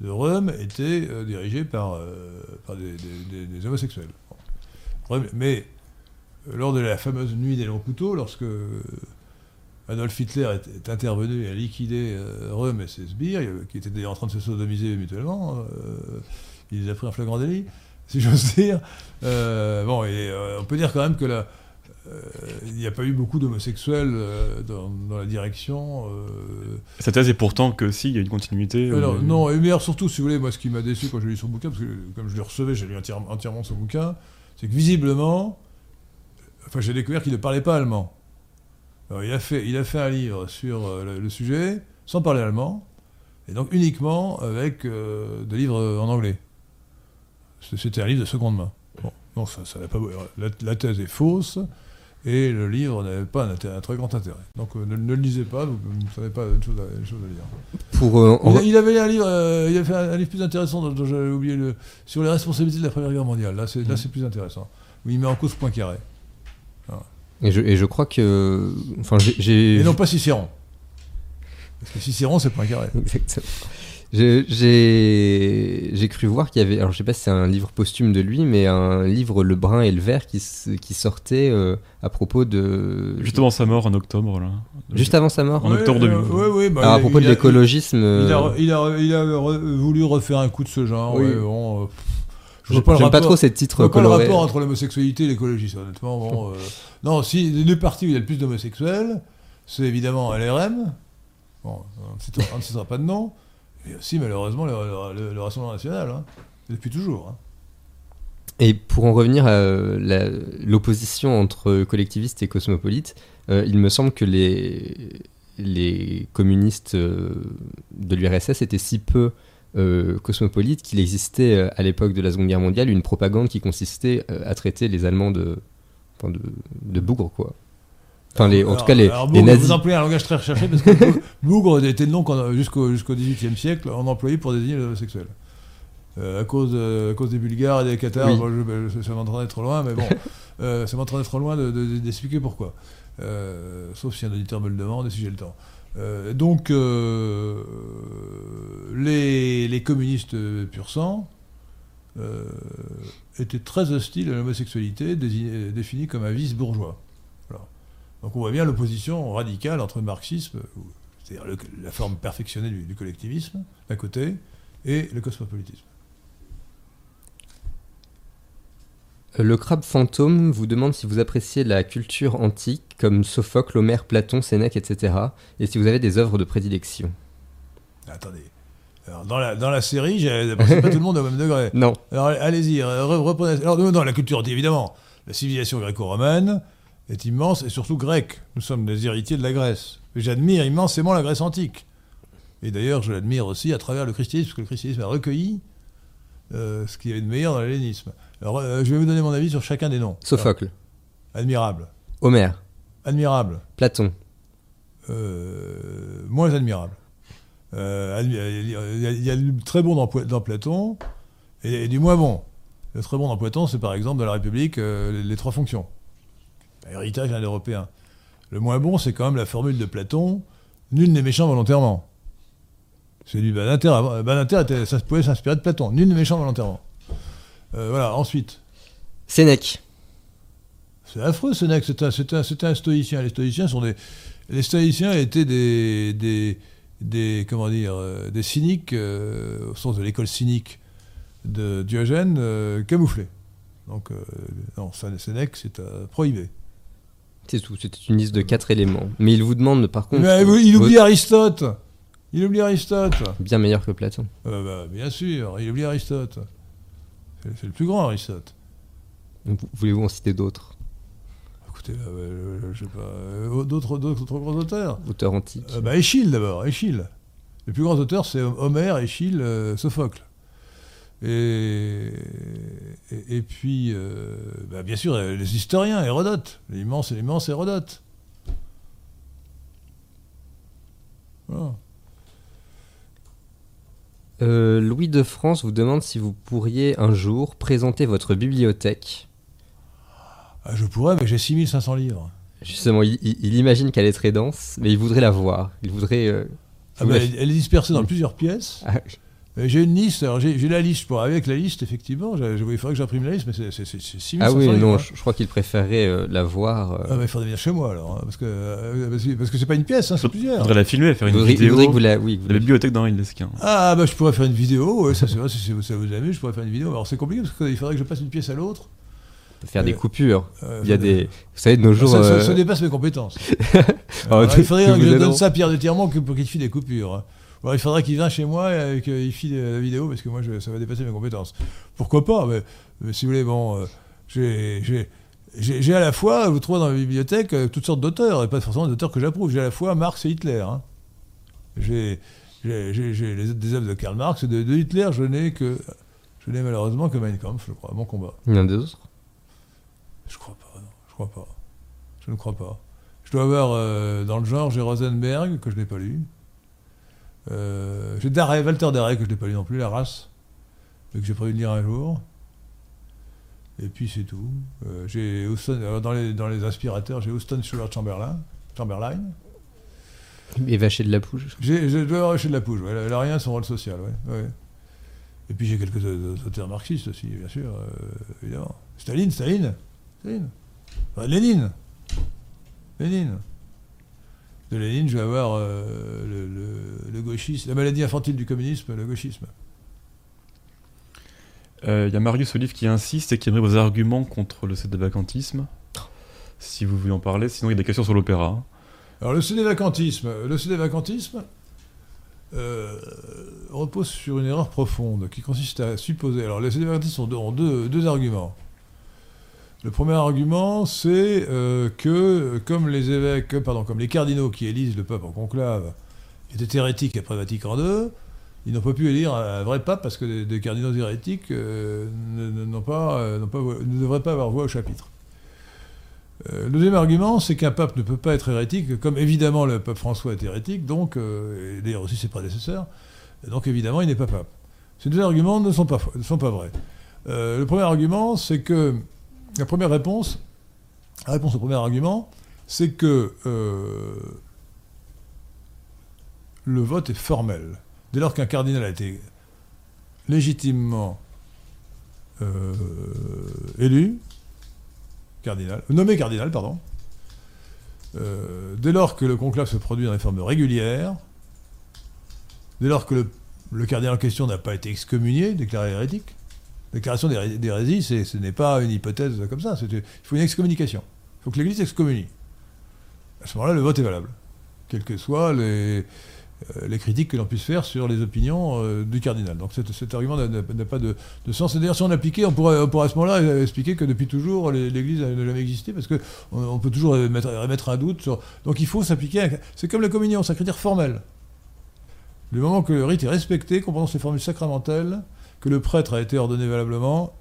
de Rome étaient euh, dirigés par, euh, des, homosexuels. Mais lors de la fameuse nuit des longs couteaux, lorsque Adolf Hitler est, intervenu et a liquidé Rome et ses sbires, qui étaient d'ailleurs en train de se sodomiser mutuellement, il les a pris en flagrant délit, si j'ose dire. Bon, et on peut dire quand même que euh, il n'y a pas eu beaucoup d'homosexuels euh, dans, dans la direction. euh, Sa thèse est pourtant que si, il y a une continuité. alors, euh, non, et alors surtout, si vous voulez, moi, ce qui m'a déçu quand j'ai lu son bouquin, parce que comme je le recevais, j'ai lu entièrement, entièrement son bouquin, c'est que visiblement, enfin, j'ai découvert qu'il ne parlait pas allemand. Alors, il a fait, il a fait un livre sur euh, le, le sujet, sans parler allemand, et donc uniquement avec euh, des livres en anglais. C'était un livre de seconde main. Bon, non, ça, ça n'a pas, la, la thèse est fausse, et le livre n'avait pas un, très grand intérêt. Donc euh, ne, ne le lisez pas, vous ne savez pas une chose à, une chose à lire. Pour, euh, Il, avait un livre, euh, il a fait un, un livre plus intéressant dont, dont j'avais oublié le sur les responsabilités de la Première Guerre mondiale. Là, c'est c'est plus intéressant. Où il met en cause Poincaré. et, je, et je crois que. Enfin, j'ai. Et non pas Cicéron. Parce que Cicéron, c'est Poincaré. Exactement. J'ai j'ai cru voir qu'il y avait, alors je sais pas si c'est un livre posthume de lui, mais un livre Le Brun et le Vert qui, qui sortait euh, à propos de. Juste avant sa mort en octobre, là. Juste avant sa mort En octobre Ouais, 2000. ouais, ouais, bah, Alors, à propos il de a- l'écologisme. Il euh, a, il, a, il a re- voulu refaire un coup de ce genre. Oui. ouais, bon, euh, je vois pas le pas, rapport- trop ces titres pas le rapport entre l'homosexualité et l'écologie, honnêtement. Bon, euh, non, si les deux partis où il y a le plus d'homosexuels, c'est évidemment LRM. Bon, on ne citera, on ne citera pas de nom. Et aussi, malheureusement, le, le- le Rassemblement national. hein. Depuis toujours. hein. Et pour en revenir à l'opposition entre collectivistes et cosmopolites, euh, il me semble que les, communistes euh, de l'URSS étaient si peu euh, cosmopolites qu'il existait à l'époque de la Seconde Guerre mondiale une propagande qui consistait à traiter les Allemands de, enfin, de bougres, quoi. Enfin, les, en Alors- tout cas, les, alors, les nazis. Vous employez un langage très recherché parce que bou- bougre était le nom jusqu'au jusqu'au XVIIIe siècle on employait pour désigner les homosexuels. Euh, à, cause, à cause des Bulgares et des Cathares, Oui. bon, je- je- ça m'entraînait trop loin, mais bon, euh, ça m'entraînait trop loin de- de- d'expliquer pourquoi. Euh, sauf si un auditeur me le demande et si j'ai le temps. Euh, donc, euh, les, les communistes pur sang euh, étaient très hostiles à l'homosexualité, définie comme un vice bourgeois. Donc on voit bien l'opposition radicale entre le marxisme, c'est-à-dire le- la forme perfectionnée du, du collectivisme, d'un côté, et le cosmopolitisme. Le crabe fantôme vous demande si vous appréciez la culture antique comme Sophocle, Homère, Platon, Sénèque, etc. Et si vous avez des œuvres de prédilection. Attendez. Alors, dans, la, dans la série, j'ai pas tout le monde au même degré. Non. Alors allez-y, re- reprenez. Alors non, non, la culture, évidemment, la civilisation gréco-romaine est immense et surtout grecque. Nous sommes des héritiers de la Grèce. J'admire immensément la Grèce antique. Et d'ailleurs, je l'admire aussi à travers le christianisme, parce que le christianisme a recueilli euh, ce qu'il y avait de meilleur dans l'hellénisme. Alors, euh, je vais vous donner mon avis sur chacun des noms. Sophocle, Alors, admirable. Homère, Admirable. Platon, Euh, moins admirable. Admi- il y a- y, du très bon dans, Platon et, et du moins bon. Le très bon dans Platon, c'est par exemple dans la République les trois fonctions. Héritage d'un européen. Le moins bon, c'est quand même la formule de Platon nul n'est méchant volontairement. C'est du Badinter. Badinter, était- ça pouvait s'inspirer de Platon. Nul n'est méchant volontairement. Euh, voilà, ensuite. Sénèque, C'est affreux, ce mec. C'était un, un- stoïcien. Les stoïciens sont des. Les stoïciens étaient des. des, des comment dire. euh, des cyniques, euh, au sens de l'école cynique de Diogène, euh, camouflés. Donc, non, Sé- Sénèque, c'est à prohiber. C'est tout. C'était une liste de quatre éléments. Mais il vous demande par contre. Mais il votre- oublie Aristote Il oublie Aristote Bien meilleur que Platon. Euh, bah, Bien sûr, il oublie Aristote. C'est le plus grand, Aristote. Vous- Voulez-vous en citer d'autres? Écoutez, euh, je sais pas. euh, D'autres d'autres grands auteurs? Auteurs antiques Euh, bah, Échille d'abord, Échille. Les plus grands auteurs, c'est Homère, Échille, euh, Sophocle. Et, et, et puis, euh, bah, bien sûr, les historiens, Hérodote, l'immense l'immense Hérodote. Voilà. Euh, Louis de France vous demande si vous pourriez un jour présenter votre bibliothèque. Ah, je pourrais, mais j'ai 6500 livres. Justement, il, imagine qu'elle est très dense, mais il voudrait la voir. Il voudrait. euh, Ah, bah, elle, est dispersée dans plusieurs pièces. Ah, J'ai une liste, alors j'ai j'ai la liste, pour, avec la liste, effectivement, il faudrait que j'imprime la liste, mais c'est c'est- c'est- c'est 6500 ah oui, non, hein. je, je crois qu'il préférerait euh, la voir. euh, Ah, mais il faudrait venir chez moi alors, hein, parce que euh, parce que parce que c'est pas une pièce, hein, c'est plusieurs. faudrait la filmer, faire il une il vidéo. voudrait que vous la. Oui, vous La la- bibliothèque d'Henri Lesquin. Ah bah je pourrais faire une vidéo, ouais, ça c'est vrai, si ça ça vous amuse, je pourrais faire une vidéo. Alors c'est compliqué parce qu'il faudrait que je passe d'une pièce à l'autre. faire des Euh, coupures. Euh, Il y a des. Vous savez, de nos jours. Ça, ça- euh, ça dépasse mes compétences. Oh, Alors, il faudrait que vous je donne ça à Pierre de Tirement pour qu'il file des coupures. Il faudrait qu'il vienne chez moi et qu'il file la vidéo parce que moi je- ça va dépasser mes compétences. Pourquoi pas mais, mais si vous voulez, bon, euh, j'ai- à la fois, vous trouvez dans la bibliothèque, euh, toutes sortes d'auteurs, et pas forcément d'auteurs que j'approuve. J'ai à la fois Marx et Hitler. hein. J'ai des œuvres de Karl Marx et de, de Hitler, je n'ai que. Je n'ai malheureusement que Mein Kampf, je crois, mon combat. Il y en a d'autres. Je crois pas, non, je crois pas. Je ne crois pas. Je dois avoir, euh, dans le genre, j'ai Rosenberg, que je n'ai pas lu. Euh, j'ai Darré, Walter Darré, que je n'ai pas lu non plus, La race, et que j'ai prévu de lire un jour. Et puis c'est tout. Euh, j'ai dans, les, dans les aspirateurs, j'ai Houston Stewart Chamberlain. Chamberlain. Et vacher de la pouge. J'ai, je dois avoir chez de la pouge, ouais. elle a rien son rôle social, ouais. ouais. Et puis j'ai quelques euh, auteurs marxistes aussi, bien sûr, euh, évidemment. Staline, Staline, Staline. Enfin, Lénine. Lénine. De Lénine, je vais avoir euh, le, le- le gauchisme, la maladie infantile du communisme, le gauchisme. Euh, Il y a Marius Olive qui insiste et qui aimerait vos arguments contre le vacantisme. Si vous voulez en parler, sinon il y a des questions sur l'opéra. Alors le sédévacantisme, le sédévacantisme euh, repose sur une erreur profonde qui consiste à supposer. Alors les sédévacantistes ont deux, ont deux- deux arguments. Le premier argument, c'est euh, que comme les évêques, pardon, comme les cardinaux qui élisent le pape en conclave étaient hérétiques après Vatican II, ils n'ont pas pu élire un vrai pape parce que des, cardinaux hérétiques euh, ne- euh, devraient pas avoir voix au chapitre. Euh, le deuxième argument, c'est qu'un pape ne peut pas être hérétique, comme évidemment le pape François est hérétique, donc, euh, et d'ailleurs aussi ses prédécesseurs, donc évidemment il n'est pas pape. Ces deux arguments ne sont pas, vrais. Euh, le premier argument, c'est que, la première réponse, la réponse au premier argument, c'est que euh, le vote est formel. Dès lors qu'un cardinal a été légitimement euh, élu, cardinal, nommé cardinal, pardon, euh, dès lors que le conclave se produit dans les formes régulières, dès lors que le cardinal en question n'a pas été excommunié, déclaré hérétique, déclaration d'héré- d'hérésie, ce n'est pas une hypothèse comme ça, il faut une excommunication. Il faut que l'Église excommunie. À ce moment-là, le vote est valable, quelles que soient les, euh, critiques que l'on puisse faire sur les opinions euh, du cardinal. Donc cet, argument n'a- pas de, de sens. Et d'ailleurs, si on l'appliquait, on pourrait, à ce moment-là expliquer que depuis toujours, l'Église n'a jamais existé, parce qu'on on peut toujours remettre, un doute sur... Donc il faut s'appliquer... C'est comme la communion, c'est un critère formel. Le moment que le rite est respecté, qu'on prononce les formules sacramentelles, que le prêtre a été ordonné valablement,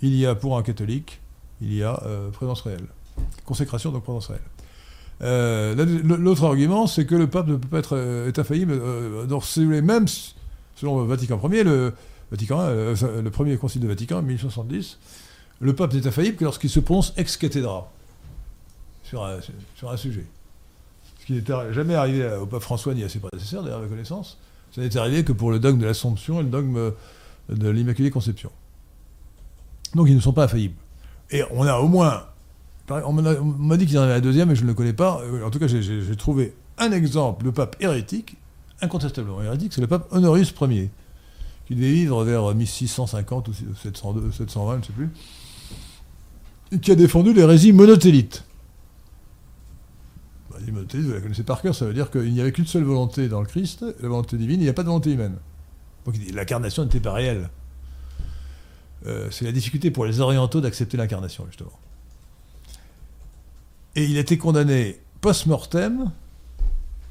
il y a pour un catholique, il y a euh, présence réelle. Consécration, donc présence réelle. Euh, la- L'autre argument, c'est que le pape ne peut pas être euh, infaillible. Euh, donc, si même selon Vatican Ier, le, Vatican, le premier concile de Vatican, 1070, le pape n'est infaillible que lorsqu'il se prononce ex cathedra sur un, sur un sujet. Ce qui n'est jamais arrivé au pape François ni à ses prédécesseurs, d'ailleurs, à ma connaissance. Ça n'est arrivé que pour le dogme de l'Assomption et le dogme de l'Immaculée Conception. Donc ils ne sont pas infaillibles. Et on a au moins. On m'a dit qu'il y en avait un deuxième, mais je ne le connais pas. Euh, En tout cas, j'ai- trouvé un exemple de pape hérétique, incontestablement hérétique, c'est le pape Honorius Ier, qui devait vers 1650 ou 702, 720, je ne sais plus, et qui a défendu l'hérésie monotélite. Vous la connaissez par cœur, ça veut dire qu'il n'y avait qu'une seule volonté dans le Christ, la volonté divine, il n'y a pas de volonté humaine. Donc l'incarnation n'était pas réelle. Euh, c'est la difficulté pour les orientaux d'accepter l'incarnation, justement. Et il a été condamné post-mortem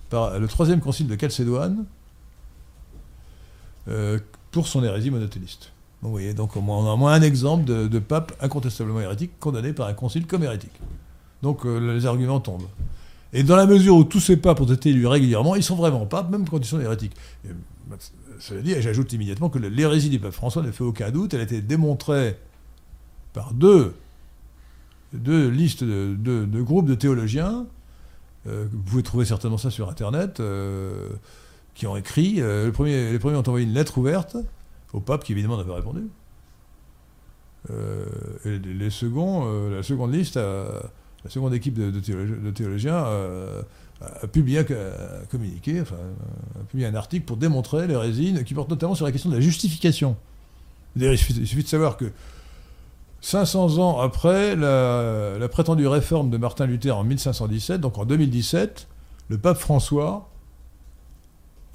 par le troisième concile de Chalcédoine euh, pour son hérésie monothéiste. Donc, vous voyez, donc on a au moins un exemple de, de pape incontestablement hérétique condamné par un concile comme hérétique. Donc euh, les arguments tombent. Et dans la mesure où tous ces papes ont été élus régulièrement, ils sont vraiment papes, même quand ils sont hérétiques. Et, bah, cela dit, j'ajoute immédiatement que l'hérésie du pape François ne fait aucun doute, elle a été démontrée par deux, deux listes de, groupes de théologiens, euh, vous pouvez trouver certainement ça sur Internet, euh, qui ont écrit, euh, les premiers ont envoyé une lettre ouverte au pape, qui évidemment n'a pas répondu. Et les, seconds, la seconde liste, a- la seconde équipe de, de théologi- de théologiens euh, a, publié un, un communiqué, enfin, a publié un article pour démontrer l'hérésie, qui porte notamment sur la question de la justification. Il suffit, de savoir que 500 ans après la, la prétendue réforme de Martin Luther en 1517, donc en 2017, le pape François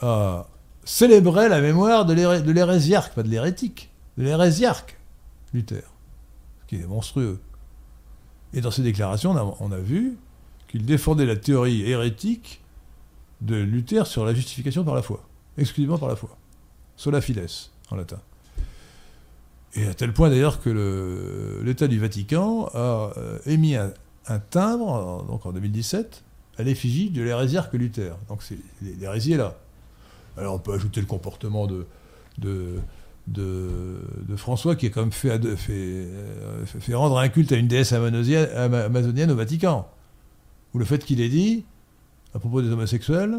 a célébré la mémoire de l'hérésiarque, pas de l'hérétique, de l'hérésiarque Luther, ce qui est monstrueux. Et dans ses déclarations, on a, vu qu'il défendait la théorie hérétique de Luther sur la justification par la foi, exclusivement par la foi. Sola fides, en latin. Et à tel point d'ailleurs que l'État du Vatican a euh, émis un, timbre, en- donc en 2017, à l'effigie de l'hérésiarque Luther. Donc l'hérésie est là. Alors on peut ajouter le comportement de, de, de, François qui a quand même fait, euh, rendre un culte à une déesse amazonienne, ama- amazonienne au Vatican. Ou le fait qu'il ait dit à propos des homosexuels,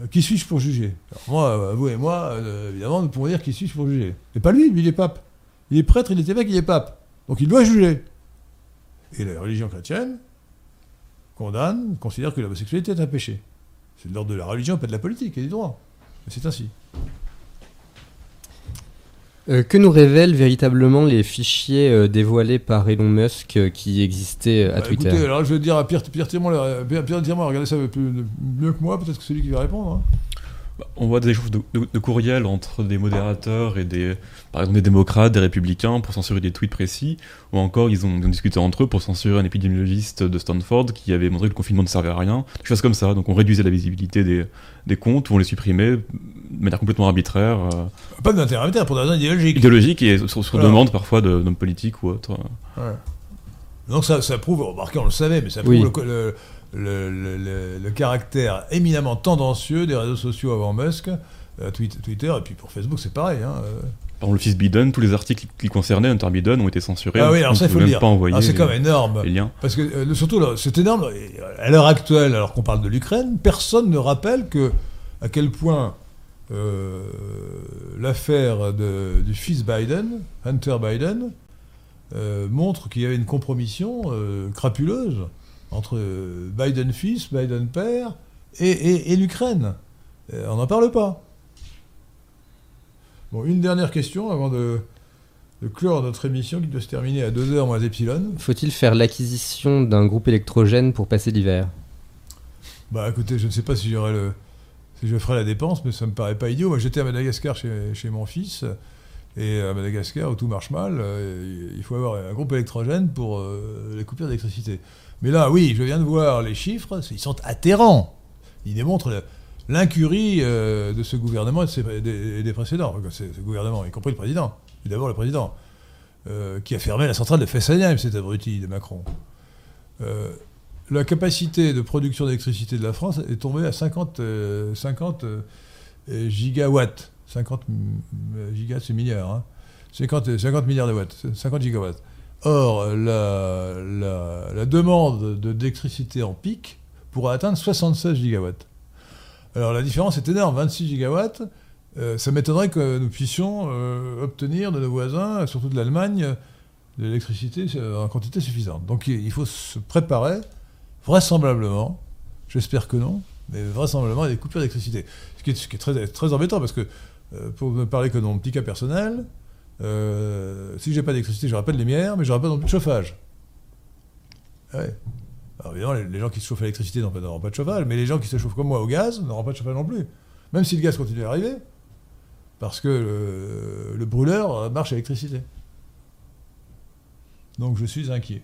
euh, qui suis-je pour juger? Alors Moi, euh, vous et moi, évidemment, nous pouvons dire qui suis-je pour juger. Mais pas lui, lui il est pape. Il est prêtre, il est évêque, il est pape. Donc il doit juger. Et la religion chrétienne condamne, considère que l'homosexualité est un péché. C'est de l'ordre de la religion, pas de la politique et du droit. Mais c'est ainsi. Euh, que nous révèlent véritablement les fichiers euh, dévoilés par Elon Musk euh, qui existaient à Bah, Twitter Écoutez, alors je vais dire à Pierre, Pierre Tiremont, euh, Pierre, regardez ça mieux que moi, peut-être que c'est lui qui va répondre. hein. Bah, On voit des échanges de, de, de courriels entre des modérateurs et des, par exemple, des démocrates, des républicains pour censurer des tweets précis, ou encore ils ont, ils ont discuté entre eux pour censurer un épidémiologiste de Stanford qui avait montré que le confinement ne servait à rien, des choses comme ça. Donc on réduisait la visibilité des, des comptes ou on les supprimait de manière complètement arbitraire, euh, Pas de l'intérêt arbitraire, pour des raisons idéologiques. idéologique et sur, sur Voilà. demande parfois de- d'hommes politiques ou autres. Ouais. Donc ça, ça prouve, remarquez, on le savait, mais ça prouve Oui. le, le- le- le- le- le caractère éminemment tendancieux des réseaux sociaux avant Musk, euh, Twitter, et puis pour Facebook c'est pareil. Hein. euh. Par exemple, le fils Biden, tous les articles qui concernaient Hunter Biden ont été censurés. Ah oui, alors ça il faut le dire. Ah, c'est quand même énorme. les liens. Parce que euh, surtout, c'est énorme. À l'heure actuelle, alors qu'on parle de l'Ukraine, personne ne rappelle que à quel point euh, l'affaire du fils Biden, Hunter Biden, euh, montre qu'il y avait une compromission crapuleuse entre Biden fils, Biden père et, et- et l'Ukraine. Euh, on n'en parle pas. Bon, une dernière question avant de, de clore notre émission qui doit se terminer à 2h moins epsilon. Faut-il faire l'acquisition d'un groupe électrogène pour passer l'hiver? Bah écoutez, je ne sais pas si le, si je ferai la dépense, mais ça me paraît pas idiot. Moi j'étais à Madagascar chez, chez mon fils, et à Madagascar où tout marche mal, euh, il faut avoir un groupe électrogène pour euh, les coupures d'électricité. Mais là, oui, je viens de voir les chiffres, ils sont atterrants. Ils démontrent l'incurie euh, de ce gouvernement et des, précédents. Ce, ce gouvernement, y compris le président. D'abord le président, euh, qui a fermé la centrale de Fessenheim, cet abruti de Macron. Euh, la capacité de production d'électricité de la France est tombée à 50, euh, 50 euh, euh, gigawatts. 50 mm, euh, gigas, c'est milliards. hein. 50, 50 milliards de watts, 50 gigawatts. Or, la, la- demande de- d'électricité en pic pourra atteindre 76 gigawatts. Alors la différence est énorme, 26 gigawatts. euh, ça m'étonnerait que nous puissions euh, obtenir de nos voisins, surtout de l'Allemagne, de l'électricité euh, en quantité suffisante. Donc il faut se préparer, vraisemblablement, j'espère que non, mais vraisemblablement à des coupures d'électricité. Ce qui est, très, très embêtant parce que, pour ne parler que de mon petit cas personnel, si j'ai pas d'électricité, j'aurai pas de lumière, mais j'aurai pas non plus de chauffage. Ah. Alors évidemment, les, gens qui se chauffent à l'électricité n'auront pas, de chauffage, mais les gens qui se chauffent comme moi au gaz n'auront pas de chauffage non plus. Même si le gaz continue à arriver, parce que le, le brûleur marche à l'électricité. Donc je suis inquiet.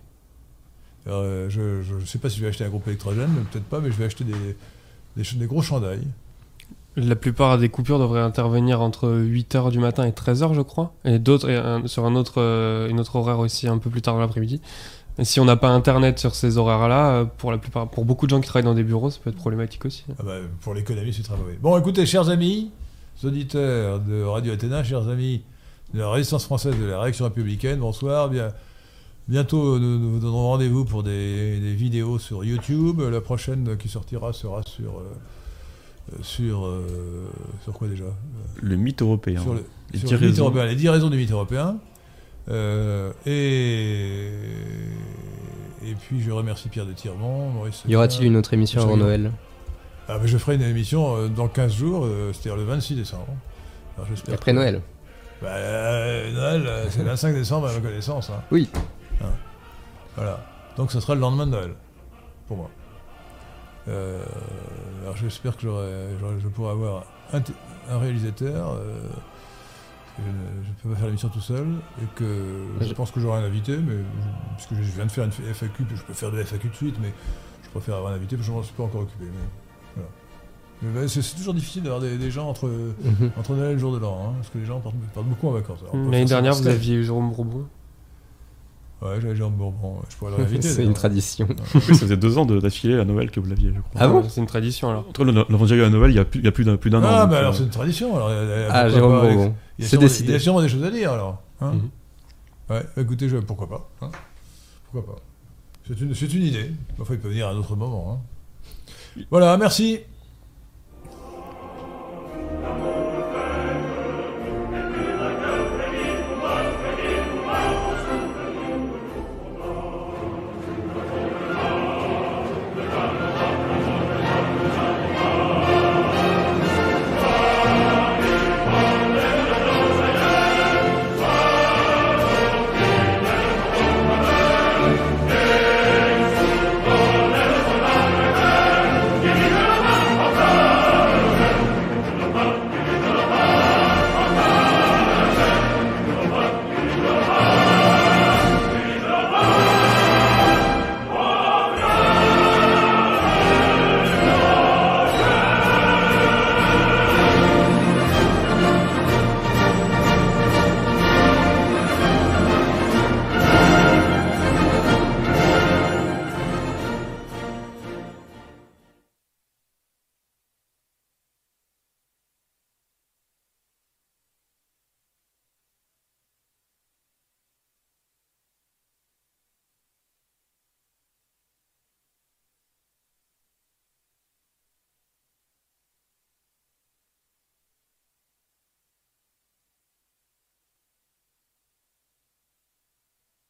Euh, je ne sais pas si je vais acheter un groupe électrogène, peut-être pas, mais je vais acheter des, des gros chandails. La plupart des coupures devraient intervenir entre 8h du matin et 13h, je crois. Et d'autres, sur un autre, euh, une autre horaire aussi un peu plus tard dans l'après-midi. Si on n'a pas internet sur ces horaires-là, euh, pour la plupart, pour beaucoup de gens qui travaillent dans des bureaux, ça peut être problématique aussi. Ah bah, pour l'économie, c'est très mauvais. Bon, écoutez, chers amis, auditeurs de Radio Athéna, chers amis de la résistance française de la réaction républicaine, bonsoir. Bien, bientôt, nous, vous donnerons rendez-vous pour des, vidéos sur YouTube. La prochaine qui sortira sera sur. euh, sur, euh, sur quoi déjà Le mythe européen. Sur, le, Les sur dix le mythe raisons. européen, les 10 raisons du mythe européen. Euh, et, et puis je remercie Pierre de Tiremont, Maurice. Y aura-t-il une autre émission avant. Noël? Ah, mais je ferai une émission euh, dans 15 jours, euh, c'est-à-dire le 26 décembre. Alors, j'espère Après que- Noël Bah, euh, Noël, euh, c'est le 25 décembre à ma connaissance. hein. Oui. Hein. Voilà. Donc ce sera le lendemain de Noël, pour moi. Euh, alors j'espère que j'aurai, je pourrai avoir un, réalisateur. euh, je ne peux pas faire l'émission tout seul. Et que je Je- pense que j'aurai un invité, mais je- puisque je viens de faire une FAQ, puis je peux faire de la FAQ de suite, mais je préfère avoir un invité parce que je m'en suis pas encore occupé. Mais, voilà. Mais, bah, c'est, toujours difficile d'avoir des, des gens entre, entre Noël et le jour de l'an, hein, parce que les gens partent, partent beaucoup en vacances. L'année dernière, vous aviez Jérôme Robron. Ouais, j'avais genre Bourbon, je pourrais l'inviter. c'est une tradition. Ça faisait deux ans d'affilée à Noël que vous l'aviez, je crois. Ah bon C'est une tradition alors. En tout cas, l'a- déjà eu à Noël il y a plus, d'un ah, an. Ah, donc, bah euh, alors c'est une tradition. Alors, Ah, Jérôme Bourbon. Il y a C'est sûrement- Il a sûrement des choses à dire alors. Hein. Mhm. Ouais, bah, écoutez, je, pourquoi pas. Hein. Pourquoi pas C'est une, idée. Enfin, il peut venir à un autre moment. Hein. Voilà, merci.